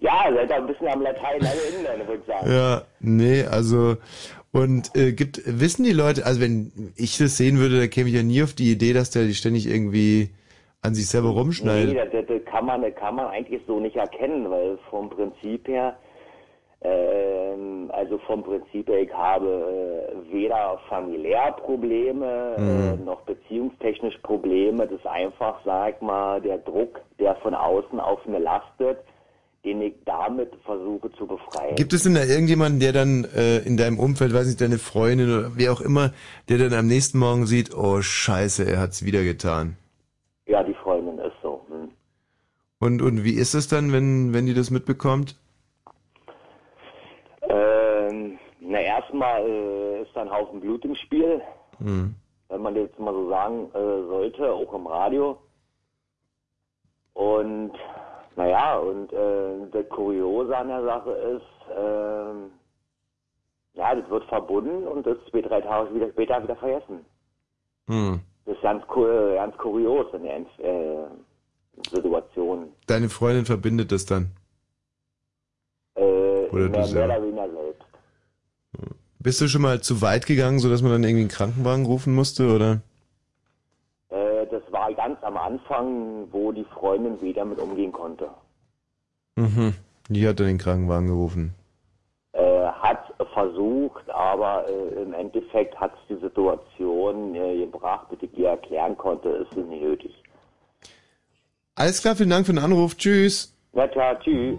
ja, seid ein bisschen am Latein alle Innen, würde ich sagen. Ja, nee, also und äh, gibt wissen die Leute, also wenn ich das sehen würde, da käme ich ja nie auf die Idee, dass der ständig irgendwie an sich selber rumschneidet. Nee, das, das, das kann man, das kann man eigentlich so nicht erkennen, weil vom Prinzip her, ähm, also vom Prinzip her, ich habe äh, weder familiär Probleme äh, Mhm. noch beziehungstechnisch Probleme. Das ist einfach, sag mal, der Druck, der von außen auf mir lastet, den ich damit versuche zu befreien. Gibt es denn da irgendjemanden, der dann äh, in deinem Umfeld, weiß nicht, deine Freundin oder wer auch immer, der dann am nächsten Morgen sieht, oh Scheiße, er hat's wieder getan. Ja, die Freundin ist so. Hm. Und und wie ist es dann, wenn wenn die das mitbekommt? Ähm, erstmal äh, ist da ein Haufen Blut im Spiel, Hm. wenn man jetzt mal so sagen äh, sollte, auch im Radio. Und naja, und äh, das Kuriose an der Sache ist, ähm, ja, das wird verbunden und das zwei, drei Tage wieder, später wieder vergessen. Hm. Das ist ganz, äh, ganz kurios in der äh, Situation. Deine Freundin verbindet das dann. Äh, Oder du mehr, mehr selber. oder weniger selbst. Bist du schon mal zu weit gegangen, so dass man dann irgendwie einen Krankenwagen rufen musste, oder? Äh, das war ganz am Anfang, wo die Freundin wieder mit umgehen konnte. Mhm. Die hat dann den Krankenwagen gerufen. versucht, aber äh, im Endeffekt hat es die Situation äh, gebracht, dass ich erklären konnte, ist nicht nötig. Alles klar, vielen Dank für den Anruf. Tschüss. Na klar, tschüss.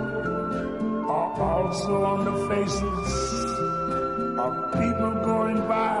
also on the faces of people going by.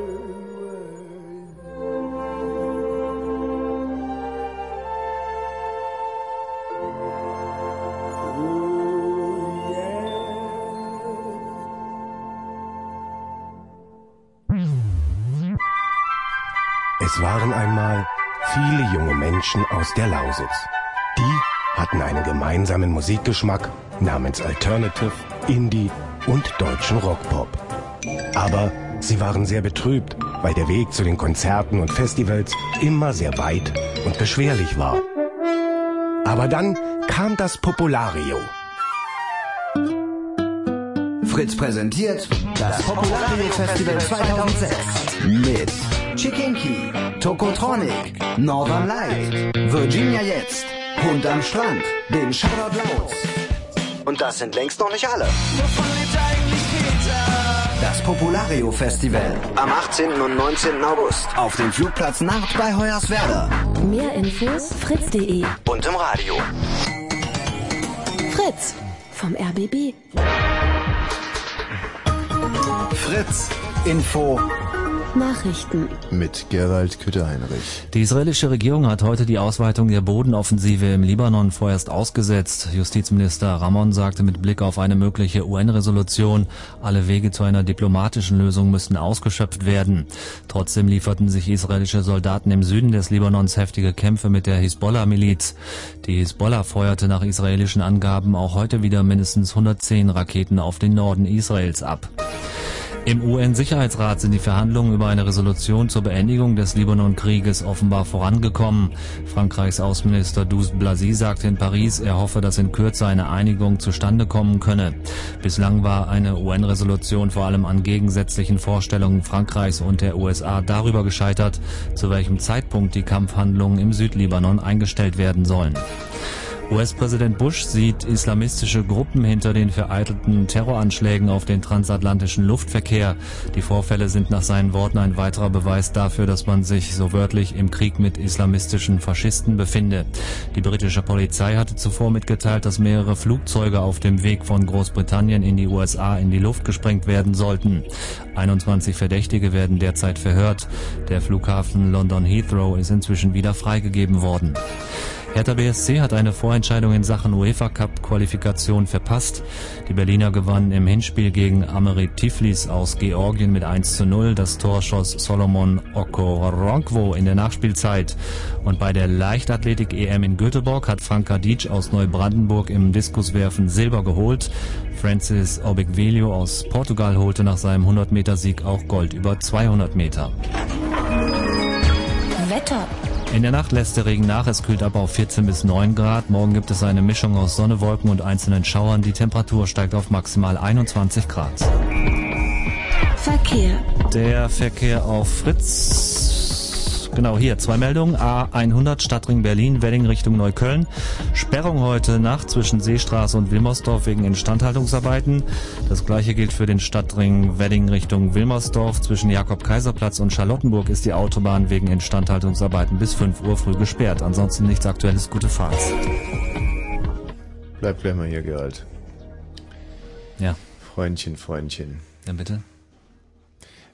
Es waren einmal viele junge Menschen aus der Lausitz. Die hatten einen gemeinsamen Musikgeschmack namens Alternative, Indie und deutschen Rockpop. Aber sie waren sehr betrübt, weil der Weg zu den Konzerten und Festivals immer sehr weit und beschwerlich war. Aber dann kam das Populario. Fritz präsentiert das Populario Festival 2006 mit Chikinki, Tokotronic, Northern Light, Virginia Jetzt, Hund am Strand, den Shoutout Louds. Und das sind längst noch nicht alle. Das Populario Festival am 18. und 19. August auf dem Flugplatz Nord bei Hoyerswerda Mehr Infos fritz.de und im Radio. Fritz vom RBB. Fritz Info Nachrichten. Mit Gerald Kütte-Heinrich. Die israelische Regierung hat heute die Ausweitung der Bodenoffensive im Libanon vorerst ausgesetzt. Justizminister Ramon sagte mit Blick auf eine mögliche UN-Resolution, alle Wege zu einer diplomatischen Lösung müssten ausgeschöpft werden. Trotzdem lieferten sich israelische Soldaten im Süden des Libanons heftige Kämpfe mit der Hisbollah-Miliz. Die Hisbollah feuerte nach israelischen Angaben auch heute wieder mindestens 110 Raketen auf den Norden Israels ab. Im UN-Sicherheitsrat sind die Verhandlungen über eine Resolution zur Beendigung des Libanon-Krieges offenbar vorangekommen. Frankreichs Außenminister Douce Blasi sagte in Paris, er hoffe, dass in Kürze eine Einigung zustande kommen könne. Bislang war eine UN-Resolution vor allem an gegensätzlichen Vorstellungen Frankreichs und der USA darüber gescheitert, zu welchem Zeitpunkt die Kampfhandlungen im Südlibanon eingestellt werden sollen. US-Präsident Bush sieht islamistische Gruppen hinter den vereitelten Terroranschlägen auf den transatlantischen Luftverkehr. Die Vorfälle sind nach seinen Worten ein weiterer Beweis dafür, dass man sich so wörtlich im Krieg mit islamistischen Faschisten befinde. Die britische Polizei hatte zuvor mitgeteilt, dass mehrere Flugzeuge auf dem Weg von Großbritannien in die USA in die Luft gesprengt werden sollten. 21 Verdächtige werden derzeit verhört. Der Flughafen London Heathrow ist inzwischen wieder freigegeben worden. Hertha BSC hat eine Vorentscheidung in Sachen UEFA Cup Qualifikation verpasst. Die Berliner gewannen im Hinspiel gegen Amerit Tiflis aus Georgien mit 1 zu 0. Das Tor schoss Solomon Okoronkwo in der Nachspielzeit. Und bei der Leichtathletik EM in Göteborg hat Frank Kadic aus Neubrandenburg im Diskuswerfen Silber geholt. Francis Obigvelio aus Portugal holte nach seinem 100 Meter Sieg auch Gold über 200 Meter. Wetter. In der Nacht lässt der Regen nach, es kühlt ab auf 14 bis 9 Grad. Morgen gibt es eine Mischung aus Sonne, Wolken und einzelnen Schauern. Die Temperatur steigt auf maximal 21 Grad. Verkehr. Der Verkehr auf Fritz. Genau hier, zwei Meldungen. A100 Stadtring Berlin, Wedding Richtung Neukölln. Sperrung heute Nacht zwischen Seestraße und Wilmersdorf wegen Instandhaltungsarbeiten. Das gleiche gilt für den Stadtring Wedding Richtung Wilmersdorf. Zwischen Jakob-Kaiser-Platz und Charlottenburg ist die Autobahn wegen Instandhaltungsarbeiten bis 5 Uhr früh gesperrt. Ansonsten nichts Aktuelles, gute Fahrt. Bleib gleich mal hier, Gerald. Ja. Freundchen, Freundchen. Ja, bitte.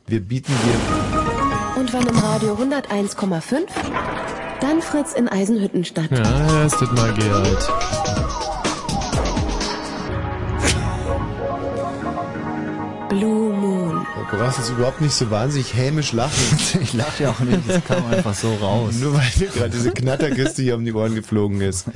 Wir bieten dir. Und wenn im Radio 101,5, dann Fritz in Eisenhüttenstadt. Ja, hörst du mal, Gerald. Blue Moon. Du brauchst jetzt überhaupt nicht so wahnsinnig hämisch lachen. ich lache ja auch nicht, das kam einfach so raus. Nur weil mir gerade diese Knatterkiste hier um die Ohren geflogen ist.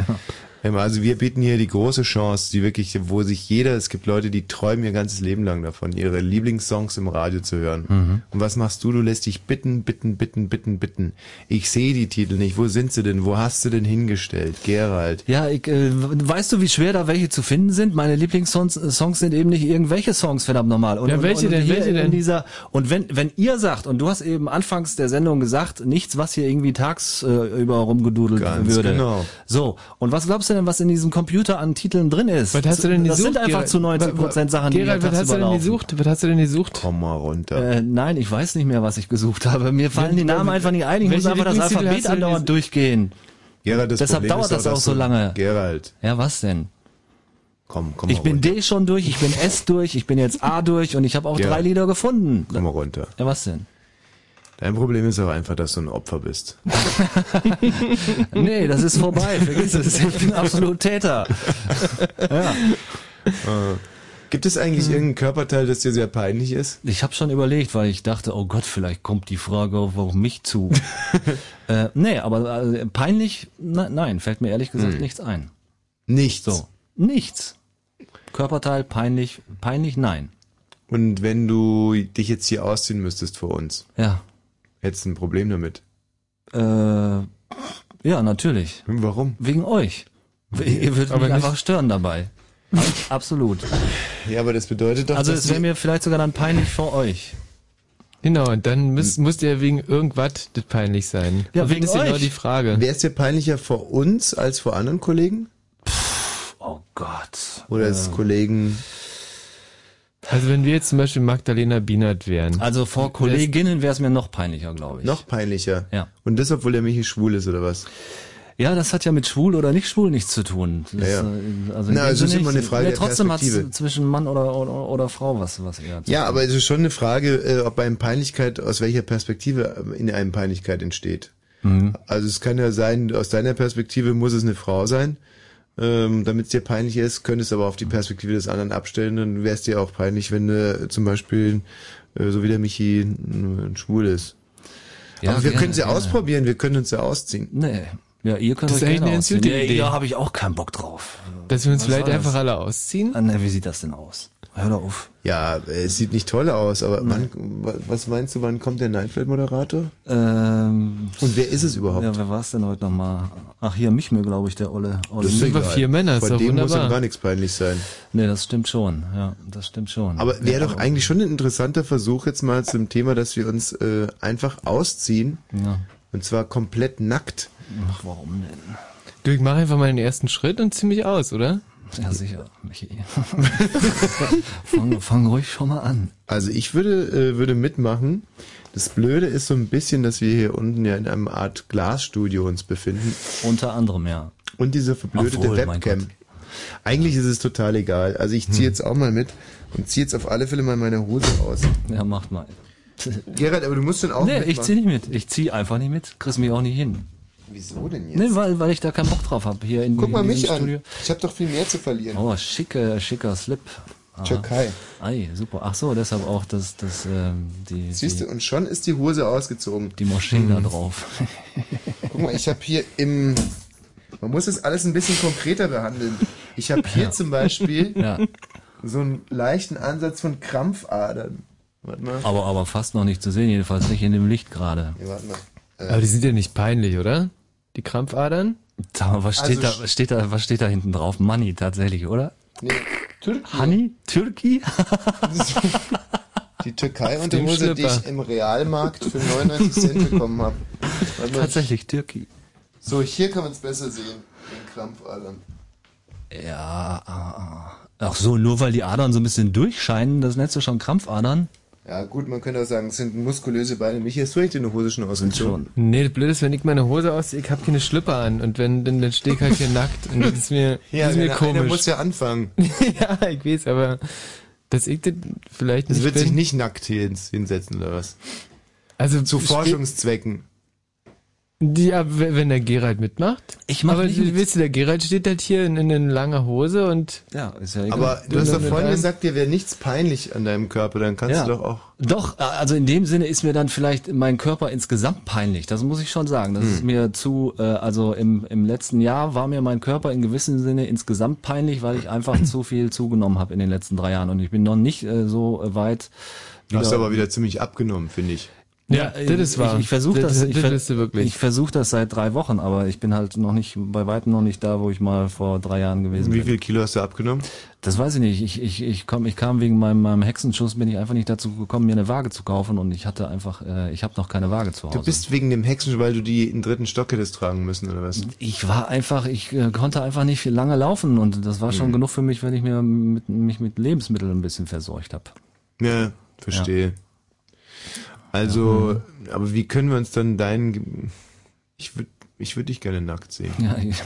Ähm, Also wir bieten hier die große Chance, die wirklich, wo sich jeder, es gibt Leute, die träumen ihr ganzes Leben lang davon, ihre Lieblingssongs im Radio zu hören. Mhm. Und was machst du? Du lässt dich bitten, bitten, bitten, bitten, bitten. Ich sehe die Titel nicht. Wo sind sie denn? Wo hast du denn hingestellt? Gerald. Ja, ich, äh, weißt du, wie schwer da welche zu finden sind? Meine Lieblingssongs äh, Songs sind eben nicht irgendwelche Songs, verdammt nochmal. Und, Ja, welche und, und denn? hier Welche in denn? Dieser, und wenn, wenn ihr sagt, und du hast eben anfangs der Sendung gesagt, nichts, was hier irgendwie tagsüber äh, rumgedudelt Ganz würde. genau. So, und was glaubst du denn, was in diesem Computer an Titeln drin ist? Was hast du denn das gesucht? sind einfach Gerald? zu 90 Prozent Sachen, Gerald, die was hast du denn gesucht? Was hast du denn gesucht? Komm mal runter. Äh, nein, ich weiß nicht mehr, was ich gesucht habe. Mir fallen Wel- die Namen einfach nicht ein. Ich muss einfach das Alphabet andauernd durchgehen. Gerald, das Deshalb Problem dauert ist das auch so lange. Gerald, Ja, was denn? Komm, komm Ich bin runter. D schon durch, ich bin S durch, ich bin jetzt A durch und ich habe auch Ja. drei Lieder gefunden. Komm mal runter. Ja, was denn? Dein Problem ist auch einfach, dass du ein Opfer bist. Nee, das ist vorbei, vergiss es. Ich bin absolut Täter. Ja. Äh, Gibt es eigentlich Hm. irgendein Körperteil, das dir sehr peinlich ist? Ich habe schon überlegt, weil ich dachte, oh Gott, vielleicht kommt die Frage auf, auf mich zu. äh, nee, aber äh, peinlich, na, nein, fällt mir ehrlich gesagt Hm. nichts ein. Nichts. So, nichts. Körperteil peinlich, peinlich, nein. Und wenn du dich jetzt hier ausziehen müsstest vor uns, Ja. hättest du ein Problem damit. Äh, ja, natürlich. Warum? Wegen euch. Ihr würdet Aber mich nicht- einfach stören dabei. Absolut. Ja, aber das bedeutet doch, Also dass es wäre mir vielleicht sogar dann peinlich vor euch. Genau, und dann müsst, muss dir wegen irgendwas das peinlich sein. Ja, Und wegen das ist genau euch. die Frage. Wäre es dir peinlicher vor uns als vor anderen Kollegen? Oh Gott. Oder als Kollegen? Also wenn wir jetzt zum Beispiel Magdalena Bienert wären. Also vor Kolleginnen wäre es mir noch peinlicher, glaube ich. Noch peinlicher? Ja. Und das, obwohl der Michi schwul ist, oder was? Ja, das hat ja mit schwul oder nicht schwul nichts zu tun. Das, Ja, ja. äh, Also Na, es ist immer eine. Frage ja, trotzdem hat's Perspektive. zwischen Mann oder, oder, oder Frau was, was eher. Ja, tun. aber es ist schon eine Frage, äh, ob bei einem Peinlichkeit, aus welcher Perspektive äh, in einem Peinlichkeit entsteht. Mhm. Also es kann ja sein, aus deiner Perspektive muss es eine Frau sein, ähm, damit es dir peinlich ist, könntest aber auf die Perspektive des anderen abstellen, dann wäre es dir auch peinlich, wenn äh, zum Beispiel, äh, so wie der Michi, ein, ein Schwul ist. Ja, aber wir können es ja ausprobieren, wir können uns ja ausziehen. Nee. Ja, ihr könnt Das euch ist eigentlich gerne eine ausziehen. Idee. da habe ich auch keinen Bock drauf. Dass wir uns Was vielleicht einfach alle ausziehen? Ah, ne, wie sieht das denn aus? Hör doch auf. Ja, äh, es sieht nicht toll aus, aber wann, wa- was meinst du, wann kommt der Neinfeld-Moderator? Ähm, Und wer ist es überhaupt? ja, wer war es denn heute nochmal? Ach, hier, mich mir, glaube ich, der Olle. Olle Das sind wir vier Männer, ist doch dem muss wunderbar. ihm gar nichts peinlich sein. Nee, das stimmt schon. Ja, das stimmt schon. Aber wäre ja, doch eigentlich schon ein interessanter Versuch jetzt mal zum Thema, dass wir uns äh, einfach ausziehen. Ja. Und zwar komplett nackt. Ach, warum denn? Du, ich mach einfach mal den ersten Schritt und zieh mich aus, oder? Ja, sicher, Michi. fang, fang ruhig schon mal an. Also ich würde, äh, würde mitmachen. Das Blöde ist so ein bisschen, dass wir hier unten ja in einem Art Glasstudio uns befinden. Unter anderem, ja. Und diese verblödete Obwohl, Webcam. Eigentlich ist es total egal. Also ich ziehe jetzt auch mal mit und ziehe jetzt auf alle Fälle mal meine Hose aus. Ja, macht mal. Gerald, aber du musst dann auch nee, ich mitmachen. zieh nicht mit. Ich zieh einfach nicht mit. Kriegst mich auch nicht hin. Wieso denn jetzt? Nee, weil, weil ich da keinen Bock drauf habe hier in Guck mal in mich diesem an. Studio. Ich habe doch viel mehr zu verlieren. Oh, schicke, schicker Slip. Aha. Türkei. Ei, super. Ach so, deshalb auch das, das, ähm, die, Siehst du, und schon ist die Hose ausgezogen. die Moschee da drauf. Guck mal, ich habe hier im. Man muss das alles ein bisschen konkreter behandeln. Ich habe hier Ja. zum Beispiel Ja. so einen leichten Ansatz von Krampfadern. Warte mal. Aber, aber fast noch nicht zu sehen, jedenfalls nicht in dem Licht gerade. Ja, warte mal. Äh, Aber die sind ja nicht peinlich, oder? Die Krampfadern? Mal, was steht Also da, was steht da, was steht da hinten drauf? Money tatsächlich, oder? Nee, Türkei. Honey? Türkei? Die Türkei Auf und die ich im Realmarkt für 99 Cent bekommen habe. Tatsächlich Türkei. So, hier kann man es besser sehen. Den Krampfadern. Ja, ah, ah. ach so, nur weil die Adern so ein bisschen durchscheinen, das nennst du schon Krampfadern? Ja, gut, man könnte auch sagen, es sind muskulöse Beine. Michi, hast du echt eine Hose schon ausgezogen? Nee, das Blöde ist, wenn ich meine Hose ausziehe, ich hab keine Schlipper an und wenn, dann, dann stehe ich halt hier nackt und das ist mir, Ja, das ist mir einer- einer komisch. muss ja anfangen. ja, ich weiß, aber dass ich das vielleicht Es nicht wird bin. sich nicht nackt hier ins- hinsetzen oder was? Also Zu Forschungszwecken. Ja, w- wenn der Gerald mitmacht. Ich mach Aber nicht du weißt, du, der Gerald steht halt hier in, in, in langer Hose und. Ja, ist ja Aber du hast doch vorhin gesagt, dir wäre nichts peinlich an deinem Körper, dann kannst Ja. du doch auch. Doch, also in dem Sinne ist mir dann vielleicht mein Körper insgesamt peinlich. Das muss ich schon sagen. Das Hm. ist mir zu, äh, also im, im letzten Jahr war mir mein Körper in gewissem Sinne insgesamt peinlich, weil ich einfach zu viel zugenommen habe in den letzten drei Jahren. Und ich bin noch nicht äh, so äh, weit. Du hast aber wieder ziemlich abgenommen, finde ich. Ja, das ist wahr. Ich, ich versuche Das- das, ich, das wirklich. ich versuche das seit drei Wochen, aber ich bin halt noch nicht, bei weitem noch nicht da, wo ich mal vor drei Jahren gewesen Wie bin. viel Kilo hast du abgenommen? Das weiß ich nicht. Ich, ich, ich, komm, ich kam wegen meinem, meinem Hexenschuss, bin ich einfach nicht dazu gekommen, mir eine Waage zu kaufen und ich hatte einfach, äh, ich habe noch keine Waage zu Hause. Du bist wegen dem Hexen, weil du die im dritten Stock hättest tragen müssen, oder was? ich war einfach, ich äh, konnte einfach nicht viel lange laufen und das war schon Mhm. genug für mich, wenn ich mir mit, mich mit Lebensmitteln ein bisschen verseucht habe. Ja, verstehe. Also, aber wie können wir uns dann deinen... Ich würde ich würd dich gerne nackt sehen. Ja, ich,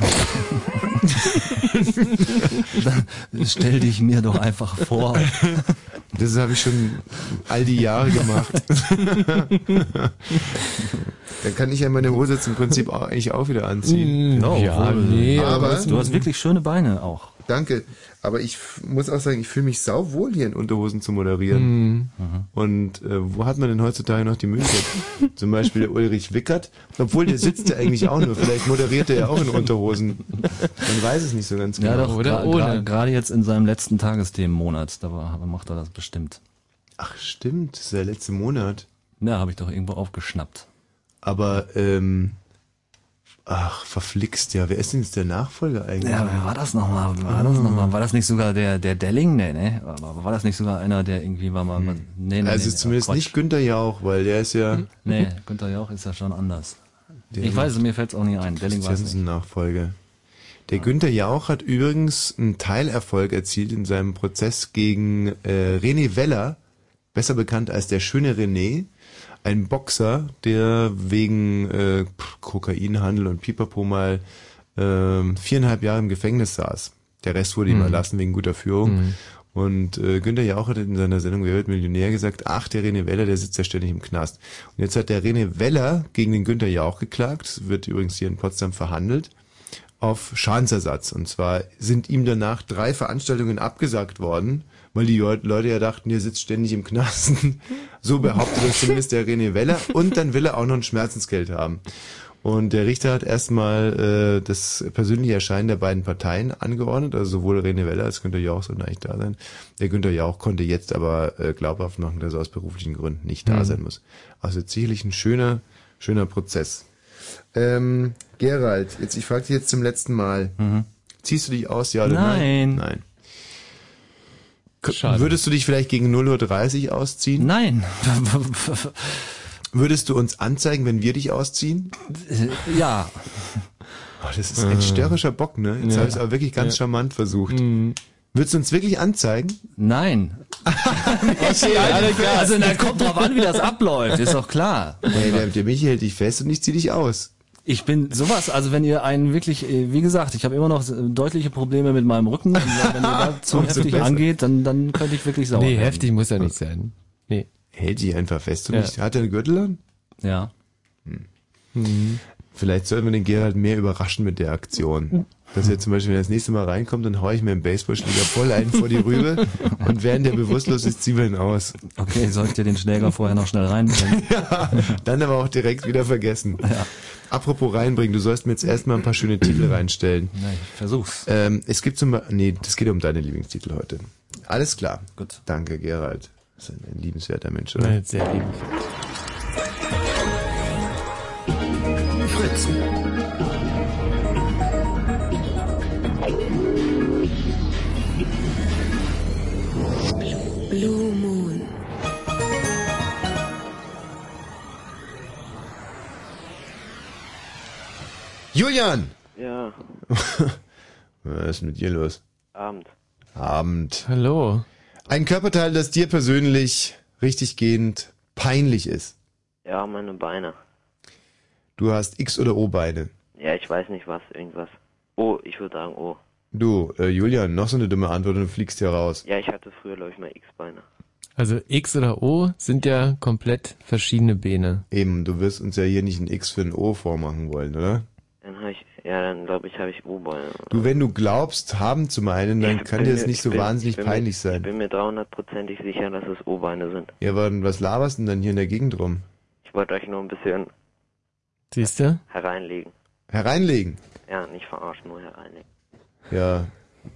dann stell dich mir doch einfach vor. Das habe ich schon all die Jahre gemacht. Dann kann ich ja meine Hose jetzt im Prinzip auch, eigentlich auch wieder anziehen. No, ja, nee, aber du hast wirklich schöne Beine auch. Danke. Aber ich muss auch sagen, ich fühle mich sauwohl hier in Unterhosen zu moderieren. Mhm. Und äh, wo hat man denn heutzutage noch die Möglichkeit? Zum Beispiel der Ulrich Wickert. Obwohl, der sitzt ja eigentlich auch nur. Vielleicht moderiert er ja auch in Unterhosen. Man weiß es nicht so ganz genau. Ja, doch, oder gra- ohne. gra- Gerade jetzt in seinem letzten Tagesthemenmonat, da war, macht er das bestimmt. Ach stimmt, das ist der letzte Monat. Ja, habe ich doch irgendwo aufgeschnappt. Aber, ähm, ach, verflixt ja. Wer ist denn jetzt der Nachfolger eigentlich? Ja, wer war das nochmal? War das nochmal? War das nicht sogar der, der Delling? Nee, ne? War das nicht sogar einer, der irgendwie war mal, nee, nee, nee, also nee, zumindest Quatsch. nicht Günther Jauch, weil der ist ja Nee, Günther Jauch ist ja schon anders. Der ich weiß es, mir fällt es auch nicht ein. Delling war es nicht. Christiansen-Nachfolger. Der Günther Jauch hat übrigens einen Teilerfolg erzielt in seinem Prozess gegen äh, René Weller, besser bekannt als der schöne René, ein Boxer, der wegen äh, Kokainhandel und Pipapo mal ähm, viereinhalb Jahre im Gefängnis saß. Der Rest wurde ihm Mhm. erlassen wegen guter Führung. Mhm. Und äh, Günther Jauch hat in seiner Sendung Wer wird Millionär gesagt, ach, der René Weller, der sitzt ja ständig im Knast. Und jetzt hat der René Weller gegen den Günther Jauch geklagt, wird übrigens hier in Potsdam verhandelt, auf Schadensersatz. Und zwar sind ihm danach drei Veranstaltungen abgesagt worden, weil die Leut- Leute ja dachten, der sitzt ständig im Knast. so behauptet das zumindest der René Weller. Und dann will er auch noch ein Schmerzensgeld haben. Und der Richter hat erstmal äh, das persönliche Erscheinen der beiden Parteien angeordnet, also sowohl René Weller als Günter Jauch sollten eigentlich da sein. Der Günter Jauch konnte jetzt aber äh, glaubhaft machen, dass er aus beruflichen Gründen nicht da Mhm. sein muss. Also sicherlich ein schöner, schöner Prozess. Ähm, Gerald, jetzt ich frage dich jetzt zum letzten Mal. Ziehst du dich aus, ja oder nein? Nein. Nein. Schade. Würdest du dich vielleicht gegen 0.30 Uhr ausziehen? Nein. Würdest du uns anzeigen, wenn wir dich ausziehen? ja. Oh, das ist ein störrischer Bock, ne? Jetzt Ja. habe ich es aber wirklich ganz Ja. charmant versucht. Mhm. Würdest du uns wirklich anzeigen? Nein. Okay. Also, na, kommt drauf an, wie das abläuft, ist doch klar. Nee, der, der Michi hält dich fest und ich zieh dich aus. Ich bin sowas, also wenn ihr einen wirklich, äh, wie gesagt, ich habe immer noch äh, deutliche Probleme mit meinem Rücken. Wenn ihr da zu heftig besser. angeht, dann, dann könnte ich wirklich sauer Nee, werden. heftig muss er nicht sein. Nee. Hält dich einfach fest und Ja. nicht. Hat er einen Gürtel an? Ja. Mhm. Vielleicht sollten wir den Gerald mehr überraschen mit der Aktion. Dass er zum Beispiel, wenn er das nächste Mal reinkommt, dann hau ich mir einen Baseballschläger voll einen vor die Rübe und während der bewusstlos ist, ziehen wir ihn aus. Okay, sollt ihr den Schläger vorher noch schnell reinbringen? ja, dann aber auch direkt wieder vergessen. Apropos reinbringen, du sollst mir jetzt erstmal ein paar schöne Titel reinstellen. Na, ich versuch's. Ähm, es gibt zum Beispiel, nee, das geht um deine Lieblingstitel heute. Alles klar. Gut. Danke, Gerald. Das ist ein liebenswerter Mensch, oder? Ja, sehr liebenswert. Fritz. Julian! Ja, Was ist mit dir los? Abend. Abend. Hallo. Ein Körperteil, das dir persönlich richtig gehend peinlich ist. Ja, meine Beine. Du hast X- oder O-Beine. Ja, ich weiß nicht was, irgendwas. Oh, ich würde sagen oh. Du, äh, Julian, noch so eine dumme Antwort und du fliegst hier raus. Ja, ich hatte früher, glaube ich, mal X-Beine. Also X oder O sind ja komplett verschiedene Beine. Eben, du wirst uns ja hier nicht ein X für ein O vormachen wollen, oder? Dann habe ich, ja, dann glaube ich, habe ich O-Beine. Du, wenn du glaubst, haben zu meinen, dann kann dir das nicht so Ich bin- wahnsinnig ich peinlich mir, sein. Ich bin mir 300%ig sicher, dass es O-Beine sind. Ja, aber was laberst du denn dann hier in der Gegend rum? Ich wollte euch nur ein bisschen Siehst du? hereinlegen. Hereinlegen. Ja, nicht verarschen, nur hereinlegen. Ja,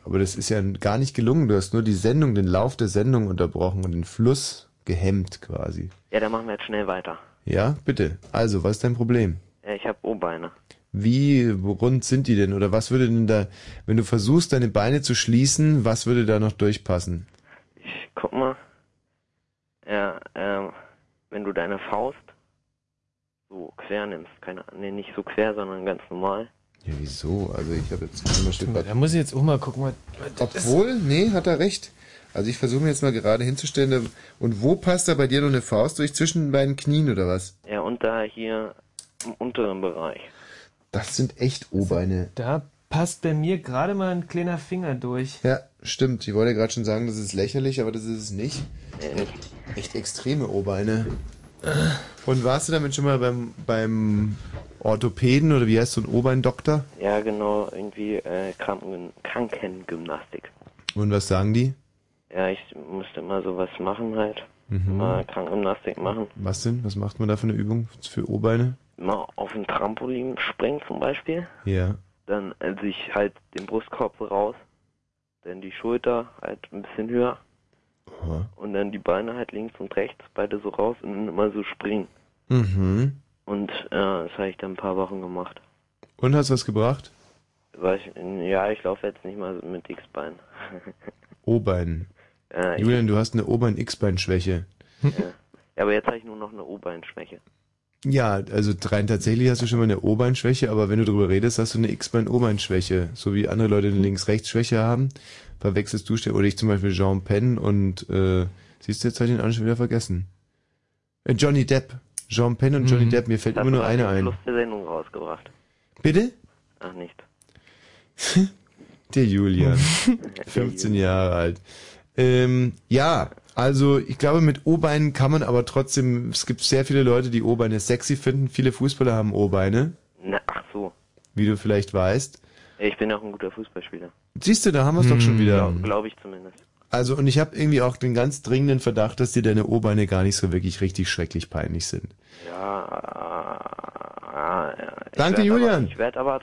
aber das ist ja gar nicht gelungen. Du hast nur die Sendung, den Lauf der Sendung unterbrochen und den Fluss gehemmt quasi. Ja, dann machen wir jetzt schnell weiter. Ja, bitte. Also, was ist dein Problem? Ja, ich habe O-Beine. Wie rund sind die denn? Oder was würde denn da, wenn du versuchst, deine Beine zu schließen, was würde da noch durchpassen? Guck mal. Ja, ähm, wenn du deine Faust so quer nimmst, keine, nee, nicht so quer, sondern ganz normal. Ja, wieso? Also ich habe jetzt immer schon Da muss ich jetzt auch mal gucken, was. Obwohl, nee, hat er recht. Also ich versuche mir jetzt mal gerade hinzustellen. Und wo passt da bei dir noch eine Faust durch zwischen den beiden Knien oder was? Ja, und da hier im unteren Bereich. Das sind echt O-Beine. Da passt bei mir gerade mal ein kleiner Finger durch. Ja, stimmt. Ich wollte gerade schon sagen, das ist lächerlich, aber das ist es nicht. Echt extreme O-Beine. Und warst du damit schon mal beim, beim Orthopäden oder wie heißt so ein O-Bein-Doktor? Ja, genau, irgendwie äh, Kranken Krankengymnastik. Und was sagen die? Ja, ich musste immer sowas machen halt. Mhm. Mal Krankengymnastik machen. Was denn? Was macht man da für eine Übung für O-Beine? Mal auf ein Trampolin springen zum Beispiel. Ja. Dann äh, sich halt den Brustkorb raus. Dann die Schulter halt ein bisschen höher. Aha. Und dann die Beine halt links und rechts, beide so raus und dann immer so springen. Mhm. Und äh, das habe ich dann ein paar Wochen gemacht. Und hast was gebracht? Ich, ja, ich laufe jetzt nicht mal mit X-Bein. O-Bein. Ich- Julian, du hast eine O-Bein-X-Bein-Schwäche. ja. ja, aber jetzt habe ich nur noch eine O-Beinschwäche. Ja, also rein tatsächlich hast du schon mal eine O-Bein-Schwäche, aber wenn du drüber redest, hast du eine X-Bein-O-Bein-Schwäche. So wie andere Leute eine Links-Rechts-Schwäche haben, verwechselst du, stell- oder ich zum Beispiel Jean Penn und, äh, siehst du, jetzt habe ich den anderen schon wieder vergessen. Äh, Johnny Depp. Jean Penn und Johnny Mhm. Depp, mir fällt Das immer nur einer den ein. Schluss der Sendung rausgebracht. Bitte? Ach nicht. Der Julian. 15 Jahre alt. Ähm, ja, also ich glaube, mit O-Beinen kann man aber trotzdem, es gibt sehr viele Leute, die O-Beine sexy finden. Viele Fußballer haben O-Beine, Na, ach so. wie du vielleicht weißt. Ich bin auch ein guter Fußballspieler. Siehst du, da haben wir es doch schon wieder. Glaube ich zumindest. Also, und ich habe irgendwie auch den ganz dringenden Verdacht, dass dir deine O-Beine gar nicht so wirklich richtig schrecklich peinlich sind. Ja, äh, ja. Danke, Julian. Aber, ich werde aber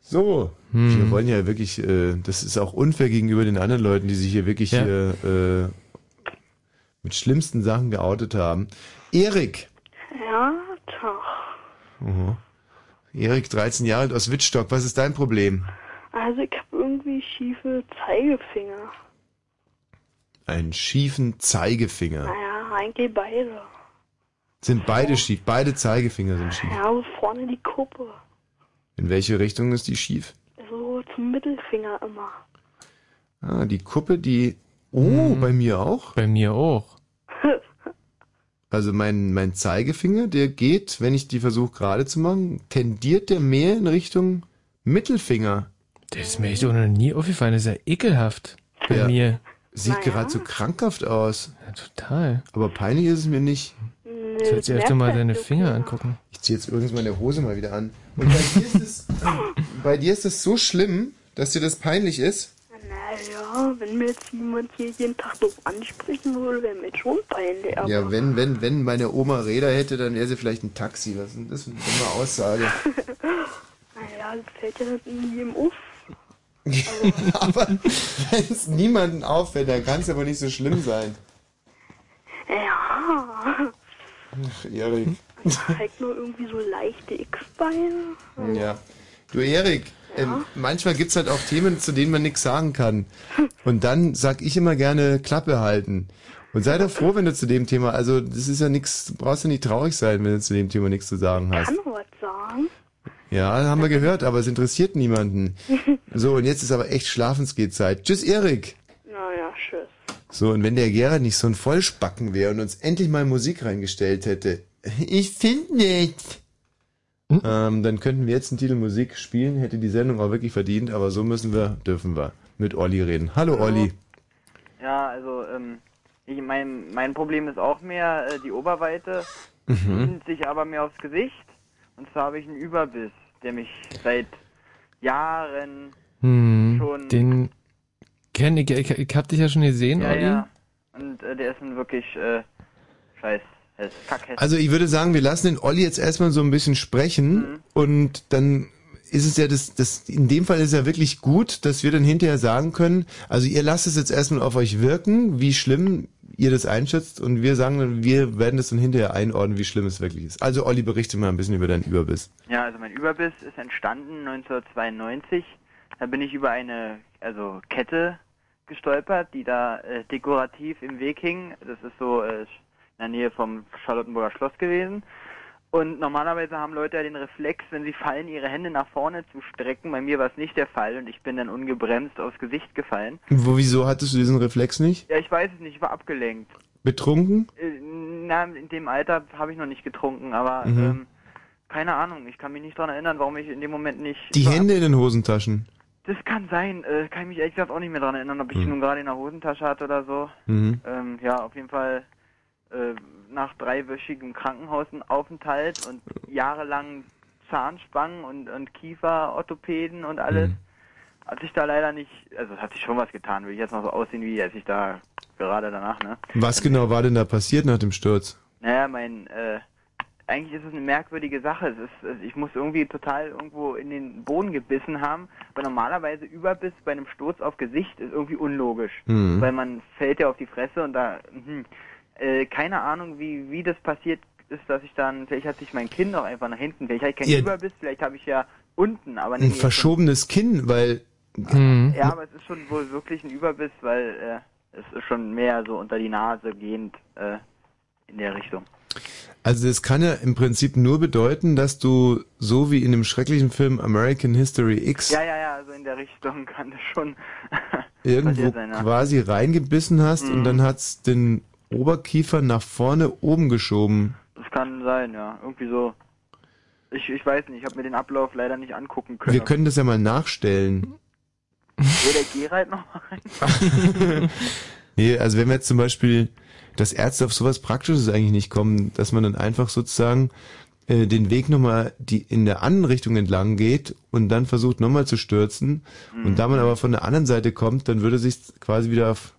So. Hm. Wir wollen ja wirklich, äh, das ist auch unfair gegenüber den anderen Leuten, die sich hier wirklich Ja. hier äh, mit schlimmsten Sachen geoutet haben. Erik. Ja, doch. Mhm. Erik, 13 Jahre alt aus Wittstock. Was ist dein Problem? Also ich habe irgendwie schiefe Zeigefinger. Einen schiefen Zeigefinger. Naja, eigentlich beide. Sind beide schief? Beide Zeigefinger sind schief. Ja, so vorne die Kuppe. In welche Richtung ist die schief? So zum Mittelfinger immer. Ah, die Kuppe, die. Oh, bei mir auch? Bei mir auch. Also mein, mein Zeigefinger, der geht, wenn ich die versuche gerade zu machen, tendiert der mehr in Richtung Mittelfinger. Das ist mir echt auch noch nie aufgefallen. Das ist ja ekelhaft. Bei Ja. mir. Sieht gerade so krankhaft aus. Ja, total. Aber peinlich ist es mir nicht. Sollst du öfter mal deine Finger angucken. Ich ziehe jetzt übrigens meine Hose mal wieder an. Und bei dir ist es, bei dir ist es so schlimm, dass dir das peinlich ist? Naja, wenn mir jetzt jemand hier jeden Tag so ansprechen würde, wäre mir schon peinlich. Aber Ja, wenn, wenn, wenn meine Oma Räder hätte, dann wäre sie vielleicht ein Taxi. Was ist denn das für eine dumme Aussage? naja, das fällt ja jedem auf. aber wenn es niemanden auffällt, dann kann es aber nicht so schlimm sein. Ja, Ach, Erik. halt nur irgendwie so leichte X-Beine. Ja. Du Erik, ähm, manchmal gibt's halt auch Themen, zu denen man nichts sagen kann. Und dann sag ich immer gerne Klappe halten. Und sei doch froh, wenn du zu dem Thema, also das ist ja nichts, du brauchst ja nicht traurig sein, wenn du zu dem Thema nichts zu sagen hast. Kann was sagen. Ja, haben wir gehört, aber es interessiert niemanden. So, und jetzt ist aber echt Schlafensgehzeit. Tschüss, Erik. Naja, tschüss. So, und wenn der Gerhard nicht so ein Vollspacken wäre und uns endlich mal Musik reingestellt hätte. Ich finde nicht. Ähm, dann könnten wir jetzt einen Titel Musik spielen, hätte die Sendung auch wirklich verdient, aber so müssen wir, dürfen wir mit Olli reden. Hallo Olli. Ja, also ähm, ich, mein, mein Problem ist auch mehr äh, die Oberweite, Mhm. sich aber mehr aufs Gesicht. Und zwar habe ich einen Überbiss, der mich seit Jahren Hm, schon... den kenn ich, ich, ich hab dich ja schon gesehen, ja, Olli. ja. Und äh, der ist ein wirklich äh, scheiß, häss, kackhässlich. Also ich würde sagen, wir lassen den Olli jetzt erstmal so ein bisschen sprechen und dann ist es ja das, das, in dem Fall ist es ja wirklich gut, dass wir dann hinterher sagen können, also ihr lasst es jetzt erstmal auf euch wirken, wie schlimm ihr das einschätzt und wir sagen dann, wir werden das dann hinterher einordnen, wie schlimm es wirklich ist. Also Olli, berichte mal ein bisschen über deinen Überbiss. Ja, also mein Überbiss ist entstanden 1992. Da bin ich über eine also Kette gestolpert, die da äh, dekorativ im Weg hing. Das ist so äh, der Nähe vom Charlottenburger Schloss gewesen. Und normalerweise haben Leute ja den Reflex, wenn sie fallen, ihre Hände nach vorne zu strecken. Bei mir war es nicht der Fall und ich bin dann ungebremst aufs Gesicht gefallen. Wo, wieso hattest du diesen Reflex nicht? Ja, ich weiß es nicht, ich war abgelenkt. Betrunken? Äh, na, in dem Alter habe ich noch nicht getrunken, aber Mhm. ähm, keine Ahnung, ich kann mich nicht dran erinnern, warum ich in dem Moment nicht... Die Hände in den Hosentaschen. Das kann sein. Äh, kann ich mich ehrlich gesagt auch nicht mehr dran erinnern, ob ich Hm. nun gerade in der Hosentasche hatte oder so. Mhm. Ähm, ja, auf jeden Fall äh, nach dreiwöchigem Krankenhausaufenthalt und jahrelang Zahnspangen und, und Kieferorthopäden und alles, Hm. hat sich da leider nicht, also hat sich schon was getan, will ich jetzt noch so aussehen, wie als ich da gerade danach, ne? Was genau war denn da passiert nach dem Sturz? Naja, mein, äh, eigentlich ist es eine merkwürdige Sache. Es ist, also ich muss irgendwie total irgendwo in den Boden gebissen haben, weil normalerweise Überbiss bei einem Sturz auf Gesicht ist irgendwie unlogisch. Mhm. Weil man fällt ja auf die Fresse und da, hm, äh, keine Ahnung, wie, wie das passiert ist, dass ich dann, vielleicht hat sich mein Kinn auch einfach nach hinten, vielleicht habe ich keinen Ja. Überbiss, vielleicht habe ich ja unten, aber Ein nicht. verschobenes Kinn, weil... Ja, aber es ist schon wohl wirklich ein Überbiss, weil äh, es ist schon mehr so unter die Nase gehend äh, in der Richtung. Also das kann ja im Prinzip nur bedeuten, dass du so wie in dem schrecklichen Film American History X Ja, ja, ja, also in der Richtung kann das schon irgendwo sein, ja. quasi reingebissen hast und Mhm. dann hat's den Oberkiefer nach vorne oben geschoben. Das kann sein, ja. Irgendwie so. Ich, ich weiß nicht, ich habe mir den Ablauf leider nicht angucken können. Wir können das ja mal nachstellen. Will der Gerald noch mal rein? Nee, also wenn wir jetzt zum Beispiel, dass Ärzte auf sowas Praktisches eigentlich nicht kommen, dass man dann einfach sozusagen äh, den Weg nochmal die in der anderen Richtung entlang geht und dann versucht nochmal zu stürzen. Mhm. Und da man aber von der anderen Seite kommt, dann würde sich quasi wieder auf,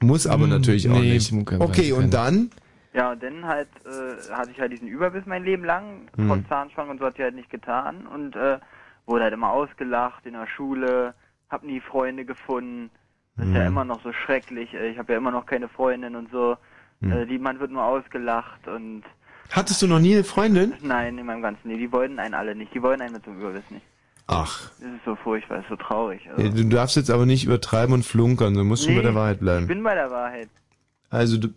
muss aber Hm, natürlich auch nee, nicht. Okay, und dann? Ja, und dann halt äh, hatte ich halt diesen Überbiss mein Leben lang, Hm. trotz Zahnspange und so hat ich halt nicht getan und äh, wurde halt immer ausgelacht in der Schule, hab nie Freunde gefunden. Das ist ja Hm. immer noch so schrecklich. Ich habe ja immer noch keine Freundin und so. Hm. Äh, die, man wird nur ausgelacht und Hattest du noch nie eine Freundin? nein, in meinem ganzen Leben. Die wollten einen alle nicht. Die wollen einen mit zum Überbiss nicht. Ach. Das ist so furchtbar, ist so traurig. Also. Ja, Du darfst jetzt aber nicht übertreiben und flunkern, du musst schon bei der Wahrheit Ich bleiben. bin bei der Wahrheit. Also du,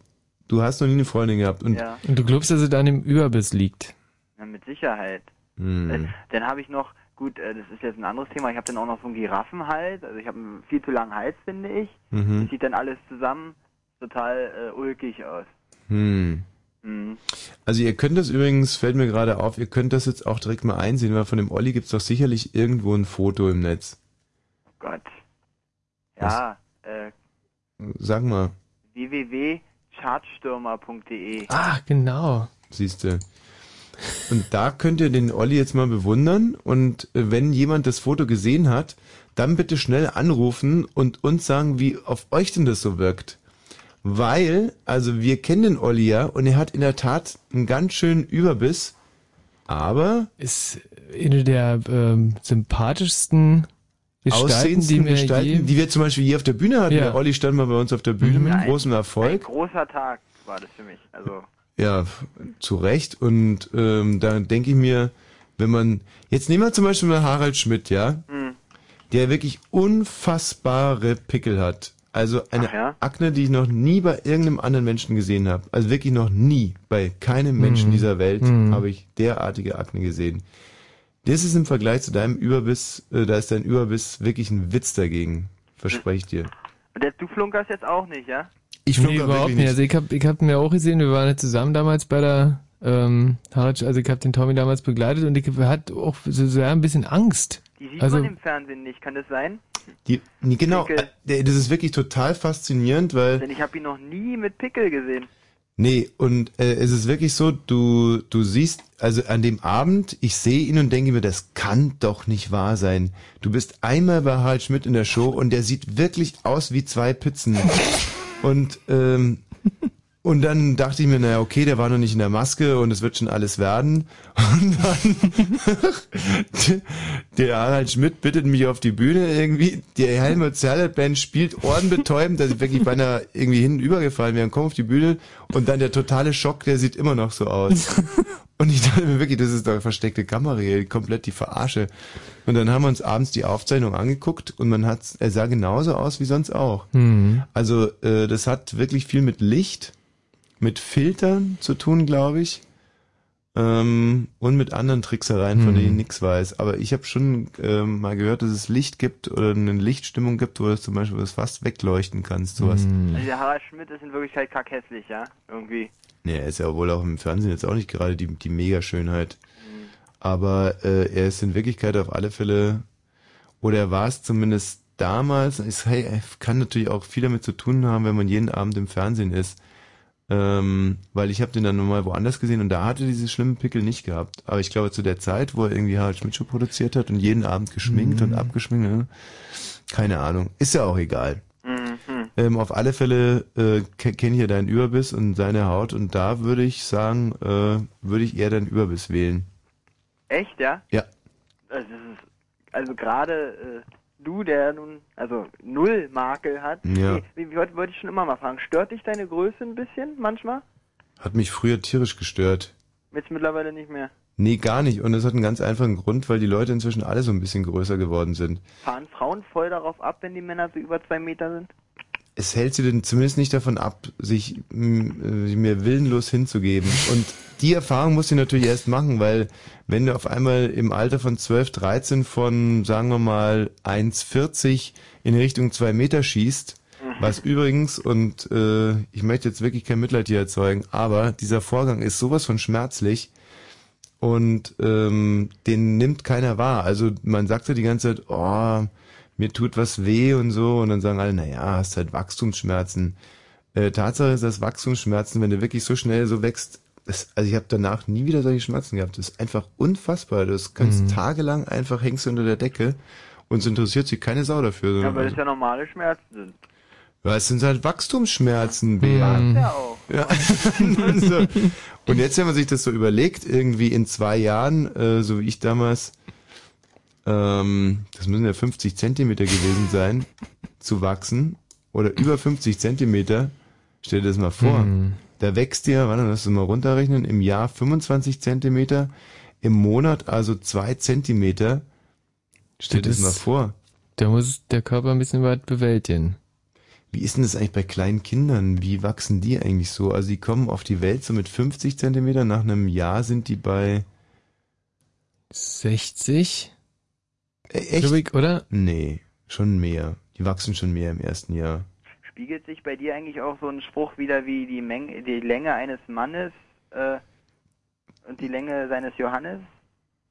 du hast noch nie eine Freundin gehabt und Ja. Und du glaubst, dass es an dem Überbiss liegt? Ja, mit Sicherheit. Hm. Äh, Dann habe ich noch, gut, äh, das ist jetzt ein anderes Thema, ich habe dann auch noch so einen Giraffenhals, also ich habe einen viel zu langen Hals, finde ich. Mhm. Das sieht dann alles zusammen total äh, ulkig aus. Hm. Mhm. Also ihr könnt das übrigens, fällt mir gerade auf, ihr könnt das jetzt auch direkt mal einsehen, weil von dem Olli gibt's doch sicherlich irgendwo ein Foto im Netz. Gott. Ja, äh, Sag mal. chartstürmer.de. Ah, genau. Siehst du. Und da könnt ihr den Olli jetzt mal bewundern und äh, wenn jemand das Foto gesehen hat, dann bitte schnell anrufen und uns sagen, wie auf euch denn das so wirkt. Weil, also wir kennen den Olli ja und er hat in der Tat einen ganz schönen Überbiss, aber ist eine der ähm, sympathischsten Gestalten, die mir Gestalten, die wir zum Beispiel hier auf der Bühne hatten. Ja. Der Olli stand mal bei uns auf der Bühne mit Ein- großem Ein Erfolg. großer Tag war das für mich. Also, Ja, zu Recht. Und ähm, da denke ich mir, wenn man. Jetzt nehmen wir zum Beispiel mal Harald Schmidt, ja? hm. Der wirklich unfassbare Pickel hat. Also eine ja? Akne, die ich noch nie bei irgendeinem anderen Menschen gesehen habe. Also wirklich noch nie. Bei keinem Menschen Mhm. dieser Welt Mhm. habe ich derartige Akne gesehen. Das ist im Vergleich zu deinem Überbiss, äh, da ist dein Überbiss wirklich ein Witz dagegen. Verspreche ich dir. Du flunkerst jetzt auch nicht, ja? Ich nee, flunker überhaupt wirklich nicht. Also ich hab, ich hab mir auch gesehen, wir waren ja zusammen damals bei der ähm, also ich habe den Tommy damals begleitet und ich hat auch so sehr ein bisschen Angst. Die sieht Also man im Fernsehen nicht, kann das sein? Die, nee, genau, Pickel. äh, das ist wirklich total faszinierend, weil Denn ich habe ihn noch nie mit Pickel gesehen. Nee, und äh, es ist wirklich so, du, du siehst, also an dem Abend, ich sehe ihn und denke mir, das kann doch nicht wahr sein. Du bist einmal bei Harald Schmidt in der Show und der sieht wirklich aus wie zwei Pizzen. Und, ähm, und dann dachte ich mir, naja, okay, der war noch nicht in der Maske und es wird schon alles werden. Und dann, der Harald Schmidt bittet mich auf die Bühne irgendwie. Der Helmut Zerlett Band spielt ohrenbetäubend, dass ich wirklich beinahe irgendwie hinten übergefallen wäre. Komm auf die Bühne und dann der totale Schock, der sieht immer noch so aus. Und ich dachte mir wirklich, das ist doch versteckte Kamera hier, komplett die Verarsche. Und dann haben wir uns abends die Aufzeichnung angeguckt und man hat, er sah genauso aus wie sonst auch. Mhm. Also äh, das hat wirklich viel mit Licht, mit Filtern zu tun, glaube ich. Ähm, und mit anderen Tricksereien, von Hm. denen ich nichts weiß. Aber ich habe schon ähm, mal gehört, dass es Licht gibt oder eine Lichtstimmung gibt, wo du zum Beispiel das fast wegleuchten kannst, sowas. Hm. Also der Harald Schmidt ist in Wirklichkeit kackhässlich, ja? Irgendwie. Nee, er ist ja wohl auch im Fernsehen jetzt auch nicht gerade die, die Mega-Schönheit. Aber äh, er ist in Wirklichkeit auf alle Fälle, oder er war es zumindest damals, es hey, kann natürlich auch viel damit zu tun haben, wenn man jeden Abend im Fernsehen ist. Ähm, weil ich habe den dann nochmal woanders gesehen und da hatte er diese schlimmen Pickel nicht gehabt. Aber ich glaube zu der Zeit, wo er irgendwie Harald Schmidt Show produziert hat und jeden Abend geschminkt und abgeschminkt, ne? keine Ahnung, ist ja auch egal. Mhm. Ähm, auf alle Fälle äh, ke- kenne ich ja deinen Überbiss und seine Haut und da würde ich sagen, äh, würde ich eher deinen Überbiss wählen. Echt, ja? Ja. Also, das ist, also gerade äh, du, der nun, also null Makel hat. Ja. Nee, wie, wie wollte wollte ich schon immer mal fragen, stört dich deine Größe ein bisschen manchmal? Hat mich früher tierisch gestört. Jetzt mittlerweile nicht mehr. Nee, gar nicht. Und das hat einen ganz einfachen Grund, weil die Leute inzwischen alle so ein bisschen größer geworden sind. Fahren Frauen voll darauf ab, wenn die Männer so über zwei Meter sind? Es hält sie denn zumindest nicht davon ab, sich äh, mir willenlos hinzugeben. Und die Erfahrung muss sie natürlich erst machen, weil wenn du auf einmal im Alter von 12, 13 von, sagen wir mal, 1,40 in Richtung 2 Meter schießt, was übrigens, und äh, ich möchte jetzt wirklich kein Mitleid hier erzeugen, aber dieser Vorgang ist sowas von schmerzlich und ähm, den nimmt keiner wahr. Also man sagt ja die ganze Zeit, oh, mir tut was weh und so und dann sagen alle, naja, hast halt Wachstumsschmerzen. Äh, Tatsache ist, dass Wachstumsschmerzen, wenn du wirklich so schnell so wächst, das, also ich habe danach nie wieder solche Schmerzen gehabt. Das ist einfach unfassbar. Du kannst Mhm. tagelang einfach hängst du unter der Decke und es interessiert sich keine Sau dafür. Ja, weil es ja normale Schmerzen sind. ja, es sind halt Wachstumsschmerzen, Bea. Ja auch. Ja. so. Und jetzt, wenn man sich das so überlegt, irgendwie in zwei Jahren, äh, so wie ich damals, ähm, das müssen ja 50 Zentimeter gewesen sein, zu wachsen, oder über 50 Zentimeter, stell dir das mal vor, Mhm. da wächst dir, warte, lass uns mal runterrechnen, im Jahr 25 Zentimeter, im Monat also zwei Zentimeter, stell dir das, Das mal vor. Da muss der Körper ein bisschen weit bewältigen. Wie ist denn das eigentlich bei kleinen Kindern? Wie wachsen die eigentlich so? Also die kommen auf die Welt so mit 50 Zentimeter, nach einem Jahr sind die bei 60? Äh, echt? Glaub ich, oder? Nee, schon mehr. Die wachsen schon mehr im ersten Jahr. Spiegelt sich bei dir eigentlich auch so ein Spruch wieder wie die Menge, die Länge eines Mannes äh, und die Länge seines Johannes?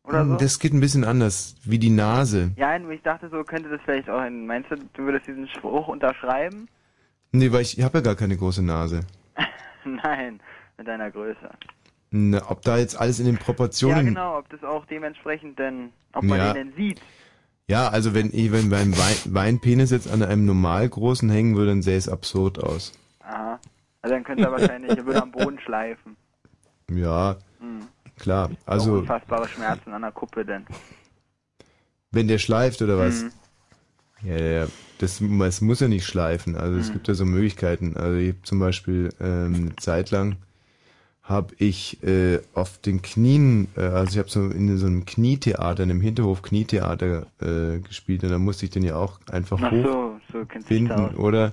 Oder so? Das geht ein bisschen anders, wie die Nase. Ja, nur ich dachte, so könnte das vielleicht auch hin. Meinst du, du würdest diesen Spruch unterschreiben? Nee, weil ich, ich habe ja gar keine große Nase. Nein, mit deiner Größe. Na, ob da jetzt alles in den Proportionen. Ja, genau, ob das auch dementsprechend denn, ob man Ja. den denn sieht. Ja, also wenn ich, wenn beim Wein, Weinpenis jetzt an einem normal großen hängen würde, dann sähe es absurd aus. Aha. Also dann könnte er wahrscheinlich, er würde am Boden schleifen. Ja, Hm. klar. Auch Also, unfassbare Schmerzen an der Kuppe denn. wenn der schleift oder was? Mhm. Ja, ja, das, das muss ja nicht schleifen. Also es Mhm. gibt ja so Möglichkeiten. Also ich hab zum Beispiel ähm, eine Zeit lang habe ich äh, auf den Knien, äh, also ich habe so in so einem Knietheater, in einem Hinterhof Knietheater äh, gespielt und da musste ich den ja auch einfach Ach hoch so, so oder?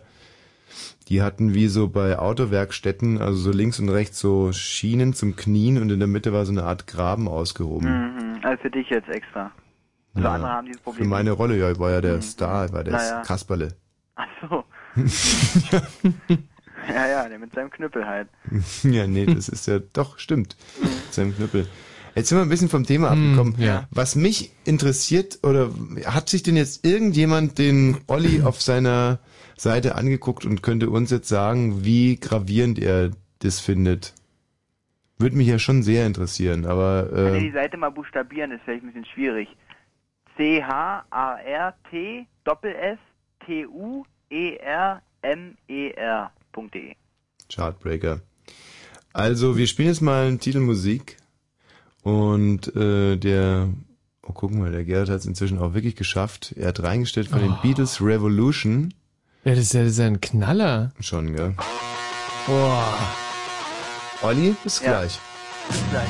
Die hatten wie so bei Autowerkstätten, also so links und rechts so Schienen zum Knien und in der Mitte war so eine Art Graben ausgehoben. Mhm. Also für dich jetzt extra. Also andere haben dieses Für Problem. meine Rolle, ja, ich war ja der Star, ich war der Naja. Kasperle. Ach so. ja, ja, der mit seinem Knüppel halt. ja, nee, das ist ja doch, stimmt. Mit seinem Knüppel. Jetzt sind wir ein bisschen vom Thema abgekommen. ja. Was mich interessiert, oder hat sich denn jetzt irgendjemand den Olli auf seiner Seite angeguckt und könnte uns jetzt sagen, wie gravierend er das findet? Würde mich ja schon sehr interessieren, aber Kann ihr äh, die Seite mal buchstabieren, ist vielleicht ein bisschen schwierig. C-H-A-R-T T-U-E-R-M-E-R.de Chartbreaker. Also, wir spielen jetzt mal einen Titel Musik und äh, der, oh guck mal, der Gerhard hat es inzwischen auch wirklich geschafft. Er hat reingestellt von den Oh. Beatles Revolution. Ja, das ist ja, das ist ja ein Knaller. Schon, gell? Boah. Olli, bis Ja. gleich. Bis gleich.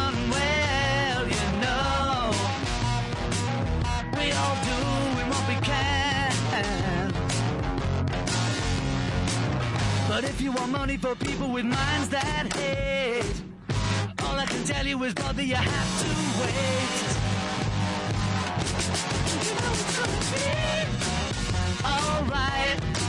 But if you want money for people with minds that hate, all I can tell you is, brother, you have to wait. You know. Alright.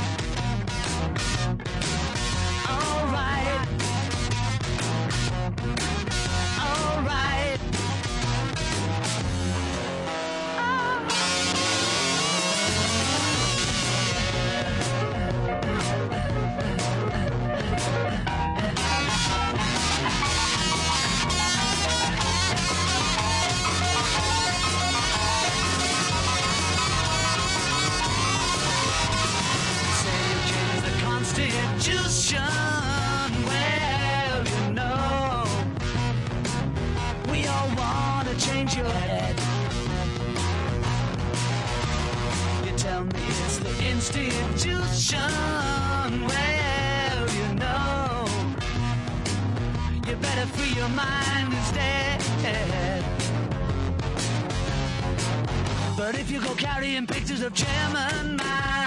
Constitution. Well, you know, we all want to change your head. You tell me it's the institution. Well, you know, you better free your mind instead. But if you go carrying pictures of Chairman Mao,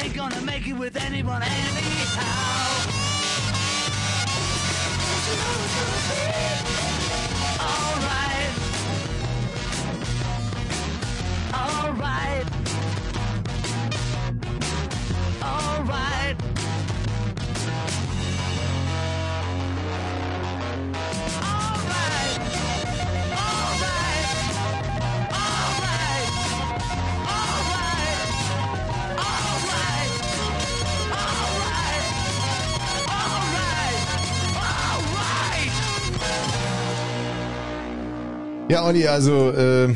ain't gonna make it with anyone anyhow. Alright. Alright. Ja, Olli, also äh,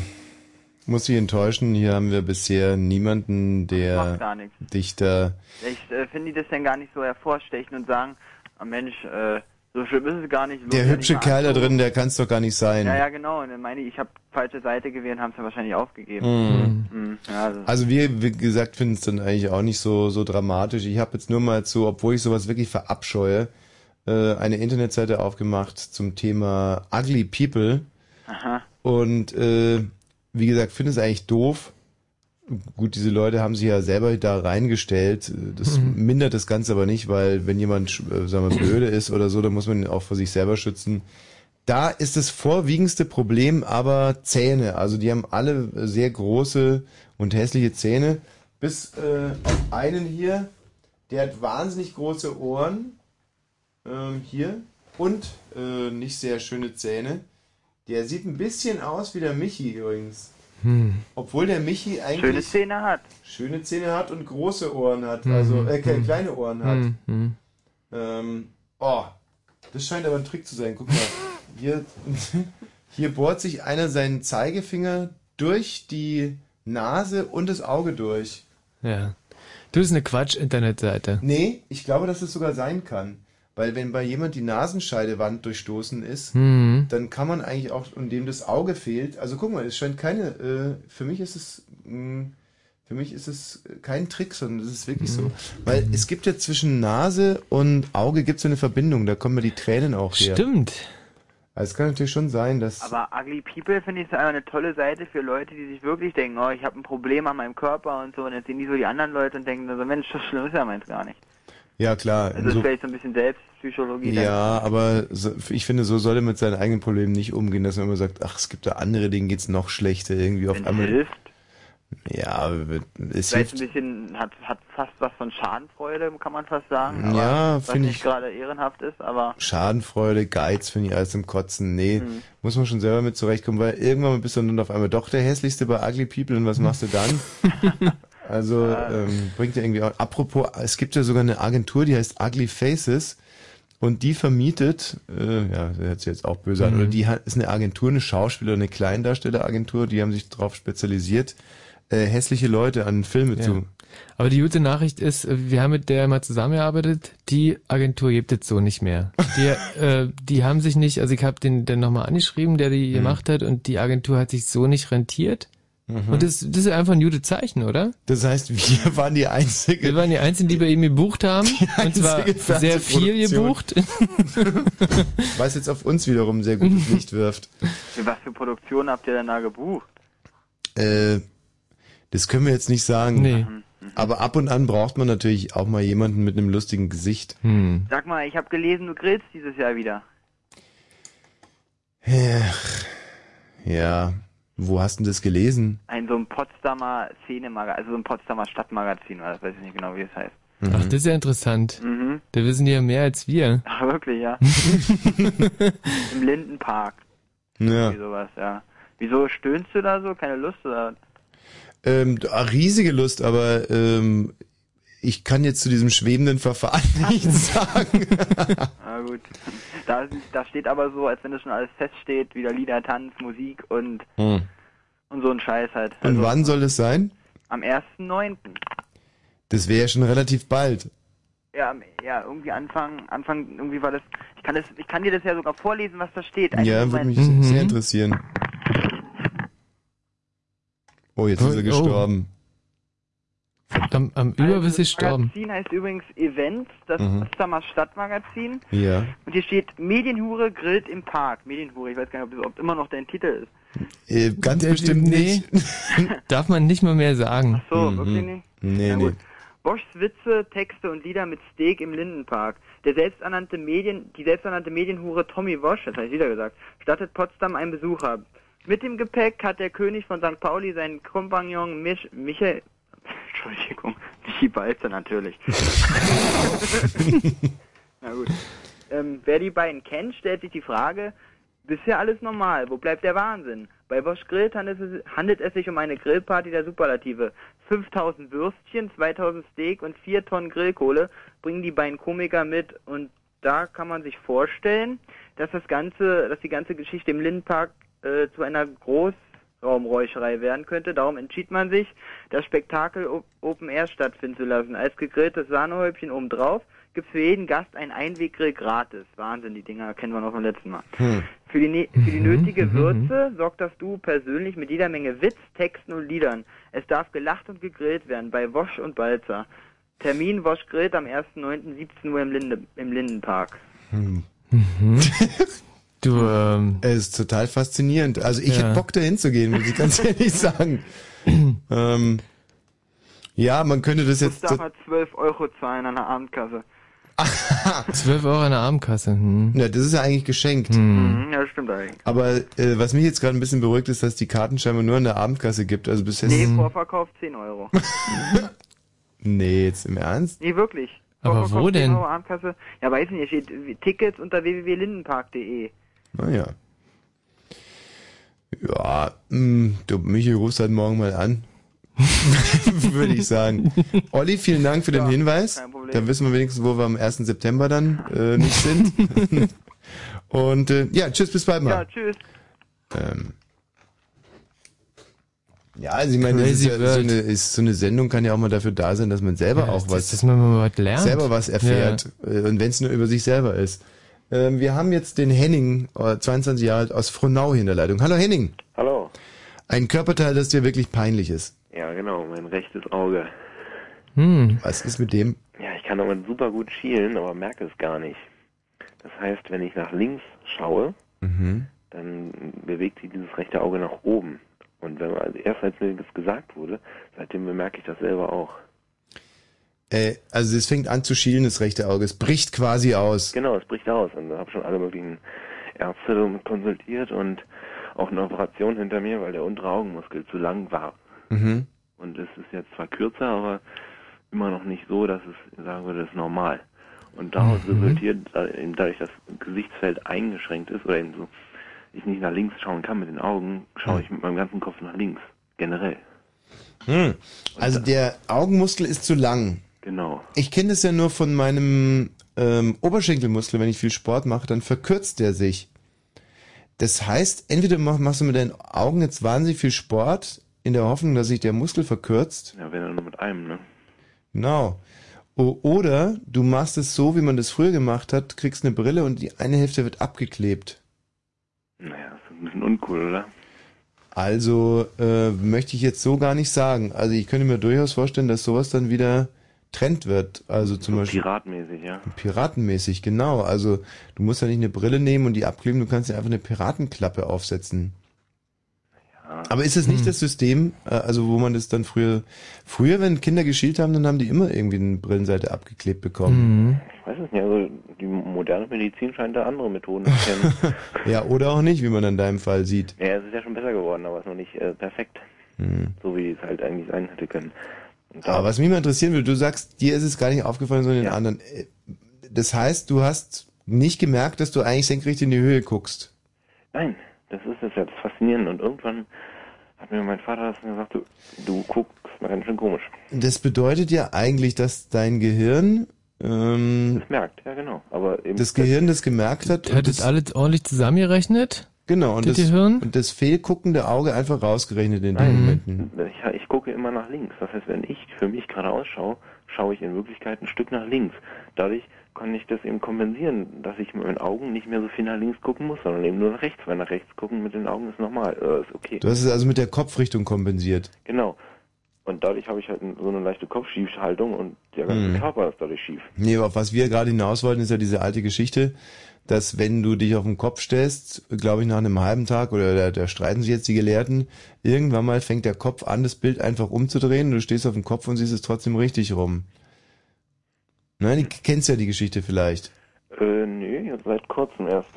muss ich enttäuschen, hier haben wir bisher niemanden, der macht gar nichts. dich da... Vielleicht äh, finden die das dann gar nicht so hervorstechen und sagen, ah Mensch, äh, so schlimm ist es gar nicht. Der hübsche Kerl da drin, der kann es doch gar nicht sein. Ja, ja, genau. Und dann meine ich, ich habe falsche Seite gewählt und haben es dann wahrscheinlich aufgegeben. Mhm. Mhm. Ja, also, Also wir, wie gesagt, finden es dann eigentlich auch nicht so so dramatisch. Ich habe jetzt nur mal so, obwohl ich sowas wirklich verabscheue, äh, eine Internetseite aufgemacht zum Thema Ugly People. Aha. Und äh, wie gesagt, finde es eigentlich doof. Gut, diese Leute haben sich ja selber da reingestellt. Das Mhm. mindert das Ganze aber nicht, weil wenn jemand, äh, sagen wir, blöde ist oder so, dann muss man ihn auch vor sich selber schützen. Da ist das vorwiegendste Problem aber Zähne. Also die haben alle sehr große und hässliche Zähne. Bis äh, auf einen hier, der hat wahnsinnig große Ohren. Ähm, hier. Und äh, nicht sehr schöne Zähne. Der sieht ein bisschen aus wie der Michi übrigens. Hm. Obwohl der Michi eigentlich schöne Szene hat. schöne Zähne hat und große Ohren hat. Hm, Also äh, hm. kleine Ohren hat. Hm, hm. Ähm, oh, das scheint aber ein Trick zu sein. Guck mal, hier, hier bohrt sich einer seinen Zeigefinger durch die Nase und das Auge durch. Ja. Du bist eine Quatsch-Internetseite. Nee, ich glaube, dass es sogar sein kann. Weil wenn bei jemand die Nasenscheidewand durchstoßen ist, Mhm. dann kann man eigentlich auch, und dem das Auge fehlt, also guck mal, es scheint keine, äh, für mich ist es, mh, für mich ist es kein Trick, sondern es ist wirklich so. Weil es gibt ja zwischen Nase und Auge gibt so eine Verbindung, da kommen ja die Tränen auch her. Stimmt. Also es kann natürlich schon sein, dass... Aber Ugly People finde ich ist einfach eine tolle Seite für Leute, die sich wirklich denken, oh, ich habe ein Problem an meinem Körper und so. Und jetzt sehen die so die anderen Leute und denken, so, Mensch, so schlimm ist ja meins gar nicht. Ja klar. Also das so- ist vielleicht so ein bisschen Selbstpsychologie. dann. Ja, aber so, ich finde, so sollte man mit seinen eigenen Problemen nicht umgehen, dass man immer sagt, ach, es gibt da andere, denen geht's noch schlechter irgendwie auf einmal. hilft. Ja, es Vielleicht hilft. ein bisschen, hat, hat fast was von Schadenfreude, kann man fast sagen. Ja, finde nicht ich- gerade ehrenhaft ist, aber Schadenfreude, Geiz finde ich alles zum Kotzen. Nee, Mhm. muss man schon selber mit zurechtkommen, weil irgendwann bist du dann auf einmal doch der hässlichste bei Ugly People und was machst du dann? also ähm, bringt ja irgendwie auch. Apropos, es gibt ja sogar eine Agentur, die heißt Ugly Faces und die vermietet, äh, ja, das hört sich jetzt auch böse an, Mhm. oder die hat, ist eine Agentur, eine Schauspieler, eine Kleindarstelleragentur, die haben sich darauf spezialisiert, äh, hässliche Leute an Filme Ja. zu. Aber die gute Nachricht ist, äh, wir haben mit der mal zusammengearbeitet, die Agentur gibt es so nicht mehr. Die, äh, die haben sich nicht, also ich habe den dann nochmal angeschrieben, der die gemacht hat, und die Agentur hat sich so nicht rentiert. Mhm. Und das, das ist einfach ein gutes Zeichen, oder? Das heißt, wir waren die Einzigen. Wir waren die Einzigen, die bei ihm gebucht haben. Und zwar einzige sehr viel Fernsehproduktion. gebucht. Was jetzt auf uns wiederum sehr gutes Licht wirft. für was für Produktion habt ihr denn da gebucht? Äh, das können wir jetzt nicht sagen. Nee. Aber ab und an braucht man natürlich auch mal jemanden mit einem lustigen Gesicht. Hm. Sag mal, ich habe gelesen, du grillst dieses Jahr wieder. Ach, Ja, wo hast du das gelesen? Ein so ein Potsdamer Szenemagazin, also so ein Potsdamer Stadtmagazin, oder das weiß ich nicht genau, wie es heißt. Ach, das ist ja interessant. Mhm. Da wissen die ja mehr als wir. Ach, wirklich, ja. Im Lindenpark. Ja. Wie sowas, ja. Wieso stöhnst du da so? Keine Lust oder? Ähm, ah, riesige Lust, aber ähm, ich kann jetzt zu diesem schwebenden Verfahren nichts sagen. Na gut. Da, da steht aber so, als wenn das schon alles feststeht, wieder Lieder, Tanz, Musik und, Hm. und so ein Scheiß halt. Und wann soll es sein? Am 1.9. Das wäre ja schon relativ bald. Ja, ja, irgendwie Anfang, Anfang, irgendwie war das, ich kann das, ich kann dir das ja sogar vorlesen, was da steht. Einen ja, würde Moment. mich Mhm. sehr interessieren. Oh, jetzt ist er Oh. gestorben. Am, am Überbiss ist Das gestorben. Magazin heißt übrigens Events, das Mhm. Potsdamer Stadtmagazin. Ja. Und hier steht Medienhure grillt im Park. Medienhure, ich weiß gar nicht, ob das überhaupt immer noch dein Titel ist. Äh, ganz Äh, bestimmt nee. nicht. Darf man nicht mal mehr sagen. So, Mhm. wirklich nicht? Nee, Na nee. gut. Boschs Witze, Texte und Lieder mit Steak im Lindenpark. Der selbsternannte Medien, die selbsternannte Medienhure Tommy Bosch, das habe ich wieder gesagt, stattet Potsdam einen Besuch ab. Mit dem Gepäck hat der König von St. Pauli seinen Kompagnon Mich Michael, Entschuldigung, Michi Balzer natürlich. Na gut. Ähm, wer die beiden kennt, stellt sich die Frage, bisher alles normal, wo bleibt der Wahnsinn? Bei Bosch Grillt handelt es, sich um eine Grillparty der Superlative. 5000 Würstchen, 2000 Steak und 4 Tonnen Grillkohle bringen die beiden Komiker mit und da kann man sich vorstellen, dass das ganze, dass die ganze Geschichte im Lindenpark äh, zu einer Großraumräucherei werden könnte. Darum entschied man sich, das Spektakel Open Air stattfinden zu lassen. Als gegrilltes Sahnehäubchen obendrauf gibt's für jeden Gast ein Einweggrill gratis. Wahnsinn, die Dinger kennen wir noch vom letzten Mal. Hm. Für die, ne- für die Mhm, nötige mhm, Würze sorgt das Du persönlich mit jeder Menge Witz, Texten und Liedern. Es darf gelacht und gegrillt werden bei Wosch und Balzer. Termin Wosch grillt am 1.9. 17 Uhr im, Linde, im Lindenpark. Hm. Mhm. Du, ähm, Es ist total faszinierend. Also ich Ja. hätte Bock dahin zu gehen, muss ich ganz ehrlich sagen. ähm, ja, man könnte das jetzt. Darf er 12 Euro zahlen an der Abendkasse. 12 Euro an der Abendkasse. Hm. Ja, das ist ja eigentlich geschenkt. Mhm, ja, das stimmt eigentlich. Aber äh, was mich jetzt gerade ein bisschen beruhigt, ist, dass die Karten scheinbar nur an der Abendkasse gibt. Also bis jetzt. Nee, Vorverkauf 10 Euro. Nee, jetzt im Ernst? Nee, wirklich. Aber Vorverkauf wo 10 denn? Euro Abendkasse. Ja, weiß nicht, hier steht Tickets unter www.lindenpark.de. Naja. Ja, mh, du, Michi, rufst halt morgen mal an. Würde ich sagen. Olli, vielen Dank für den Hinweis. kein Problem. Dann wissen wir wenigstens, wo wir am 1. September dann äh, nicht sind. Und äh, ja, tschüss, bis bald mal. Ja, tschüss. Ähm, ja, also ich meine, das ist ja so, eine, ist, so eine Sendung kann ja auch mal dafür da sein, dass man selber auch was, dass man mal was lernt. selber was erfährt. Äh, Und wenn es nur über sich selber ist. Ähm, wir haben jetzt den Henning, äh, 22 Jahre alt, aus Frohnau hier in der Leitung. Hallo Henning. Hallo. Ein Körperteil, das dir wirklich peinlich ist. Ja, genau, mein rechtes Auge. Hm. Was ist mit dem? Ja, ich kann damit super gut schielen, aber merke es gar nicht. Das heißt, wenn ich nach links schaue, Mhm. dann bewegt sich dieses rechte Auge nach oben. Und wenn man, also erst als mir das gesagt wurde, seitdem bemerke ich das selber auch. Äh, also es fängt an zu schielen, das rechte Auge. Es bricht quasi aus. Genau, es bricht aus. Und da habe schon alle möglichen Ärzte konsultiert und auch eine Operation hinter mir, weil der untere Augenmuskel zu lang war. Mhm. Und es ist jetzt zwar kürzer, aber immer noch nicht so, dass es sagen würde, das ist normal. Und daraus Mhm. resultiert, dadurch, dass das Gesichtsfeld eingeschränkt ist oder eben so, ich nicht nach links schauen kann mit den Augen, schaue ich mit meinem ganzen Kopf nach links. Generell. Hm. Also der Augenmuskel ist zu lang. Genau. Ich kenne das ja nur von meinem ähm, Oberschenkelmuskel, wenn ich viel Sport mache, dann verkürzt der sich. Das heißt, entweder mach, machst du mit deinen Augen jetzt wahnsinnig viel Sport, in der Hoffnung, dass sich der Muskel verkürzt. Ja, wenn dann nur mit einem, ne? Genau. O oder du machst es so, wie man das früher gemacht hat, kriegst eine Brille und die eine Hälfte wird abgeklebt. Naja, das ist ein bisschen uncool, oder? Also äh, möchte ich jetzt so gar nicht sagen. Also ich könnte mir durchaus vorstellen, dass sowas dann wieder Trend wird. Also zum Beispiel Piratenmäßig, ja. Piratenmäßig, genau. Also du musst ja nicht eine Brille nehmen und die abkleben, du kannst ja einfach eine Piratenklappe aufsetzen. Aber ist es nicht das System, äh, also wo man das dann früher, früher, wenn Kinder geschielt haben, dann haben die immer irgendwie eine Brillenseite abgeklebt bekommen. Ich weiß es nicht, also die moderne Medizin scheint da andere Methoden zu kennen. Ja, oder auch nicht, wie man in deinem Fall sieht. ja, es ist ja schon besser geworden, aber es ist noch nicht äh, perfekt. Hm. So wie es halt eigentlich sein hätte können. Aber was mich mal interessieren würde, du sagst, dir ist es gar nicht aufgefallen, sondern den anderen. Äh, Das heißt, du hast nicht gemerkt, dass du eigentlich senkrecht in die Höhe guckst. Nein, das ist es ja, das Faszinierende. Und irgendwann hat mir mein Vater das gesagt, du, du guckst mal ganz schön komisch. Das bedeutet ja eigentlich, dass dein Gehirn, ähm, Das merkt, ja genau. Aber eben das Gehirn das gemerkt hat. Hat das alles ordentlich zusammengerechnet? Genau, und Das und das fehlguckende Auge einfach rausgerechnet in den Momenten. ich gucke immer nach links. Das heißt, wenn ich für mich geradeaus schaue, schaue ich in Wirklichkeit ein Stück nach links. Dadurch kann ich das eben kompensieren, dass ich mit meinen Augen nicht mehr so viel nach links gucken muss, sondern eben nur nach rechts. Weil nach rechts gucken mit den Augen ist normal, äh, ist okay. Du hast es also mit der Kopfrichtung kompensiert. Genau. Und dadurch habe ich halt so eine leichte Kopfschiefhaltung und der ganze Mhm. Körper ist dadurch schief. Nee, aber auf was wir gerade hinaus wollten, ist ja diese alte Geschichte, dass wenn du dich auf den Kopf stellst, glaube ich nach einem halben Tag, oder da, da streiten sich jetzt die Gelehrten, irgendwann mal fängt der Kopf an, das Bild einfach umzudrehen, und du stehst auf dem Kopf und siehst es trotzdem richtig rum. Nein, du kennst ja die Geschichte vielleicht. Äh, nee, jetzt seit kurzem erst.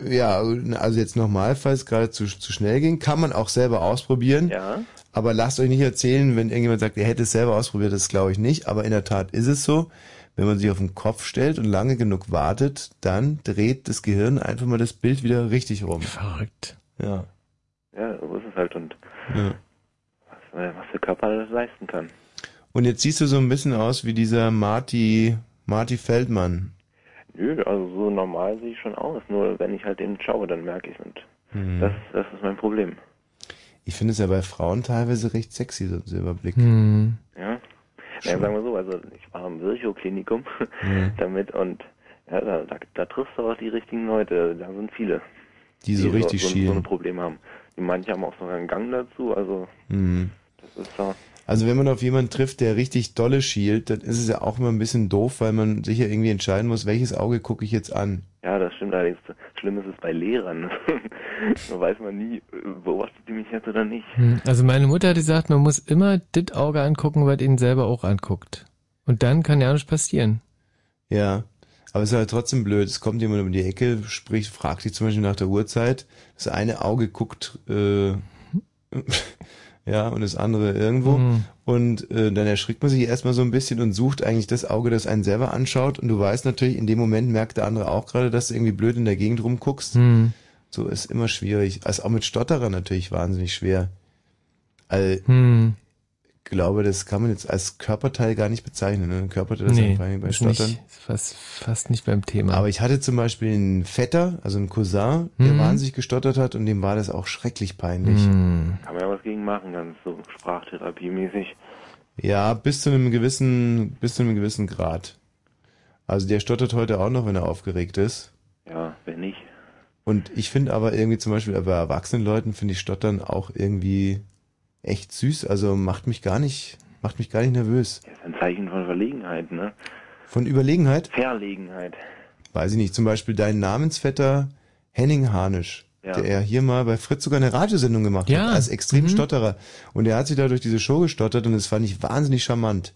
Ja, also jetzt nochmal, falls es gerade zu, zu schnell ging, kann man auch selber ausprobieren. Ja. Aber lasst euch nicht erzählen, wenn irgendjemand sagt, er hätte es selber ausprobiert, das glaube ich nicht. Aber in der Tat ist es so, wenn man sich auf den Kopf stellt und lange genug wartet, dann dreht das Gehirn einfach mal das Bild wieder richtig rum. Verrückt. Ja. Ja, so ist es halt und ja. was, äh, was der Körper alles leisten kann. Und jetzt siehst du so ein bisschen aus wie dieser Marty, Marty Feldmann. Nö, also so normal sehe ich schon aus. Nur wenn ich halt eben schaue, dann merke ich und Hm. Das, das ist mein Problem. Ich finde es ja bei Frauen teilweise recht sexy, so ein Silberblick. Hm. Ja. Ja, sagen wir so, also ich war im Virchow-Klinikum Mhm. damit und ja, da, da, da triffst du auch die richtigen Leute. Da sind viele. Die so richtig so, so, so schielen. ein Problem haben. Die manche haben auch sogar einen Gang dazu, also Mhm. das ist so. Also wenn man auf jemanden trifft, der richtig dolle schielt, dann ist es ja auch immer ein bisschen doof, weil man sich ja irgendwie entscheiden muss, welches Auge gucke ich jetzt an. Ja, das stimmt allerdings. Schlimm ist es bei Lehrern. da weiß man nie, beobachtet die mich jetzt oder nicht. Hm. Also meine Mutter hat gesagt, man muss immer das Auge angucken, was ihn selber auch anguckt. Und dann kann ja nichts passieren. Ja. Aber es ist halt trotzdem blöd. Es kommt jemand um die Ecke, spricht, fragt dich zum Beispiel nach der Uhrzeit. Das eine Auge guckt, äh, ja, und das andere irgendwo. Mhm. Und äh, dann erschrickt man sich erstmal so ein bisschen und sucht eigentlich das Auge, das einen selber anschaut. Und du weißt natürlich, in dem Moment merkt der andere auch gerade, dass du irgendwie blöd in der Gegend rumguckst. Hm. So ist immer schwierig. Also auch mit Stotterer natürlich wahnsinnig schwer. Also, Hm. Ich glaube, das kann man jetzt als Körperteil gar nicht bezeichnen. Ne? Ein Körperteil ist Nee, einfach bei ist Stottern. nicht, ist fast, fast nicht beim Thema. Aber ich hatte zum Beispiel einen Vetter, also einen Cousin, der Mhm. wahnsinnig gestottert hat und dem war das auch schrecklich peinlich. Hm. Kann man ja was gegen machen, ganz so Sprachtherapie-mäßig. Ja, bis zu einem gewissen, bis zu einem gewissen Grad. Also der stottert heute auch noch, wenn er aufgeregt ist. Ja, wenn nicht. Und ich finde aber irgendwie zum Beispiel bei erwachsenen Leuten finde ich Stottern auch irgendwie echt süß. Also macht mich gar nicht, macht mich gar nicht nervös. Das ist ein Zeichen von Verlegenheit, ne? Von Überlegenheit? Verlegenheit. Weiß ich nicht. Zum Beispiel dein Namensvetter Henning Harnisch. Ja. Der hier mal bei Fritz sogar eine Radiosendung gemacht Ja. hat, als extrem Mhm. Stotterer. Und der hat sich da durch diese Show gestottert und das fand ich wahnsinnig charmant.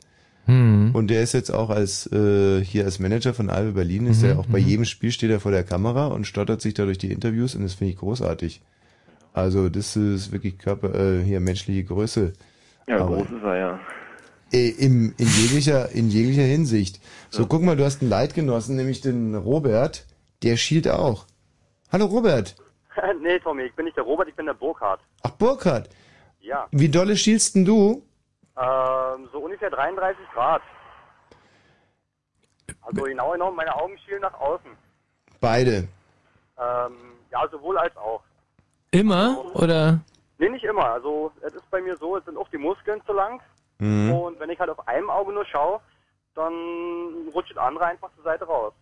Hm. Und der ist jetzt auch als äh, hier als Manager von Albe Berlin, ist Mhm, er auch bei mhm. jedem Spiel steht er vor der Kamera und stottert sich da durch die Interviews und das finde ich großartig. Also das ist wirklich Körper, äh, hier menschliche Größe. Ja, Aber- groß ist er ja. Äh, Im, in jeglicher, in jeglicher Hinsicht. So, guck mal, du hast einen Leitgenossen, nämlich den Robert, der schielt auch. Hallo Robert. nee, Tommy, ich bin nicht der Robert, ich bin der Burkhard. Ach, Burkhard. Ja. Wie dolle schielst denn du? Ähm, so ungefähr 33 Grad. Also genau genommen, meine Augen schielen nach außen. Beide. Ähm, ja, sowohl als auch. Immer? Oder? Nee, nicht immer. Also es ist bei mir so, es sind auch die Muskeln zu lang. Mhm. Und wenn ich halt auf einem Auge nur schaue, dann rutscht das andere einfach zur Seite raus.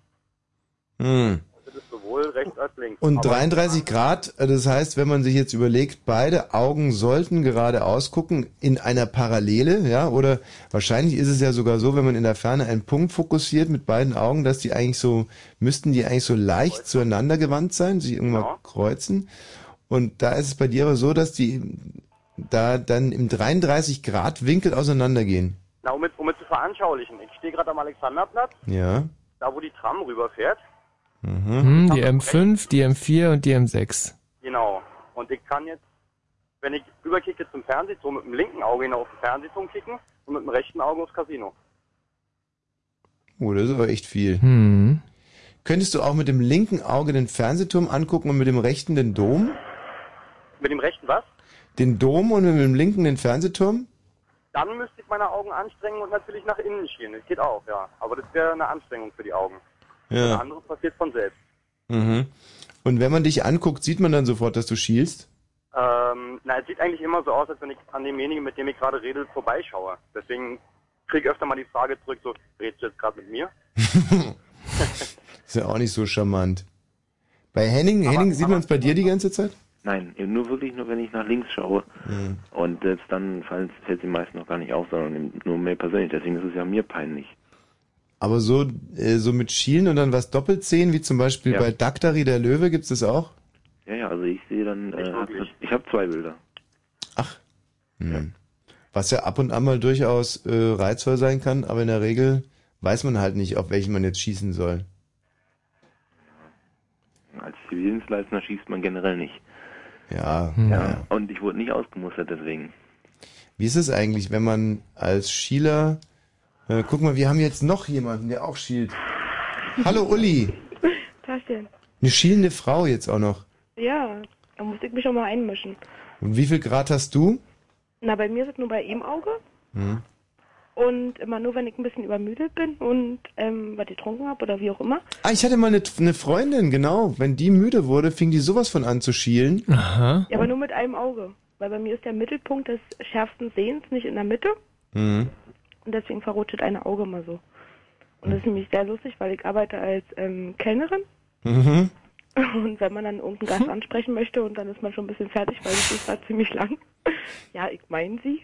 Hm. Das ist sowohl rechts als links. Und Aber- 33 Grad, äh, das heißt, wenn man sich jetzt überlegt, beide Augen sollten geradeaus gucken in einer Parallele, ja, oder wahrscheinlich ist es ja sogar so, wenn man in der Ferne einen Punkt fokussiert mit beiden Augen, dass die eigentlich so, müssten die eigentlich so leicht zueinander gewandt sein, sich irgendwann Genau. kreuzen. Und da ist es bei dir aber so, dass die da dann im 33 Grad Winkel auseinandergehen. Na, um es, um es zu veranschaulichen. Ich stehe gerade am Alexanderplatz, Ja. da wo die Tram rüberfährt. Mhm. Hm, die M5, die M4 und die M6. Genau. Und ich kann jetzt, wenn ich überkicke zum Fernsehturm, mit dem linken Auge hinauf auf den Fernsehturm kicken und mit dem rechten Auge aufs Casino. Oh, das ist aber echt viel. Hm. Könntest du auch mit dem linken Auge den Fernsehturm angucken und mit dem rechten den Dom? Mit dem rechten was? Den Dom und mit dem linken den Fernsehturm? Dann müsste ich meine Augen anstrengen und natürlich nach innen schielen. Das geht auch, ja. Aber das wäre eine Anstrengung für die Augen. Das Ja. andere passiert von selbst. Mhm. Und wenn man dich anguckt, sieht man dann sofort, dass du schielst? Ähm, na, es sieht eigentlich immer so aus, als wenn ich an demjenigen, mit dem ich gerade rede, vorbeischaue. Deswegen kriege ich öfter mal die Frage zurück, so, redest du jetzt gerade mit mir? Ist ja auch nicht so charmant. Bei Henning, Henning, sieht man es bei dir die ganze Zeit? Nein, eben nur wirklich nur, wenn ich nach links schaue. Mhm. Und selbst dann fallen, fällt die meisten noch gar nicht auf, sondern nur mir persönlich. Deswegen ist es ja mir peinlich. Aber so, äh, so mit Schielen und dann was doppelt sehen, wie zum Beispiel Ja. bei Daktari der Löwe, gibt's das auch? Ja, ja, also ich sehe dann, äh, ich habe zwei Bilder. Hm. Was ja ab und an mal durchaus äh, reizvoll sein kann, aber in der Regel weiß man halt nicht, auf welchen man jetzt schießen soll. Als Zivildienstleister schießt man generell nicht. Ja, Ja. Und ich wurde nicht ausgemustert deswegen. Wie ist es eigentlich, wenn man als Schieler, äh, guck mal, wir haben jetzt noch jemanden, der auch schielt. Hallo Uli, Was denn? eine schielende Frau jetzt auch noch. Ja, da muss ich mich schon mal einmischen. Und wie viel Grad hast du? Na, bei mir ist es nur bei ihm Auge. Hm. Und immer nur, wenn ich ein bisschen übermüdet bin und ähm, was getrunken habe oder wie auch immer. Ah, ich hatte mal eine, eine Freundin, genau. Wenn die müde wurde, fing die sowas von an zu schielen. Aha. Ja, aber nur mit einem Auge. Weil bei mir ist der Mittelpunkt des schärfsten Sehens nicht in der Mitte. Mhm. Und deswegen verrutscht eine Auge immer so. Und das ist nämlich sehr lustig, weil ich arbeite als ähm, Kellnerin. Mhm. Und wenn man dann irgendeinen Gast ansprechen möchte und dann ist man schon ein bisschen fertig, weil das ist gerade ziemlich lang. Ja, ich meine sie.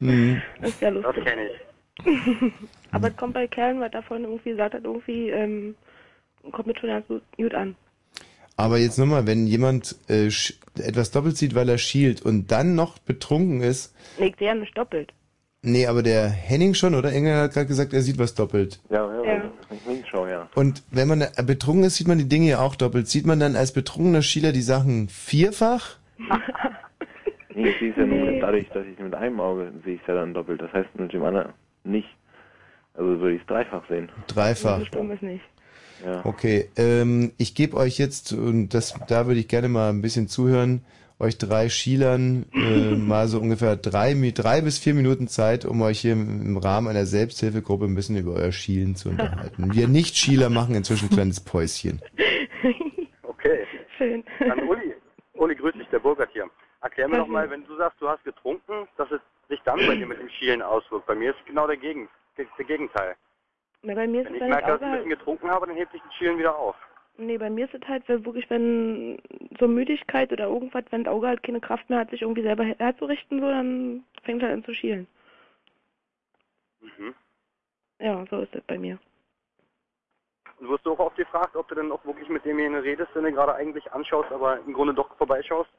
Mhm. Das ist ja Das lustig. kenne ich. Aber es kommt bei Kerlen, weil davon irgendwie sagt, hat irgendwie, ähm, kommt mir schon ganz gut, an. Aber jetzt nochmal, wenn jemand äh, sch- etwas doppelt sieht, weil er schielt und dann noch betrunken ist, Nee, ich sehe ja nicht doppelt. Nee, aber der Henning schon, oder? Engel hat gerade gesagt, er sieht was doppelt. Ja, ja, Ja. Schau, ja. Und wenn man äh, betrunken ist, sieht man die Dinge ja auch doppelt. Sieht man dann als betrunkener Schieler die Sachen vierfach? Nee, ich sehe es ja nur Nee. dadurch, dass ich mit einem Auge sehe ich es ja dann doppelt. Das heißt mit dem anderen nicht. Also würde ich es dreifach sehen. Dreifach. So schlimm ist nicht. Ja. Okay, ähm, ich gebe euch jetzt, und das, da würde ich gerne mal ein bisschen zuhören, euch drei Schielern äh, mal so ungefähr drei, drei bis vier Minuten Zeit, um euch hier im Rahmen einer Selbsthilfegruppe ein bisschen über euer Schielen zu unterhalten. Wir Nicht-Schieler machen inzwischen ein kleines Päuschen. Okay. Schön. Dann Uli. Uli, grüß dich, der Burkhard hier. Erklär mir Ja, doch mal, wenn du sagst, du hast getrunken, dass es sich dann bei dir mit dem Schielen auswirkt. Bei mir ist genau der, Gegen der Gegenteil. Nee, bei mir ist Wenn es ich merke, das dass ich ein bisschen getrunken habe, dann hebt sich das Schielen wieder auf. Nee, bei mir ist es halt wenn wirklich, wenn so Müdigkeit oder irgendwas, wenn das Auge halt keine Kraft mehr hat, sich irgendwie selber her- herzurichten, so, dann fängt es halt an zu schielen. Mhm. Ja, so ist das bei mir. Und wirst du auch oft gefragt, ob du denn auch wirklich mit demjenigen redest, den du gerade eigentlich anschaust, aber im Grunde doch vorbeischaust?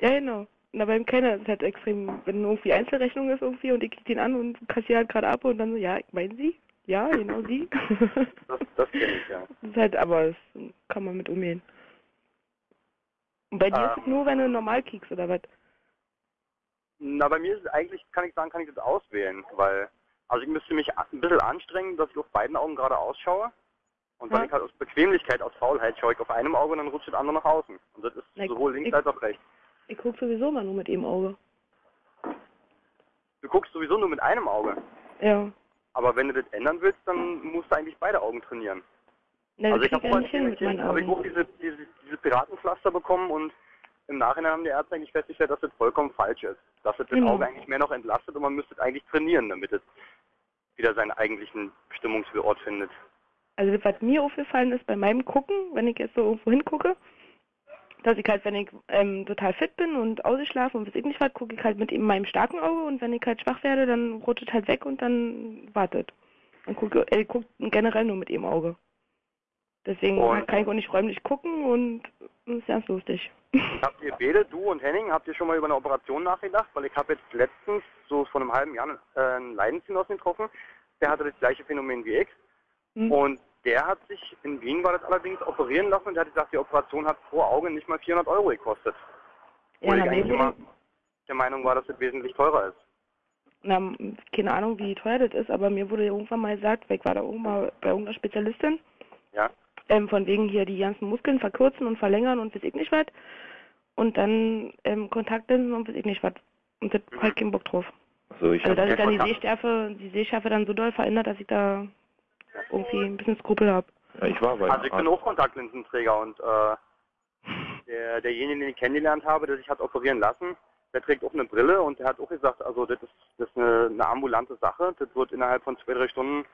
Ja, genau. Na, beim Kellner ist es halt extrem, wenn irgendwie Einzelrechnung ist irgendwie und ich krieg den an und kassiere halt gerade ab und dann so, ja, ich meine sie? Ja, genau sie. Das, das kenne ich, ja. das ist halt, aber das kann man mit umgehen. Und bei dir ist es Ähm. nur, wenn du normal kiekst oder was? Na, bei mir ist es eigentlich, kann ich sagen, kann ich das auswählen, weil, also ich müsste mich ein bisschen anstrengen, dass ich auf beiden Augen gerade ausschaue. Und weil Ja. ich halt aus Bequemlichkeit, aus Faulheit schaue ich auf einem Auge und dann rutscht das andere nach außen. Und das ist Na, sowohl links ich- als auch rechts. Ich guck sowieso mal nur mit dem Auge. Du guckst sowieso nur mit einem Auge. Ja. Aber wenn du das ändern willst, dann musst du eigentlich beide Augen trainieren. Na, das also ich habe meinen hab ich auch diese, diese, diese Piratenpflaster bekommen und im Nachhinein haben die Ärzte eigentlich festgestellt, dass das vollkommen falsch ist. Dass es das Genau. Auge eigentlich mehr noch entlastet und man müsste es eigentlich trainieren, damit es wieder seinen eigentlichen Bestimmungsort findet. Also das, was mir aufgefallen ist bei meinem Gucken, wenn ich jetzt so irgendwo hingucke, dass ich halt, wenn ich ähm, total fit bin und ausgeschlafen und weiß ich nicht was, gucke ich halt mit eben meinem starken Auge und wenn ich halt schwach werde, dann rutscht halt weg und dann wartet. Dann gucke äh, guckt generell nur mit dem Auge. Deswegen Und- kann ich auch nicht räumlich gucken und das ist ganz lustig. Habt ihr beide, du und Henning, habt ihr schon mal über eine Operation nachgedacht? Weil ich habe jetzt letztens, so vor einem halben Jahr, einen Leidensgenossen getroffen, der hatte das gleiche Phänomen wie ich. Hm. Und der hat sich, in Wien war das allerdings, operieren lassen und der hat gesagt, die Operation hat pro Auge nicht mal 400 Euro gekostet. Ja, Obwohl na, ich eigentlich immer der Meinung war, dass es wesentlich teurer ist. Na, keine Ahnung, wie teuer das ist, aber mir wurde irgendwann mal gesagt, weil ich war da irgendwann mal bei irgendeiner Spezialistin, Ja. ähm, von wegen hier die ganzen Muskeln verkürzen und verlängern und weiß ich nicht was. Und dann ähm, Kontaktlinsen und weiß ich nicht was. Und das hab ich keinen Bock drauf. Also ich Also dass ich hab- dann die Sehschärfe, die Sehschärfe dann so doll verändert, dass ich da irgendwie ein bisschen Skrupel habe. ja, ich war bei Also ich bin auch Kontaktlinsenträger und äh, der, derjenige, den ich kennengelernt habe, der sich hat operieren lassen, der trägt auch eine Brille und der hat auch gesagt, also das ist, das ist eine, eine ambulante Sache, das wird innerhalb von zwei, drei Stunden,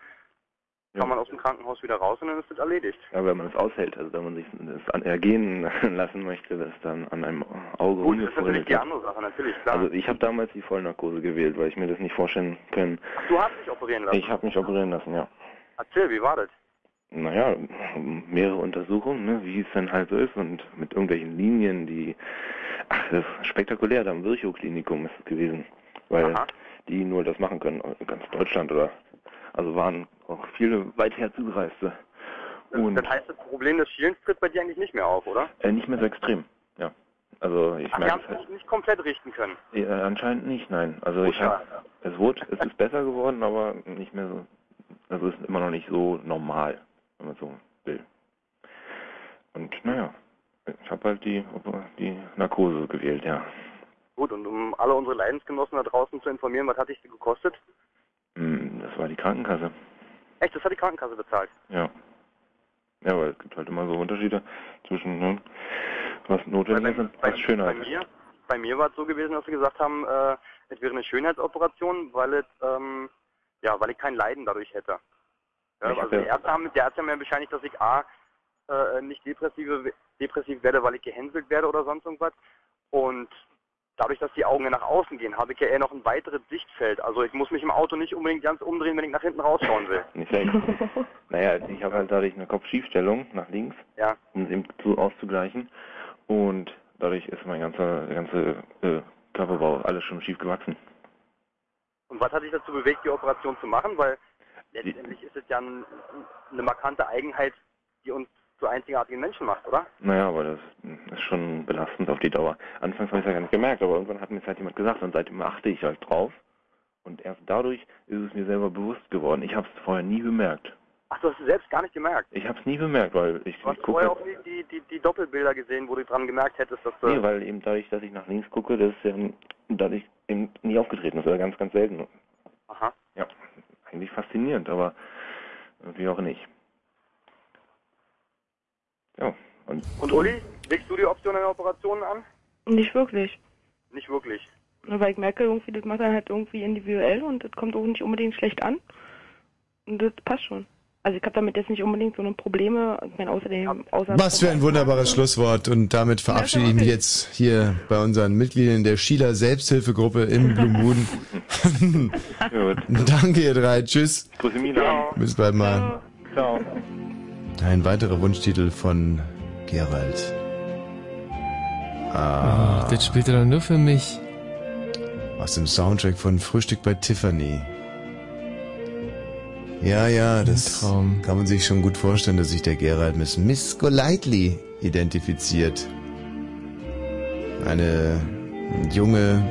Ja. kann man aus dem Krankenhaus wieder raus und dann ist das erledigt. Ja, wenn man es aushält, also wenn man sich das an ergehen lassen möchte, dass dann an einem Auge Gut, das ist natürlich die andere Sache, natürlich, klar. Also ich habe damals die Vollnarkose gewählt, weil ich mir das nicht vorstellen können. du hast dich operieren lassen. Ich habe mich operieren lassen, ja. Erzähl, wie war das? Naja, mehrere Untersuchungen, ne, wie es dann halt so ist und mit irgendwelchen Linien, die, ach, das ist spektakulär, da am Virchow-Klinikum ist es gewesen, weil die nur das machen können, ganz Deutschland oder, also waren auch viele weit herzugereiste und Das heißt, das Problem des Schielens tritt bei dir eigentlich nicht mehr auf, oder? äh, nicht mehr so extrem, ja. Also ich merke haben es halt. nicht, komplett richten können. Äh, anscheinend nicht, nein. Also Oh, ich habe, schade. es wurde, es ist besser geworden, aber nicht mehr so, also es ist immer noch nicht so normal, wenn man so will. Und naja, ich habe halt die, die Narkose gewählt, ja. Gut, und um alle unsere Leidensgenossen da draußen zu informieren, was hat dich das gekostet? Hm, Das war die Krankenkasse. Echt, das hat die Krankenkasse bezahlt. Ja. Ja, aber es gibt halt immer so Unterschiede zwischen, ne, was notwendig ist und was Bei Schönheit. mir, bei mir war es so gewesen, dass sie gesagt haben, äh, es wäre eine Schönheitsoperation, weil es, ähm, ja, weil ich kein Leiden dadurch hätte. Ja, also die Ärzte haben, der Arzt hat mir bescheinigt, dass ich A, äh, nicht depressive, depressiv werde, weil ich gehänselt werde oder sonst irgendwas. Und dadurch, dass die Augen ja nach außen gehen, habe ich ja eher noch ein weiteres Sichtfeld. Also ich muss mich im Auto nicht unbedingt ganz umdrehen, wenn ich nach hinten rausschauen will. Nicht schlecht. naja, ich habe halt dadurch eine Kopfschiefstellung nach links, Ja. um es eben zu auszugleichen. Und dadurch ist mein ganzer, der ganze äh, Körperbau alles schon schief gewachsen. Und was hat dich dazu bewegt, die Operation zu machen? Weil letztendlich ist es ja ein, eine markante Eigenheit, die uns zu einzigartigen Menschen macht, oder? Naja, aber das ist schon belastend auf die Dauer. Anfangs habe ich es ja gar nicht gemerkt, aber irgendwann hat mir es halt jemand gesagt und seitdem achte ich halt drauf. Und erst dadurch ist es mir selber bewusst geworden. Ich habe es vorher nie bemerkt. Ach, du hast es selbst gar nicht gemerkt. Ich habe es nie bemerkt, weil ich, Du hast ich gucke vorher halt, auch nie die, die, die Doppelbilder gesehen, wo du dran gemerkt hättest, dass du... nee, weil eben dadurch, dass ich nach links gucke, das ist ja dadurch eben nie aufgetreten ist oder ganz, ganz selten. Aha. Ja, eigentlich faszinierend, aber irgendwie auch nicht. Ja, und, Und Uli, legst du die Option einer Operation an? Nicht wirklich. Nicht wirklich. Nur weil ich merke, irgendwie, das macht dann halt irgendwie individuell und das kommt auch nicht unbedingt schlecht an. Und das passt schon. Also ich habe damit jetzt nicht unbedingt so eine Probleme. Ich meine, außerdem, außer Was für ein wunderbares Schlusswort. Und damit verabschiede ich mich jetzt hier bei unseren Mitgliedern der Schieler Selbsthilfegruppe im Blue Moon. Danke, ihr drei. Tschüss. Grüße Milan. Bis bald mal. Ciao. Ein weiterer Wunschtitel von Gerald. Ah, das spielt er doch nur für mich. Aus dem Soundtrack von Frühstück bei Tiffany. Ja, ja, das kann man sich schon gut vorstellen, dass sich der Gerald mit Miss Golightly identifiziert. Eine junge,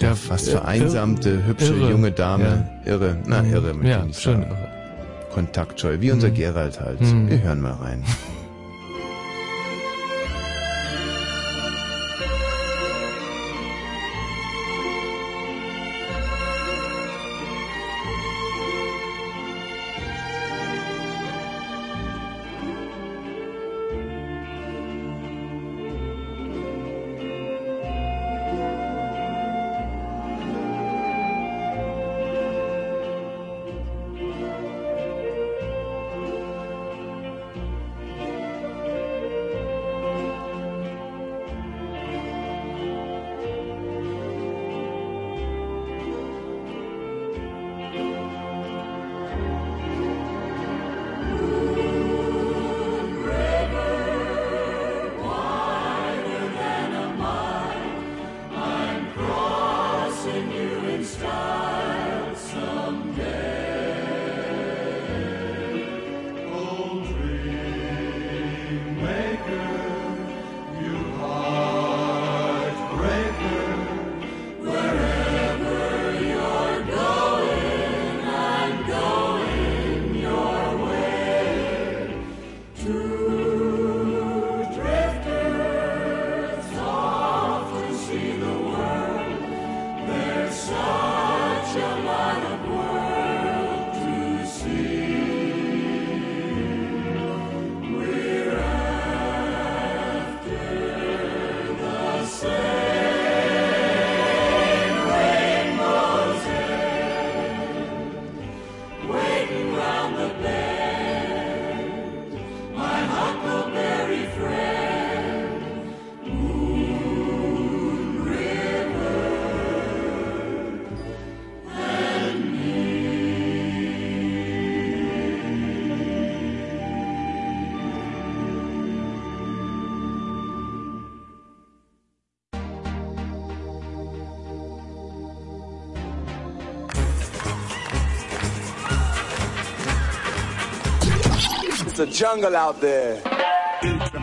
ja, fast äh, vereinsamte, irre. hübsche Irre. junge Dame. Irre, na Mhm. irre, möchte Ja, schon sagen. Kontaktscheu, wie unser Mhm. Gerald halt. Mhm. Wir hören mal rein.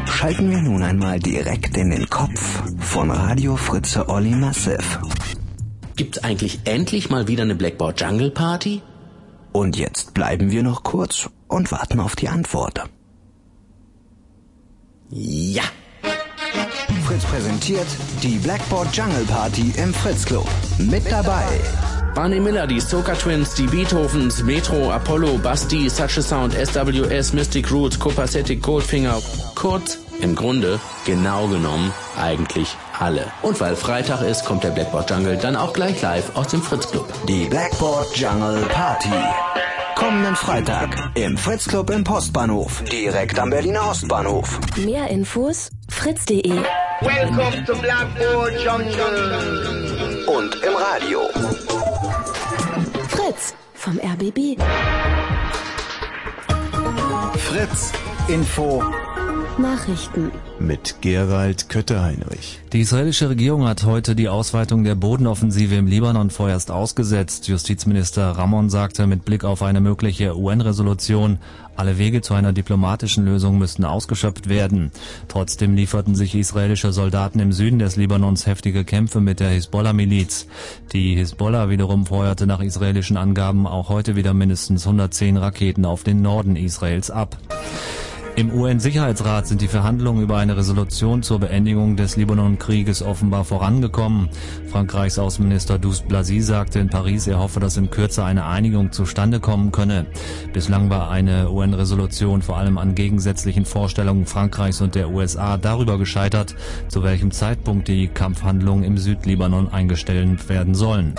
Schalten wir nun einmal direkt in den Kopf von Radio Fritze Olli Massiv. Gibt's eigentlich endlich mal wieder eine Blackboard Jungle Party? Und jetzt bleiben wir noch kurz und warten auf die Antwort. Ja. Fritz präsentiert die Blackboard Jungle Party im Fritz Club. Mit dabei Barney Miller, die Soca Twins, die Beethovens, Metro, Apollo, Basti, Such a Sound, SWS, Mystic Roots, Copacetic, Goldfinger. Kurz, im Grunde, genau genommen, eigentlich alle. Und weil Freitag ist, kommt der Blackboard Jungle dann auch gleich live aus dem Fritz Club. Die Blackboard Jungle Party. Kommenden Freitag im Fritz Club im Postbahnhof, direkt am Berliner Ostbahnhof. Mehr Infos fritz.de. Welcome to Blackboard Jungle. Und im Radio. Vom RBB. Fritz Info Nachrichten. Mit Gerald Kötter-Heinrich. Die israelische Regierung hat heute die Ausweitung der Bodenoffensive im Libanon vorerst ausgesetzt. Justizminister Ramon sagte mit Blick auf eine mögliche UN-Resolution, alle Wege zu einer diplomatischen Lösung müssten ausgeschöpft werden. Trotzdem lieferten sich israelische Soldaten im Süden des Libanons heftige Kämpfe mit der Hisbollah-Miliz. Die Hisbollah wiederum feuerte nach israelischen Angaben auch heute wieder mindestens 110 Raketen auf den Norden Israels ab. Im UN-Sicherheitsrat sind die Verhandlungen über eine Resolution zur Beendigung des Libanon-Krieges offenbar vorangekommen. Frankreichs Außenminister Douste Blazy sagte in Paris, er hoffe, dass in Kürze eine Einigung zustande kommen könne. Bislang war eine UN-Resolution vor allem an gegensätzlichen Vorstellungen Frankreichs und der USA darüber gescheitert, zu welchem Zeitpunkt die Kampfhandlungen im Südlibanon eingestellt werden sollen.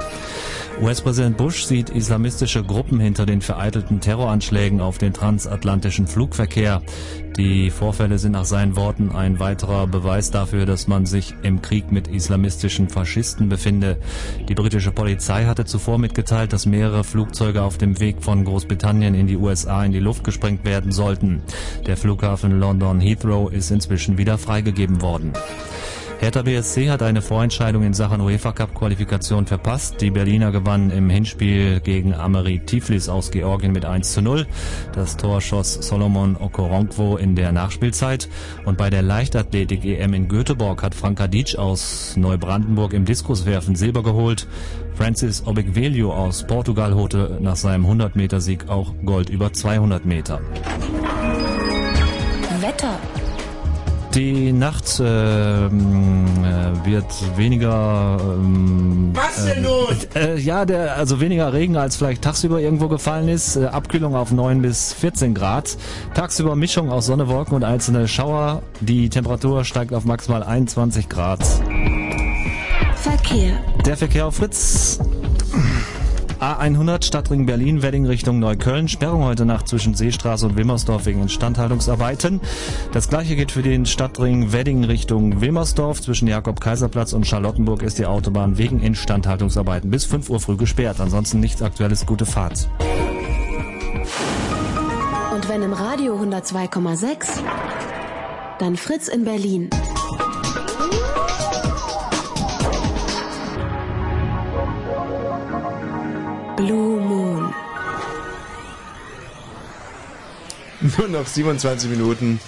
US-Präsident Bush sieht islamistische Gruppen hinter den vereitelten Terroranschlägen auf den transatlantischen Flugverkehr. Die Vorfälle sind nach seinen Worten ein weiterer Beweis dafür, dass man sich im Krieg mit islamistischen Faschisten befinde. Die britische Polizei hatte zuvor mitgeteilt, dass mehrere Flugzeuge auf dem Weg von Großbritannien in die USA in die Luft gesprengt werden sollten. Der Flughafen London Heathrow ist inzwischen wieder freigegeben worden. Hertha BSC hat eine Vorentscheidung in Sachen UEFA Cup Qualifikation verpasst. Die Berliner gewannen im Hinspiel gegen Ameri Tiflis aus Georgien mit 1 zu 0. Das Tor schoss Solomon Okoronkwo in der Nachspielzeit. Und bei der Leichtathletik EM in Göteborg hat Franka Dietsch aus Neubrandenburg im Diskuswerfen Silber geholt. Francis Obigvelio aus Portugal holte nach seinem 100 Meter Sieg auch Gold über 200 Meter. Die Nacht ähm, äh, wird weniger. Ähm, Was denn äh, nun? Äh, ja, der, also weniger Regen als vielleicht tagsüber irgendwo gefallen ist. Äh, Abkühlung auf 9 bis 14 Grad. Tagsüber Mischung aus Sonne, Wolken und einzelne Schauer. Die Temperatur steigt auf maximal 21 Grad. Verkehr. Der Verkehr auf Fritz. A100 Stadtring Berlin, Wedding Richtung Neukölln. Sperrung heute Nacht zwischen Seestraße und Wilmersdorf wegen Instandhaltungsarbeiten. Das gleiche gilt für den Stadtring Wedding Richtung Wilmersdorf. Zwischen Jakob-Kaiser-Platz und Charlottenburg ist die Autobahn wegen Instandhaltungsarbeiten bis 5 Uhr früh gesperrt. Ansonsten nichts Aktuelles, gute Fahrt. Und wenn im Radio 102,6, dann Fritz in Berlin. Blue Moon. Nur noch 27 Minuten.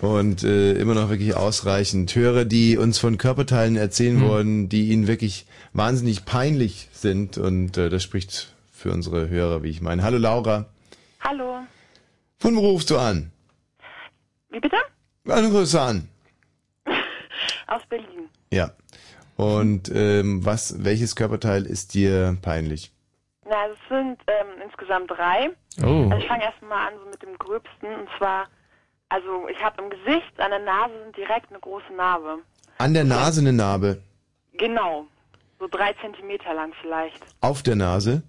Und äh, immer noch wirklich ausreichend. Hörer, die uns von Körperteilen erzählen Hm. wollen, die ihnen wirklich wahnsinnig peinlich sind. Und äh, das spricht für unsere Hörer, wie ich meine. Hallo Laura. Hallo. Von wo rufst du an? Wie bitte? Eine Grüße an. Aus Berlin. Ja. Und ähm, was, welches Körperteil ist dir peinlich? Na, es sind ähm, insgesamt drei. Oh. Also ich fange erstmal an so mit dem gröbsten und zwar, also ich habe im Gesicht, an der Nase sind direkt eine große Narbe. An der Nase eine Narbe. Genau. So drei Zentimeter lang vielleicht. Auf der Nase.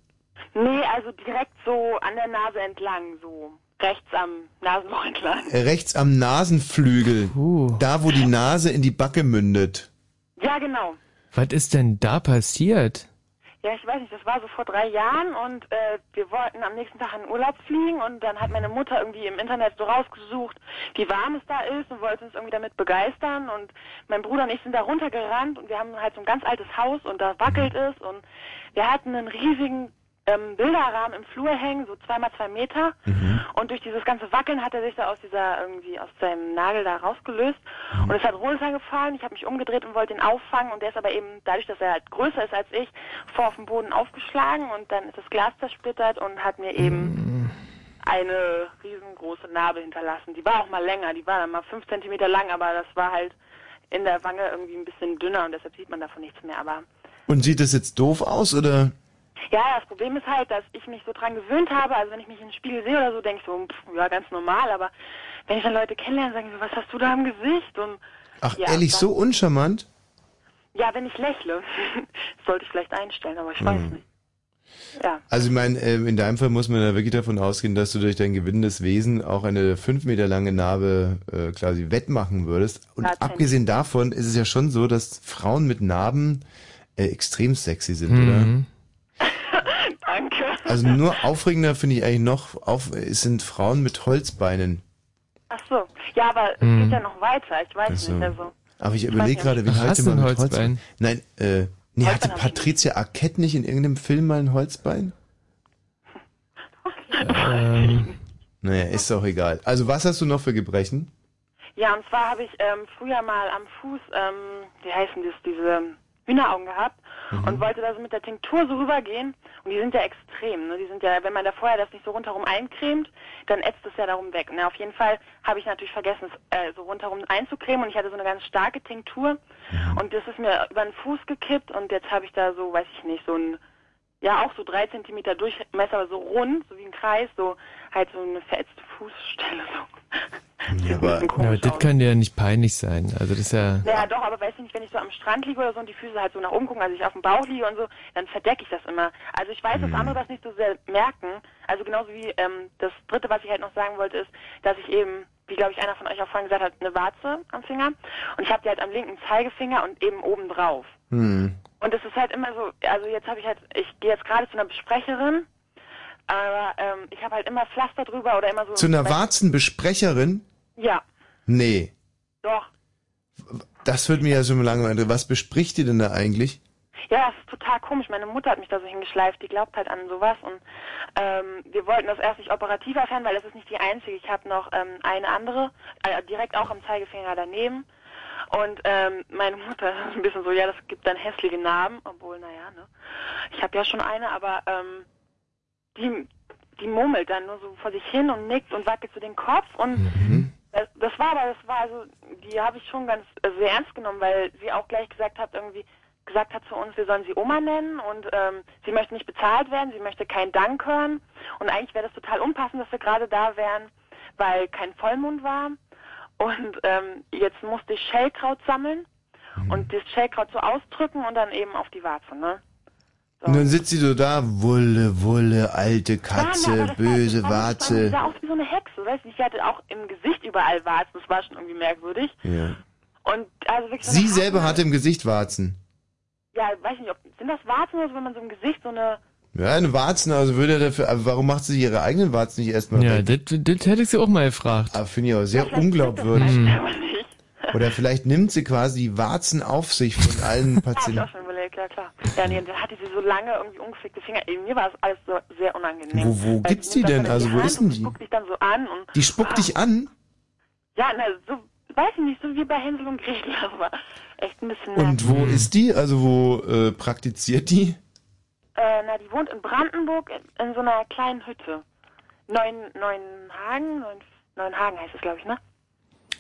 Nee, also direkt so an der Nase entlang, so rechts am Nasenloch entlang. Äh, Rechts am Nasenflügel. Da, wo die Nase in die Backe mündet. Ja, genau. Was ist denn da passiert? Ja, ich weiß nicht, das war so vor drei Jahren und äh, wir wollten am nächsten Tag in Urlaub fliegen und dann hat meine Mutter irgendwie im Internet so rausgesucht, wie warm es da ist und wollte uns irgendwie damit begeistern und mein Bruder und ich sind da runtergerannt und wir haben halt so ein ganz altes Haus und da wackelt es und wir hatten einen riesigen ähm, Bilderrahmen im Flur hängen, so zweimal zwei Meter und durch dieses ganze Wackeln hat er sich da aus dieser irgendwie aus seinem Nagel da rausgelöst und es hat runtergefallen. Ich habe mich umgedreht und wollte ihn auffangen und der ist aber eben dadurch, dass er halt größer ist als ich, vor auf dem Boden aufgeschlagen und dann ist das Glas zersplittert und hat mir eben eine riesengroße Narbe hinterlassen. Die war auch mal länger, die war dann mal fünf Zentimeter lang, aber das war halt in der Wange irgendwie ein bisschen dünner und deshalb sieht man davon nichts mehr. Aber Und sieht das jetzt doof aus oder? Ja, das Problem ist halt, dass ich mich so dran gewöhnt habe. Also wenn ich mich im Spiegel sehe oder so, denke ich so, pff, ja, ganz normal. Aber wenn ich dann Leute kennenlerne, sagen sie, was hast du da im Gesicht? Und Ach, ja, ehrlich, dann- so uncharmant? Ja, wenn ich lächle. das sollte ich vielleicht einstellen, aber ich weiß Hm. nicht. Ja. Also ich meine, ähm, in deinem Fall muss man da wirklich davon ausgehen, dass du durch dein gewinnendes Wesen auch eine fünf Meter lange Narbe äh, quasi wettmachen würdest. Und Ja, abgesehen davon ist es ja schon so, dass Frauen mit Narben äh, extrem sexy sind, Mhm. Oder? Also nur aufregender finde ich eigentlich noch, auf, es sind Frauen mit Holzbeinen. Ach so. Ja, aber es Hm. geht ja noch weiter. Ich weiß Ach so. nicht. Also. Aber ich Ich überlege gerade, wie Ach, hast heute du man ein mit Holzbein? Nein, äh, nee, hatte Patricia Arquette nicht in irgendeinem Film mal ein Holzbein? Ähm, Naja, ist doch egal. Also was hast du noch für Gebrechen? Ja, und zwar habe ich ähm, früher mal am Fuß, ähm, wie heißen das, diese Hühneraugen gehabt Mhm. und wollte da so mit der Tinktur so rübergehen. Und die sind ja extrem. Ne? Die sind ja, wenn man da vorher das nicht so rundherum eincremt, dann ätzt es ja darum weg. Ne? Auf jeden Fall habe ich natürlich vergessen, es äh, so rundherum einzucremen und ich hatte so eine ganz starke Tinktur und das ist mir über den Fuß gekippt und jetzt habe ich da so, weiß ich nicht, so ein ja, auch so drei Zentimeter Durchmesser, aber so rund, so wie ein Kreis, so halt so eine verätzte Fußstelle. So. Ja, aber, ja, aber das kann dir ja nicht peinlich sein. Also das ist ja... Naja, doch, aber weißt du nicht, wenn ich so am Strand liege oder so und die Füße halt so nach oben gucken, also ich auf dem Bauch liege und so, dann verdecke ich das immer. Also ich weiß, dass Mhm. andere das nicht so sehr merken. Also genauso wie ähm, das dritte, was ich halt noch sagen wollte, ist, dass ich eben, wie glaube ich einer von euch auch vorhin gesagt hat, eine Warze am Finger und ich habe die halt am linken Zeigefinger und eben oben drauf. Hm. Und es ist halt immer so, also jetzt habe ich halt, ich gehe jetzt gerade zu einer Besprecherin, aber ähm, ich habe halt immer Pflaster drüber oder immer so. Zu einer Warzenbesprecherin? Ja, Nee. doch. Das wird mir ja schon lange interessieren. Was bespricht ihr denn da eigentlich? Ja, das ist total komisch. Meine Mutter hat mich da so hingeschleift. Die glaubt halt an sowas. Und ähm, wir wollten das erst nicht operativ erfahren, weil das ist nicht die einzige. Ich habe noch ähm, eine andere, äh, direkt auch am Zeigefinger daneben. Und ähm, meine Mutter ist ein bisschen so, ja, das gibt dann hässliche Narben. Obwohl, naja, ne. Ich habe ja schon eine, aber ähm, die, die murmelt dann nur so vor sich hin und nickt und wackelt so den Kopf. Und das, das war aber, das war also, die habe ich schon ganz äh, sehr ernst genommen, weil sie auch gleich gesagt hat, irgendwie gesagt hat zu uns, wir sollen sie Oma nennen und ähm, sie möchte nicht bezahlt werden, sie möchte keinen Dank hören und eigentlich wäre das total unpassend, dass wir gerade da wären, weil kein Vollmond war und ähm, jetzt musste ich Schellkraut sammeln und das Schellkraut so ausdrücken und dann eben auf die Warze, ne? Und dann sitzt sie so da, Wulle, Wulle, alte Ja, Katze, das böse war, das war, Warze. sah aus wie so eine Hexe, weißt du? Ich hatte auch im Gesicht überall Warzen, das war schon irgendwie merkwürdig. Ja. Und also wirklich so Sie selber hatte im Gesicht Warzen. Ja, weiß nicht, ob sind das Warzen oder so, wenn man so im Gesicht so eine Ja, eine Warzen, also würde er dafür, aber warum macht sie ihre eigenen Warzen nicht erstmal Ja, weg? das, das hätte ich sie auch mal gefragt. Aber finde ich auch sehr unglaubwürdig. Oder vielleicht nimmt sie quasi die Warzen auf sich von allen Ja, Patienten. Überlegt, ja klar. Ja, nee, dann hatte sie so lange irgendwie ungepflegte Finger. Mir war das alles so sehr unangenehm. Wo- wo gibt's sie die denn? Also wo ist denn und die? Spuckt dich dann so an und Die spuckt dich an ja, na, so weiß ich nicht, so wie bei Hänsel und Gretel, war echt ein bisschen und wo ist die? Also wo äh, praktiziert die? Äh, na, die wohnt in Brandenburg in, in so einer kleinen Hütte. Neun, Neunhagen, Neun, Neunhagen heißt es, glaube ich, ne?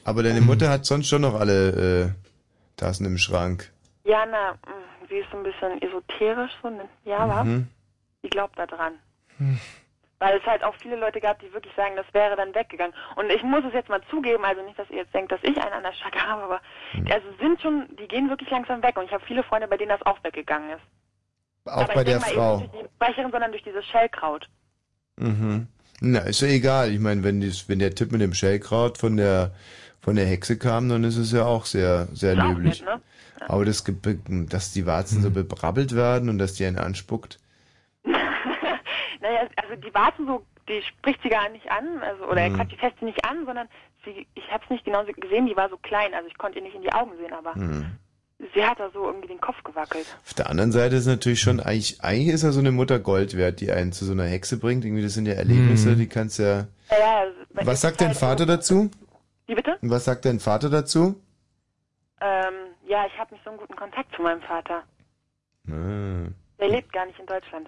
Aber deine Mutter hat sonst schon noch alle äh, Tassen im Schrank. Ja, na, mh, sie ist so ein bisschen esoterisch, so, ne? Ja, wa? Mhm. Die glaubt da dran. Hm. Weil es halt auch viele Leute gab, die wirklich sagen, das wäre dann weggegangen. Und ich muss es jetzt mal zugeben, also nicht, dass ihr jetzt denkt, dass ich einen an der Schacke habe, aber Hm. also sind schon, die gehen wirklich langsam weg. Und ich habe viele Freunde, bei denen das auch weggegangen ist. Auch aber bei der Frau. Nicht durch die Sprecherin, sondern durch dieses Schellkraut. Mhm. Na, ist ja egal. Ich meine, wenn, dies- wenn der Tipp mit dem Schellkraut von der von der Hexe kam, dann ist es ja auch sehr, sehr Ist löblich. nett, ne? Aber das, dass die Warzen so bebrabbelt werden und dass die einen anspuckt. Naja, also die warten so, die spricht sie gar nicht an, also oder Mhm. er die fest sie nicht an, sondern sie, ich habe es nicht genau gesehen, die war so klein, also ich konnte ihr nicht in die Augen sehen, aber Hm. sie hat da so irgendwie den Kopf gewackelt. Auf der anderen Seite ist natürlich schon, eigentlich, eigentlich ist ja so eine Mutter Gold wert, die einen zu so einer Hexe bringt. Irgendwie, das sind ja Erlebnisse, Mhm. die kannst ja. Ja, also, Was sagt dein Vater dazu? Wie bitte? Was sagt dein Vater dazu? Ähm, ja, ich habe nicht so einen guten Kontakt zu meinem Vater. Ah. Der lebt gar nicht in Deutschland,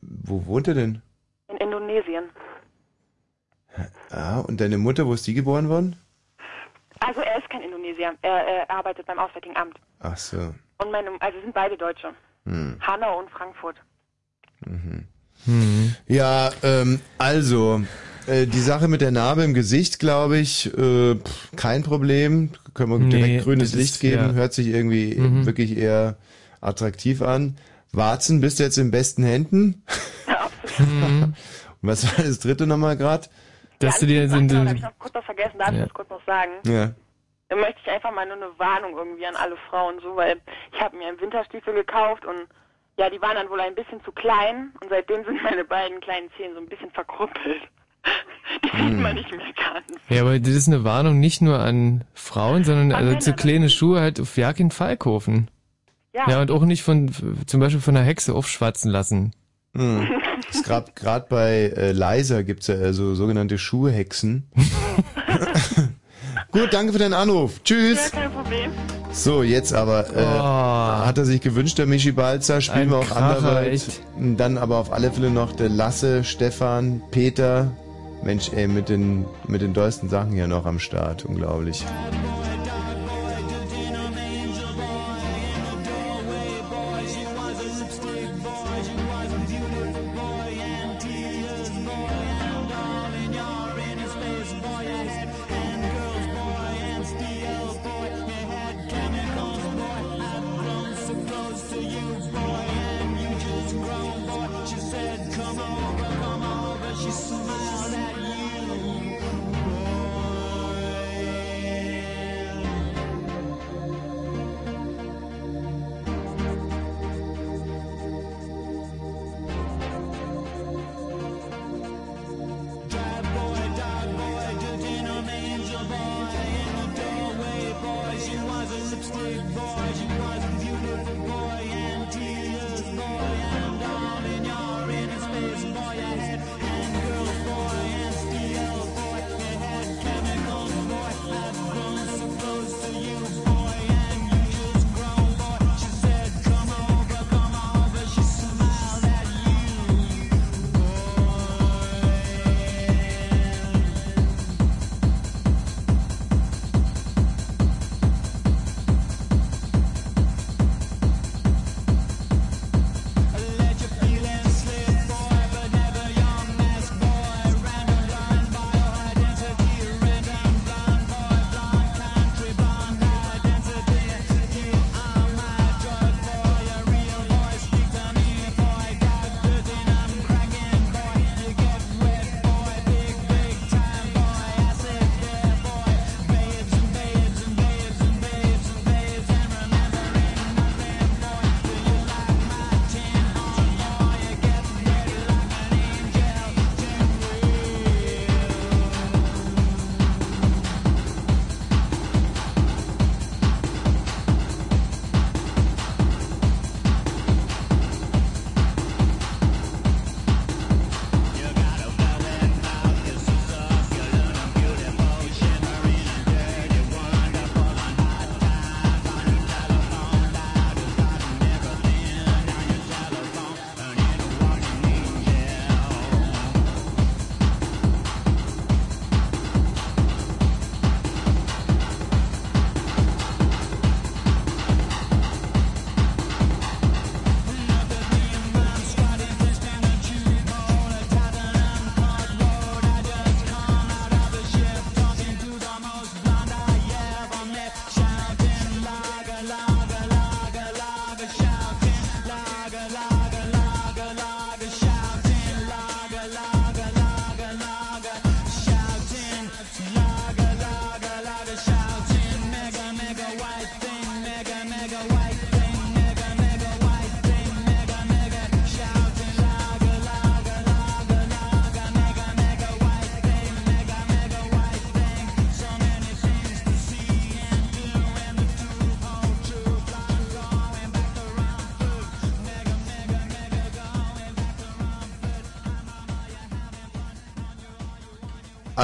Wo wohnt er denn? in Indonesien. Ah, und deine Mutter, wo ist die geboren worden? Also er ist kein Indonesier. Er, er arbeitet beim Auswärtigen Amt. Ach so. Und meine, also sind beide Deutsche. Hm. Hanau und Frankfurt. Ja, ähm, also, äh, die Sache mit der Narbe im Gesicht, glaube ich, äh, kein Problem. Können wir Nee, direkt grünes Licht ist- geben. ja. Hört sich irgendwie Mhm. wirklich eher attraktiv an. Warzen, bist du jetzt in besten Händen? Mhm. Und was war das dritte nochmal gerade? Dass du dir habe ich noch kurz was vergessen, darf ich Ja. das kurz noch sagen? Ja. Da möchte ich einfach mal nur eine Warnung irgendwie an alle Frauen so, weil ich habe mir einen Winterstiefel gekauft und ja, die waren dann wohl ein bisschen zu klein und seitdem sind meine beiden kleinen Zehen so ein bisschen verkrüppelt. Die sieht man nicht mehr ganz. ja, aber das ist eine Warnung nicht nur an Frauen, sondern also zu kleine Schuhe halt auf Jagd in Falkhofen. Ja. Ja, und auch nicht von, zum Beispiel von einer Hexe aufschwatzen lassen. Hm. Gerade bei äh, Leiser gibt's ja äh, so sogenannte Schuhhexen. Gut, danke für deinen Anruf. Tschüss. Ja, kein Problem. So, jetzt aber äh, hat er sich gewünscht, der Michi Balzer. Spielen Ein wir auch Kracher, Underworld. echt. Dann aber auf alle Fälle noch der Lasse, Stefan, Peter. Mensch, ey, mit den, mit den dollsten Sachen hier noch am Start. Unglaublich.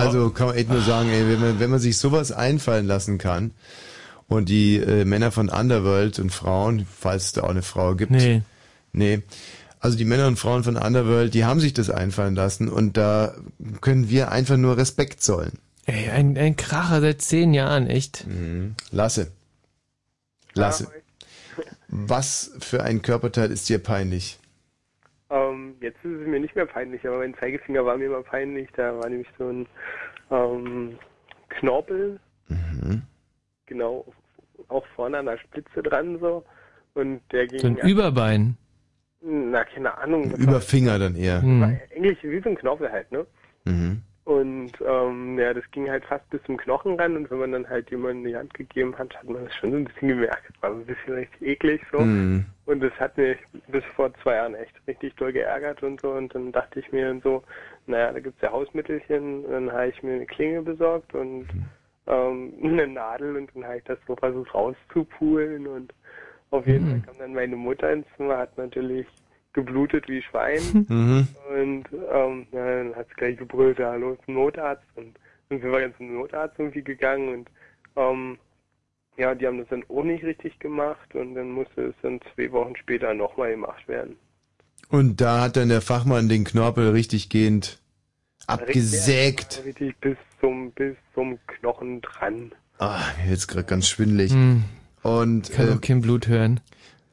Also kann man echt nur sagen, ey, wenn man, wenn man sich sowas einfallen lassen kann und die äh, Männer von Underworld und Frauen, falls es da auch eine Frau gibt. Nee. Nee. Also die Männer und Frauen von Underworld, die haben sich das einfallen lassen und da können wir einfach nur Respekt zollen. Ey, ein, ein Kracher seit zehn Jahren, echt. Mhm. Lasse. Lasse. Was für ein Körperteil ist dir peinlich? Jetzt ist es mir nicht mehr peinlich, aber mein Zeigefinger war mir immer peinlich. Da war nämlich so ein ähm, Knorpel, Mhm. genau, auch vorne an der Spitze dran so. Und der ging. So ein Überbein. Na, keine Ahnung. das Über Finger dann eher. Hm. war Englisch wie so ein Knorpel halt, ne? Mhm. Und ähm, ja, das ging halt fast bis zum Knochen ran und wenn man dann halt jemandem die Hand gegeben hat, hat man das schon so ein bisschen gemerkt. War so ein bisschen richtig eklig so. Mhm. Und das hat mich bis vor zwei Jahren echt richtig doll geärgert und so. Und dann dachte ich mir so, naja, da gibt's ja Hausmittelchen. Und dann habe ich mir eine Klinge besorgt und ähm, eine Nadel und dann habe ich das so versucht rauszupulen. Und auf jeden Mhm. Fall kam dann meine Mutter ins Zimmer, hat natürlich geblutet wie Schwein. Mhm. Und ähm, dann hat es gleich gebrüllt, ja, los zum Notarzt. Und dann sind wir ganz zum Notarzt irgendwie gegangen und ähm, ja, die haben das dann auch nicht richtig gemacht und dann musste es dann zwei Wochen später nochmal gemacht werden. Und da hat dann der Fachmann den Knorpel richtig gehend abgesägt. Richtig bis zum, bis zum Knochen dran. Ah, wird's gerade ganz schwindelig. Hm. Und Kann äh, auch kein Blut hören.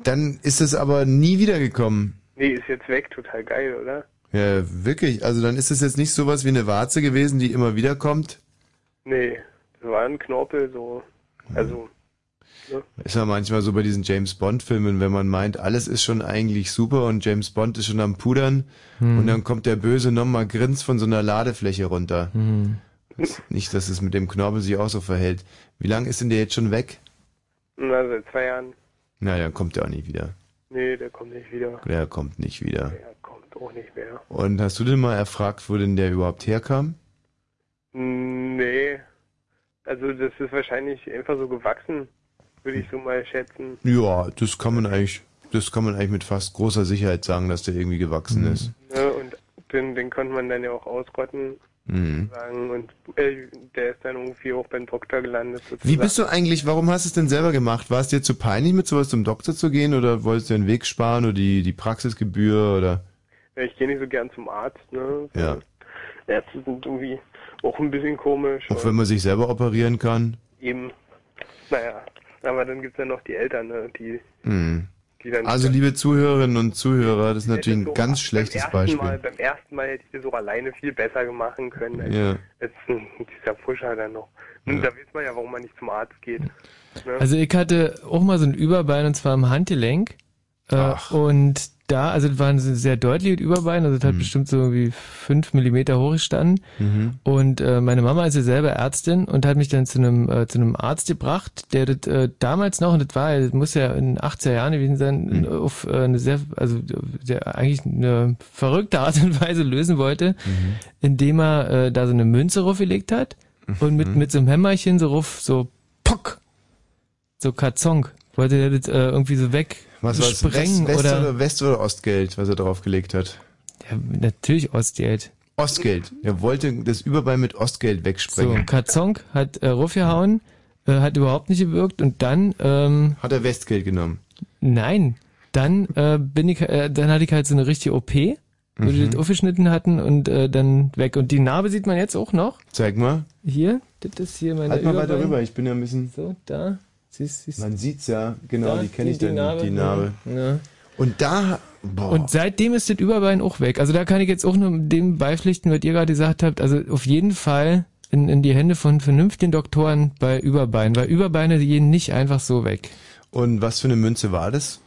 dann ist es aber nie wiedergekommen. Nee, ist jetzt weg, total geil, oder? Ja, wirklich. Also dann ist es jetzt nicht sowas wie eine Warze gewesen, die immer wieder kommt. Nee, das war ein Knorpel so. Also, ne? Ist ja manchmal so bei diesen James Bond Filmen, wenn man meint, alles ist schon eigentlich super und James Bond ist schon am Pudern Hm. und dann kommt der Böse nochmal grins von so einer Ladefläche runter. Hm. Nicht, dass es mit dem Knorpel sich auch so verhält. Wie lange ist denn der jetzt schon weg? Na, seit zwei Jahren. Na, dann kommt der auch nicht wieder. Nee, der kommt nicht wieder. Der kommt nicht wieder. Der kommt auch nicht mehr. Und hast du denn mal erfragt, wo denn der überhaupt herkam? Nee. Also das ist wahrscheinlich einfach so gewachsen, würde ich so mal schätzen. Ja, das kann man eigentlich, das kann man eigentlich mit fast großer Sicherheit sagen, dass der irgendwie gewachsen ist. Ne? Und den, den konnte man dann ja auch ausrotten. Mhm. Und äh, der ist dann irgendwie auch beim Doktor gelandet. Sozusagen. Wie bist du eigentlich, warum hast du es denn selber gemacht? War es dir zu peinlich, mit sowas zum Doktor zu gehen oder wolltest du den Weg sparen oder die, die Praxisgebühr oder? Ja, ich gehe nicht so gern zum Arzt, ne? Ja. Ärzte sind irgendwie auch ein bisschen komisch. Auch wenn man sich selber operieren kann? Eben, naja, aber dann gibt's ja noch die Eltern, ne? Die, Mhm. Also liebe Zuhörerinnen und Zuhörer, das ist natürlich so ein ganz beim schlechtes Beispiel. Mal, beim ersten Mal hätte ich das auch alleine viel besser machen können, als, Ja. als dieser Pusher dann noch. Und da weiß man ja, warum man nicht zum Arzt geht. Ne? Also ich hatte auch mal so ein Überbein und zwar im Handgelenk. Äh, und da, also das war ein sehr deutliches Überbein, also das hat bestimmt so wie fünf Millimeter hoch gestanden. Mhm. Und äh, meine Mama ist ja selber Ärztin und hat mich dann zu einem äh, zu einem Arzt gebracht, der das äh, damals noch, und das war, das muss ja in den 80er Jahren gewesen sein, auf äh, eine sehr, also der eigentlich eine verrückte Art und Weise lösen wollte, indem er äh, da so eine Münze raufgelegt hat und mit mit so einem Hämmerchen so ruf, so pock, so Katzonk, wollte der das äh, irgendwie so weg Was war das? sprengen West, West oder, oder West- oder Ostgeld, was er draufgelegt hat? Ja, natürlich Ostgeld. Ostgeld. Er wollte das Überbein mit Ostgeld So, wegsprengen. Katzonk hat äh, raufgehauen, äh, hat überhaupt nicht gewirkt und dann ähm, hat er Westgeld genommen. Nein, dann äh, bin ich, äh, dann hatte ich halt so eine richtige OP, wo die Mhm. das aufgeschnitten hatten und äh, dann weg. Und die Narbe sieht man jetzt auch noch. Zeig mal. Hier, das ist hier meine Halt mal weiter Überbein. rüber, ich bin ja ein bisschen... So, da. Siehst, siehst, Man sieht's ja, genau, Da, die kenne ich die- dann, Narbe, die Narbe. Ja. Und da, boah, Und seitdem ist das Überbein auch weg. Also da kann ich jetzt auch nur dem beipflichten, was ihr gerade gesagt habt. Also auf jeden Fall in, in die Hände von vernünftigen Doktoren bei Überbein, weil Überbeine gehen nicht einfach so weg. Und was für eine Münze war das?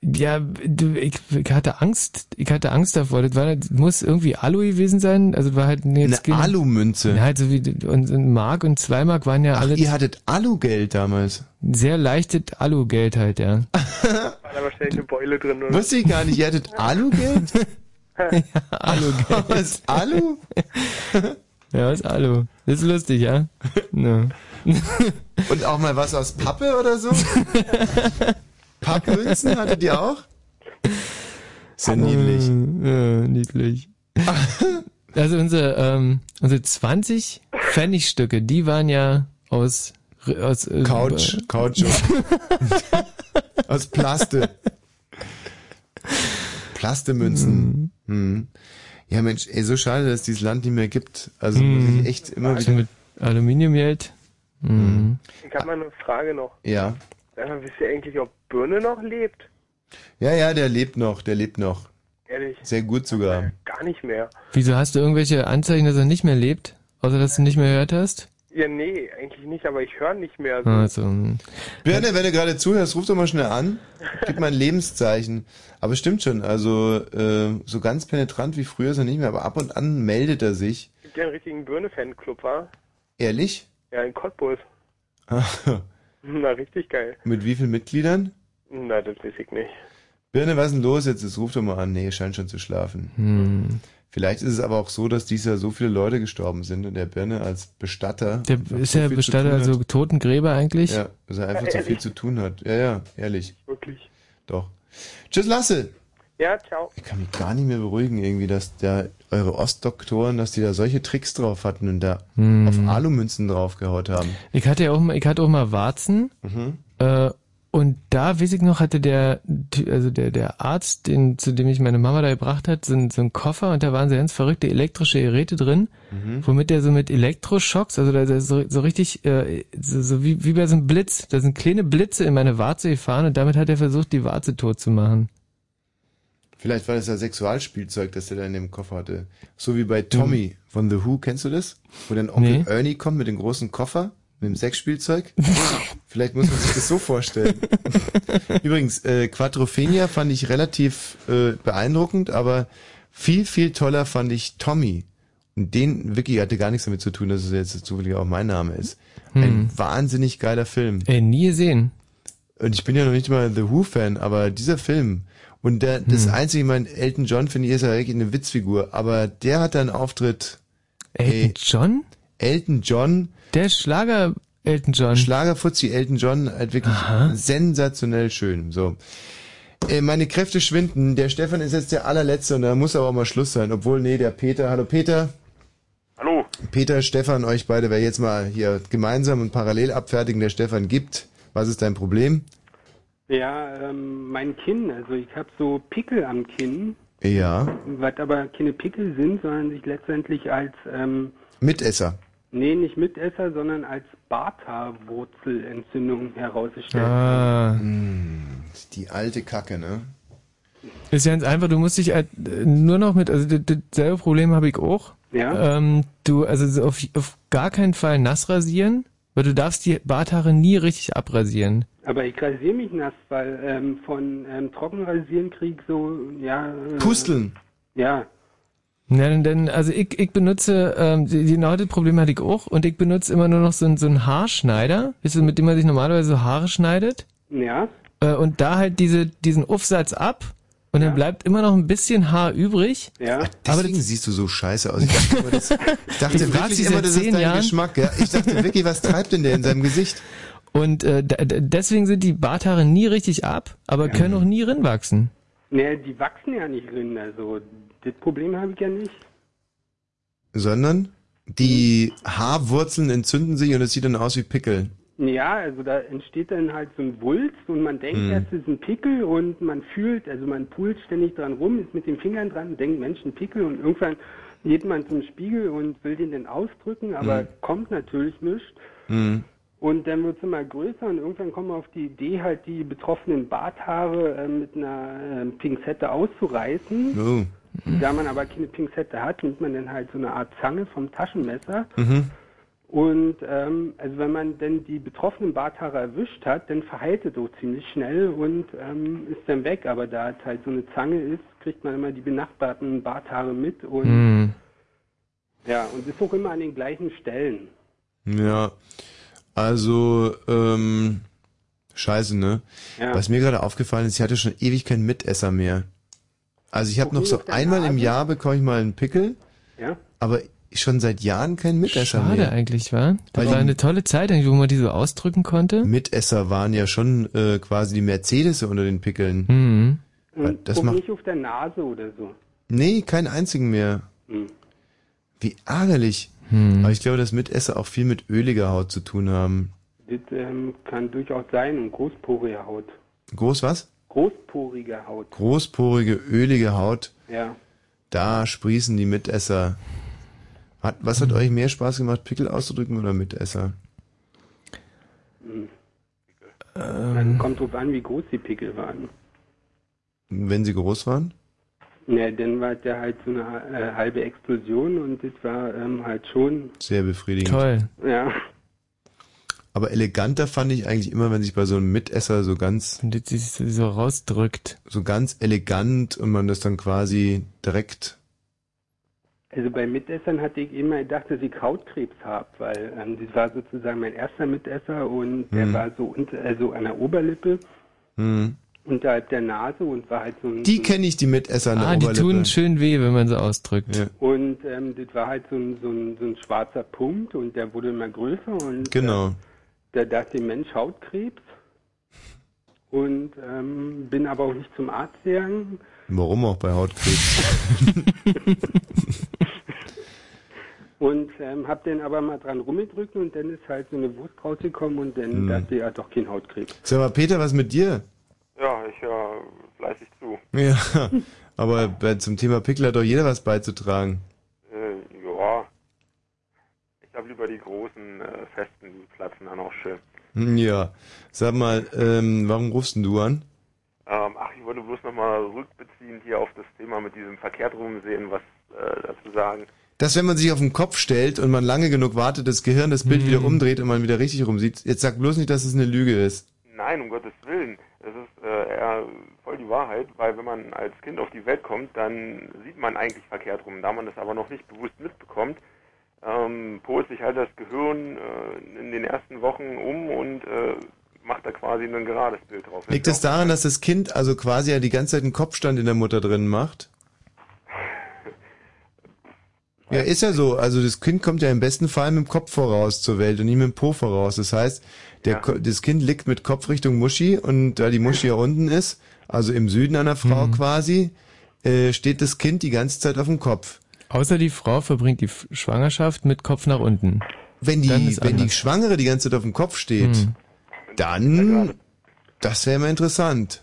Ja, du, ich, ich hatte Angst, ich hatte Angst davor. Das war, das muss irgendwie Alu gewesen sein. Also war halt nee, jetzt Eine Alumünze? Ja, halt so wie und und Mark und zwei Mark waren ja Ach, alle ihr hattet Alugeld damals? sehr leichtes Alugeld halt, ja. War da wahrscheinlich eine Beule drin, oder? Wusste ich gar nicht, ihr hattet Alugeld? Alugeld. Was, Alu? Ja, was Alu. Das ist lustig, ja? No. Und auch mal was aus Pappe oder so? Pappmünzen hattet ihr auch? Ist ja niedlich. Ja, niedlich. Also unsere, ähm, unsere 20 Pfennigstücke, die waren ja aus, aus äh, Couch, Couch. aus Plaste. Plastemünzen. Hm. Ja, Mensch, ey, so schade, dass es dieses Land nicht mehr gibt. Also Hm. muss ich echt immer Also wieder... mit Aluminiumgeld. Mhm. Ich habe mal eine Frage noch. Ja. Sag mal, wisst ihr eigentlich, ob Birne noch lebt? Ja, ja, der lebt noch, der lebt noch. Ehrlich? Sehr gut sogar. Gar nicht mehr. Wieso hast du irgendwelche Anzeichen, dass er nicht mehr lebt? Außer dass du nicht mehr gehört hast? Ja, nee, eigentlich nicht, aber ich höre nicht mehr. So. Also. Birne, wenn du gerade zuhörst, ruf doch mal schnell an. Gib mal ein Lebenszeichen. Aber stimmt schon, also äh, so ganz penetrant wie früher ist er nicht mehr, aber ab und an meldet er sich. Gibt ja einen richtigen Birne-Fanclub, wa? Ehrlich? Ja, in Cottbus. Na, richtig geil. Mit wie vielen Mitgliedern? Na, das weiß ich nicht. Birne, was ist denn los jetzt? Jetzt ruf doch mal an. Nee, scheint schon zu schlafen. Hm. Vielleicht ist es aber auch so, dass dieses Jahr so viele Leute gestorben sind und der Birne als Bestatter. Der ist so ja viel zu Bestatter, tun hat. also Totengräber eigentlich. Ja, dass er einfach Ja, zu viel zu tun hat. Ja, ja, ehrlich. Wirklich. Doch. Tschüss, Lasse. Ja, ciao. Ich kann mich gar nicht mehr beruhigen irgendwie, dass da eure Ostdoktoren, dass die da solche Tricks drauf hatten und da Hm. auf Alumünzen draufgehaut haben. Ich hatte ja auch mal, ich hatte auch mal Warzen. Mhm. Äh, und da weiß ich noch, hatte der, also der, der Arzt, den, zu dem ich meine Mama da gebracht hat, so, ein- so einen Koffer und da waren so ganz verrückte elektrische Geräte drin, Mhm. womit der so mit Elektroschocks, also da da so, so richtig, äh, so, so wie, wie bei so einem Blitz, da sind kleine Blitze in meine Warze gefahren und damit hat er versucht, die Warze tot zu machen. Vielleicht war das ja Sexualspielzeug, das er da in dem Koffer hatte. So wie bei Tommy von The Who, kennst du das? Wo dann Onkel Nee. Ernie kommt mit dem großen Koffer, mit dem Sexspielzeug. Vielleicht muss man sich das so vorstellen. Übrigens, äh, Quadrophenia fand ich relativ äh, beeindruckend, aber viel, viel toller fand ich Tommy. Und den, Vicky hatte gar nichts damit zu tun, dass es jetzt zufällig auch mein Name ist. Ein Hm. wahnsinnig geiler Film. Ey, nie gesehen. Und ich bin ja noch nicht mal The Who-Fan, aber dieser Film. Und der, das Hm. einzige, ich mein, Elton John finde ich ist ja wirklich eine Witzfigur, aber der hat da einen Auftritt. Elton John? Elton John. Der Schlager Elton John. Schlagerfuzzi Elton John, halt wirklich sensationell schön. So. Äh, meine Kräfte schwinden. Der Stefan ist jetzt der allerletzte und da muss aber auch mal Schluss sein. Obwohl, nee, der Peter. Hallo Peter. Hallo. Peter, Stefan, euch beide, wer jetzt mal hier gemeinsam und parallel abfertigen, der Stefan gibt. Was ist dein Problem? Ja, ähm, mein Kinn, also ich habe so Pickel am Kinn, Ja. was aber keine Pickel sind, sondern sich letztendlich als, ähm, Mitesser. nee, nicht Mitesser, sondern als Barthaarwurzelentzündung herausgestellt. Ah. Die alte Kacke, ne? Ist ja ganz einfach, du musst dich halt äh, nur noch mit, also dasselbe Problem habe ich auch. Ja. Ähm, du, also so auf, auf gar keinen Fall nass rasieren, weil du darfst die Barthaare nie richtig abrasieren. Aber ich rasiere mich nass, weil ähm, von ähm, Trockenrasieren krieg so, ja. Äh, Pusteln. Ja. Ja, denn, denn also ich, ich benutze, ähm, die, die genau das Problem hatte ich auch und ich benutze immer nur noch so, einen- so einen Haarschneider, weißt du, mit dem man sich normalerweise so Haare schneidet. Ja. Äh, und da halt diese, diesen Aufsatz ab und dann bleibt immer noch ein bisschen Haar übrig. Ja. Deswegen siehst du so scheiße aus. Ich dachte, immer, das, ich dachte Ich wirklich immer, das ist dein Jahren. Geschmack. Ja? Ich dachte wirklich, was treibt denn der in seinem Gesicht? Und äh, deswegen sind die Barthaare nie richtig ab, aber können auch nie rinwachsen. Nee, die wachsen ja nicht drin, also das Problem habe ich ja nicht. Sondern die Haarwurzeln entzünden sich und es sieht dann aus wie Pickel. Ja, also da entsteht dann halt so ein Wulst und man denkt Mhm. erst, es ist ein Pickel und man fühlt, also man pult ständig dran rum, ist mit den Fingern dran, denkt, Mensch, ein Pickel und irgendwann geht man zum Spiegel und will den dann ausdrücken, aber Mhm. kommt natürlich nicht. Mhm. Und dann wird es immer größer und irgendwann kommt man auf die Idee, halt die betroffenen Barthaare äh, mit einer äh, Pinzette auszureißen. Oh. Da man aber keine Pinzette hat, nimmt man dann halt so eine Art Zange vom Taschenmesser. Und ähm, also wenn man dann die betroffenen Barthaare erwischt hat, dann verheilt es auch ziemlich schnell und ähm, ist dann weg. Aber da es halt so eine Zange ist, kriegt man immer die benachbarten Barthaare mit und Mhm. ja, und ist auch immer an den gleichen Stellen. Ja. Also, ähm, scheiße, ne? Ja. Was mir gerade aufgefallen ist, ich hatte schon ewig keinen Mitesser mehr. Also ich habe noch Okay, so einmal im? Jahr bekomme ich mal einen Pickel, Ja. aber schon seit Jahren kein Mitesser Schade mehr. eigentlich, war? Das Weil war eine tolle Zeit, eigentlich, wo man die so ausdrücken konnte. Mitesser waren ja schon äh, quasi die Mercedes unter den Pickeln. Mhm. Weil Und Das macht nicht auf der Nase oder so. nee, keinen einzigen mehr. Hm. Wie ärgerlich. Hm. Aber ich glaube, dass Mitesser auch viel mit öliger Haut zu tun haben. Das ähm, kann durchaus sein und großporige Haut. Groß was? Großporige Haut. Großporige, ölige Haut. Ja. Da sprießen die Mitesser. Hat, was hat euch mehr Spaß gemacht, Pickel auszudrücken oder Mitesser? Hm. Ähm, Kommt drauf an, wie groß die Pickel waren. Wenn sie groß waren? Ja, dann war der halt so eine äh, halbe Explosion und das war ähm, halt schon, Sehr befriedigend. Toll. ja. Aber eleganter fand ich eigentlich immer, wenn sich bei so einem Mitesser so ganz Und jetzt sich so rausdrückt. so ganz elegant und man das dann quasi direkt Also bei Mitessern hatte ich immer gedacht, dass ich Hautkrebs habe, weil ähm, das war sozusagen mein erster Mitesser und der Hm. war so unter, also an der Oberlippe, hm. unterhalb der Nase und war halt so ein... Die kenne ich, die Mitesser an der Ah, die tun schön weh, wenn man sie ausdrückt. Ja. Und ähm, das war halt so ein, so, ein, so ein schwarzer Punkt und der wurde immer größer und Genau. äh, da dachte ich, Mensch, Hautkrebs. Und ähm, bin aber auch nicht zum Arzt gegangen. Warum auch bei Hautkrebs? Und ähm, hab dann aber mal dran rumgedrückt und dann ist halt so eine Wurst rausgekommen und dann Hm. dachte ich, ja doch kein Hautkrebs. Sag mal, Peter, was mit dir? Ja, ich höre fleißig zu. Ja, aber bei, zum Thema Pickel hat doch jeder was beizutragen. Äh, ja. Ich habe lieber die großen, äh, festen, die platzen dann auch schön. Hm, Ja, sag mal, ähm, warum rufst denn du an? Ähm, ach, ich wollte bloß nochmal rückbeziehen hier auf das Thema mit diesem verkehrt rumsehen, was äh, dazu sagen. Dass wenn man sich auf den Kopf stellt und man lange genug wartet, das Gehirn das Bild wieder umdreht und man wieder richtig rumsieht. Jetzt sag bloß nicht, dass es eine Lüge ist. Nein, um Gottes Willen. Es ist äh, eher voll die Wahrheit, weil wenn man als Kind auf die Welt kommt, dann sieht man eigentlich verkehrt rum. Da man das aber noch nicht bewusst mitbekommt, ähm, polt sich halt das Gehirn äh, in den ersten Wochen um und äh, macht da quasi ein gerades Bild drauf. Liegt es daran, dass das Kind also quasi ja die ganze Zeit einen Kopfstand in der Mutter drin macht? Ja, ist ja so. Also das Kind kommt ja im besten Fall mit dem Kopf voraus zur Welt und nicht mit dem Po voraus. Das heißt, der, Ko- das Kind liegt mit Kopf Richtung Muschi und da die Muschi ja unten ist, also im Süden einer Frau quasi, äh, steht das Kind die ganze Zeit auf dem Kopf. Außer die Frau verbringt die Schwangerschaft mit Kopf nach unten. Wenn die, wenn die. Schwangere die ganze Zeit auf dem Kopf steht, Hm. Dann, das wäre mal interessant.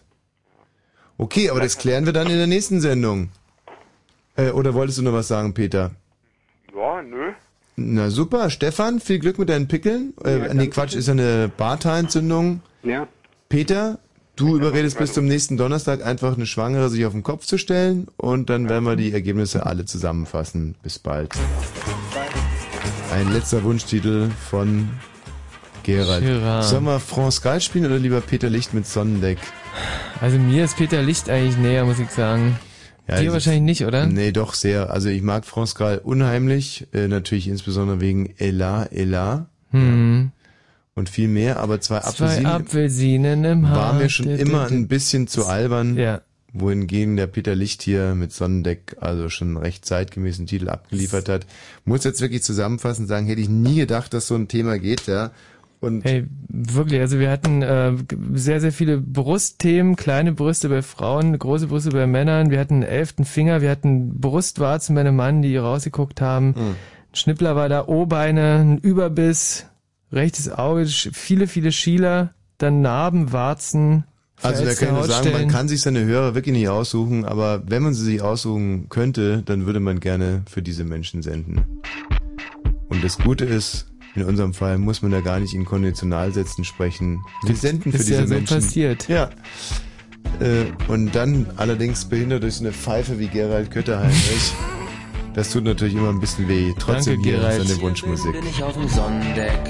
Okay, aber das klären wir dann in der nächsten Sendung. Äh, oder wolltest du noch was sagen, Peter? Ja, nö. Na super, Stefan, viel Glück mit deinen Pickeln. Äh, nee, Quatsch, ist ja eine Bartharentzündung. Ja. Peter, du überredest bis zum nächsten Donnerstag einfach eine Schwangere sich auf den Kopf zu stellen und dann werden wir die Ergebnisse alle zusammenfassen. Bis bald. Ein letzter Wunschtitel von Gerald. Gerard. Sollen wir France Gall spielen oder lieber Peter Licht mit Sonnendeck? Also mir ist Peter Licht eigentlich näher, muss ich sagen. Dir also- wahrscheinlich nicht, oder? Nee, doch sehr. Also ich mag France Gall unheimlich, äh, natürlich insbesondere wegen Ella, Ella Hm. und viel mehr, aber zwei, Zwei Apfelsinen Apfelsinen im Haar. war mir schon dä, immer dä. ein bisschen zu albern. Ja. Wohingegen der Peter Licht hier mit Sonnendeck also schon einen recht zeitgemäßen Titel abgeliefert hat. Muss jetzt wirklich zusammenfassend sagen, hätte ich nie gedacht, dass so ein Thema geht, ja. Und Hey, wirklich, also wir hatten äh, sehr, sehr viele Brustthemen, kleine Brüste bei Frauen, große Brüste bei Männern, wir hatten einen elften Finger, wir hatten Brustwarzen bei einem Mann, die rausgeguckt haben, Hm. ein Schnippler war da, O-Beine, ein Überbiss, rechtes Auge, viele, viele Schieler, dann Narben, Warzen, Also da kann ich sagen, man kann sich seine Hörer wirklich nicht aussuchen, aber wenn man sie sich aussuchen könnte, dann würde man gerne für diese Menschen senden. Und das Gute ist, in unserem Fall muss man da gar nicht in Konditionalsätzen sprechen. Wir Das senden für ist diese ja so Menschen. passiert. Ja. Äh, und dann allerdings behindert durch so eine Pfeife wie Gerald Kötter-Heinrich. Das tut natürlich immer ein bisschen weh. Trotzdem Danke, hier Gerald. seine Wunschmusik. Bin ich auf dem Sonnendeck.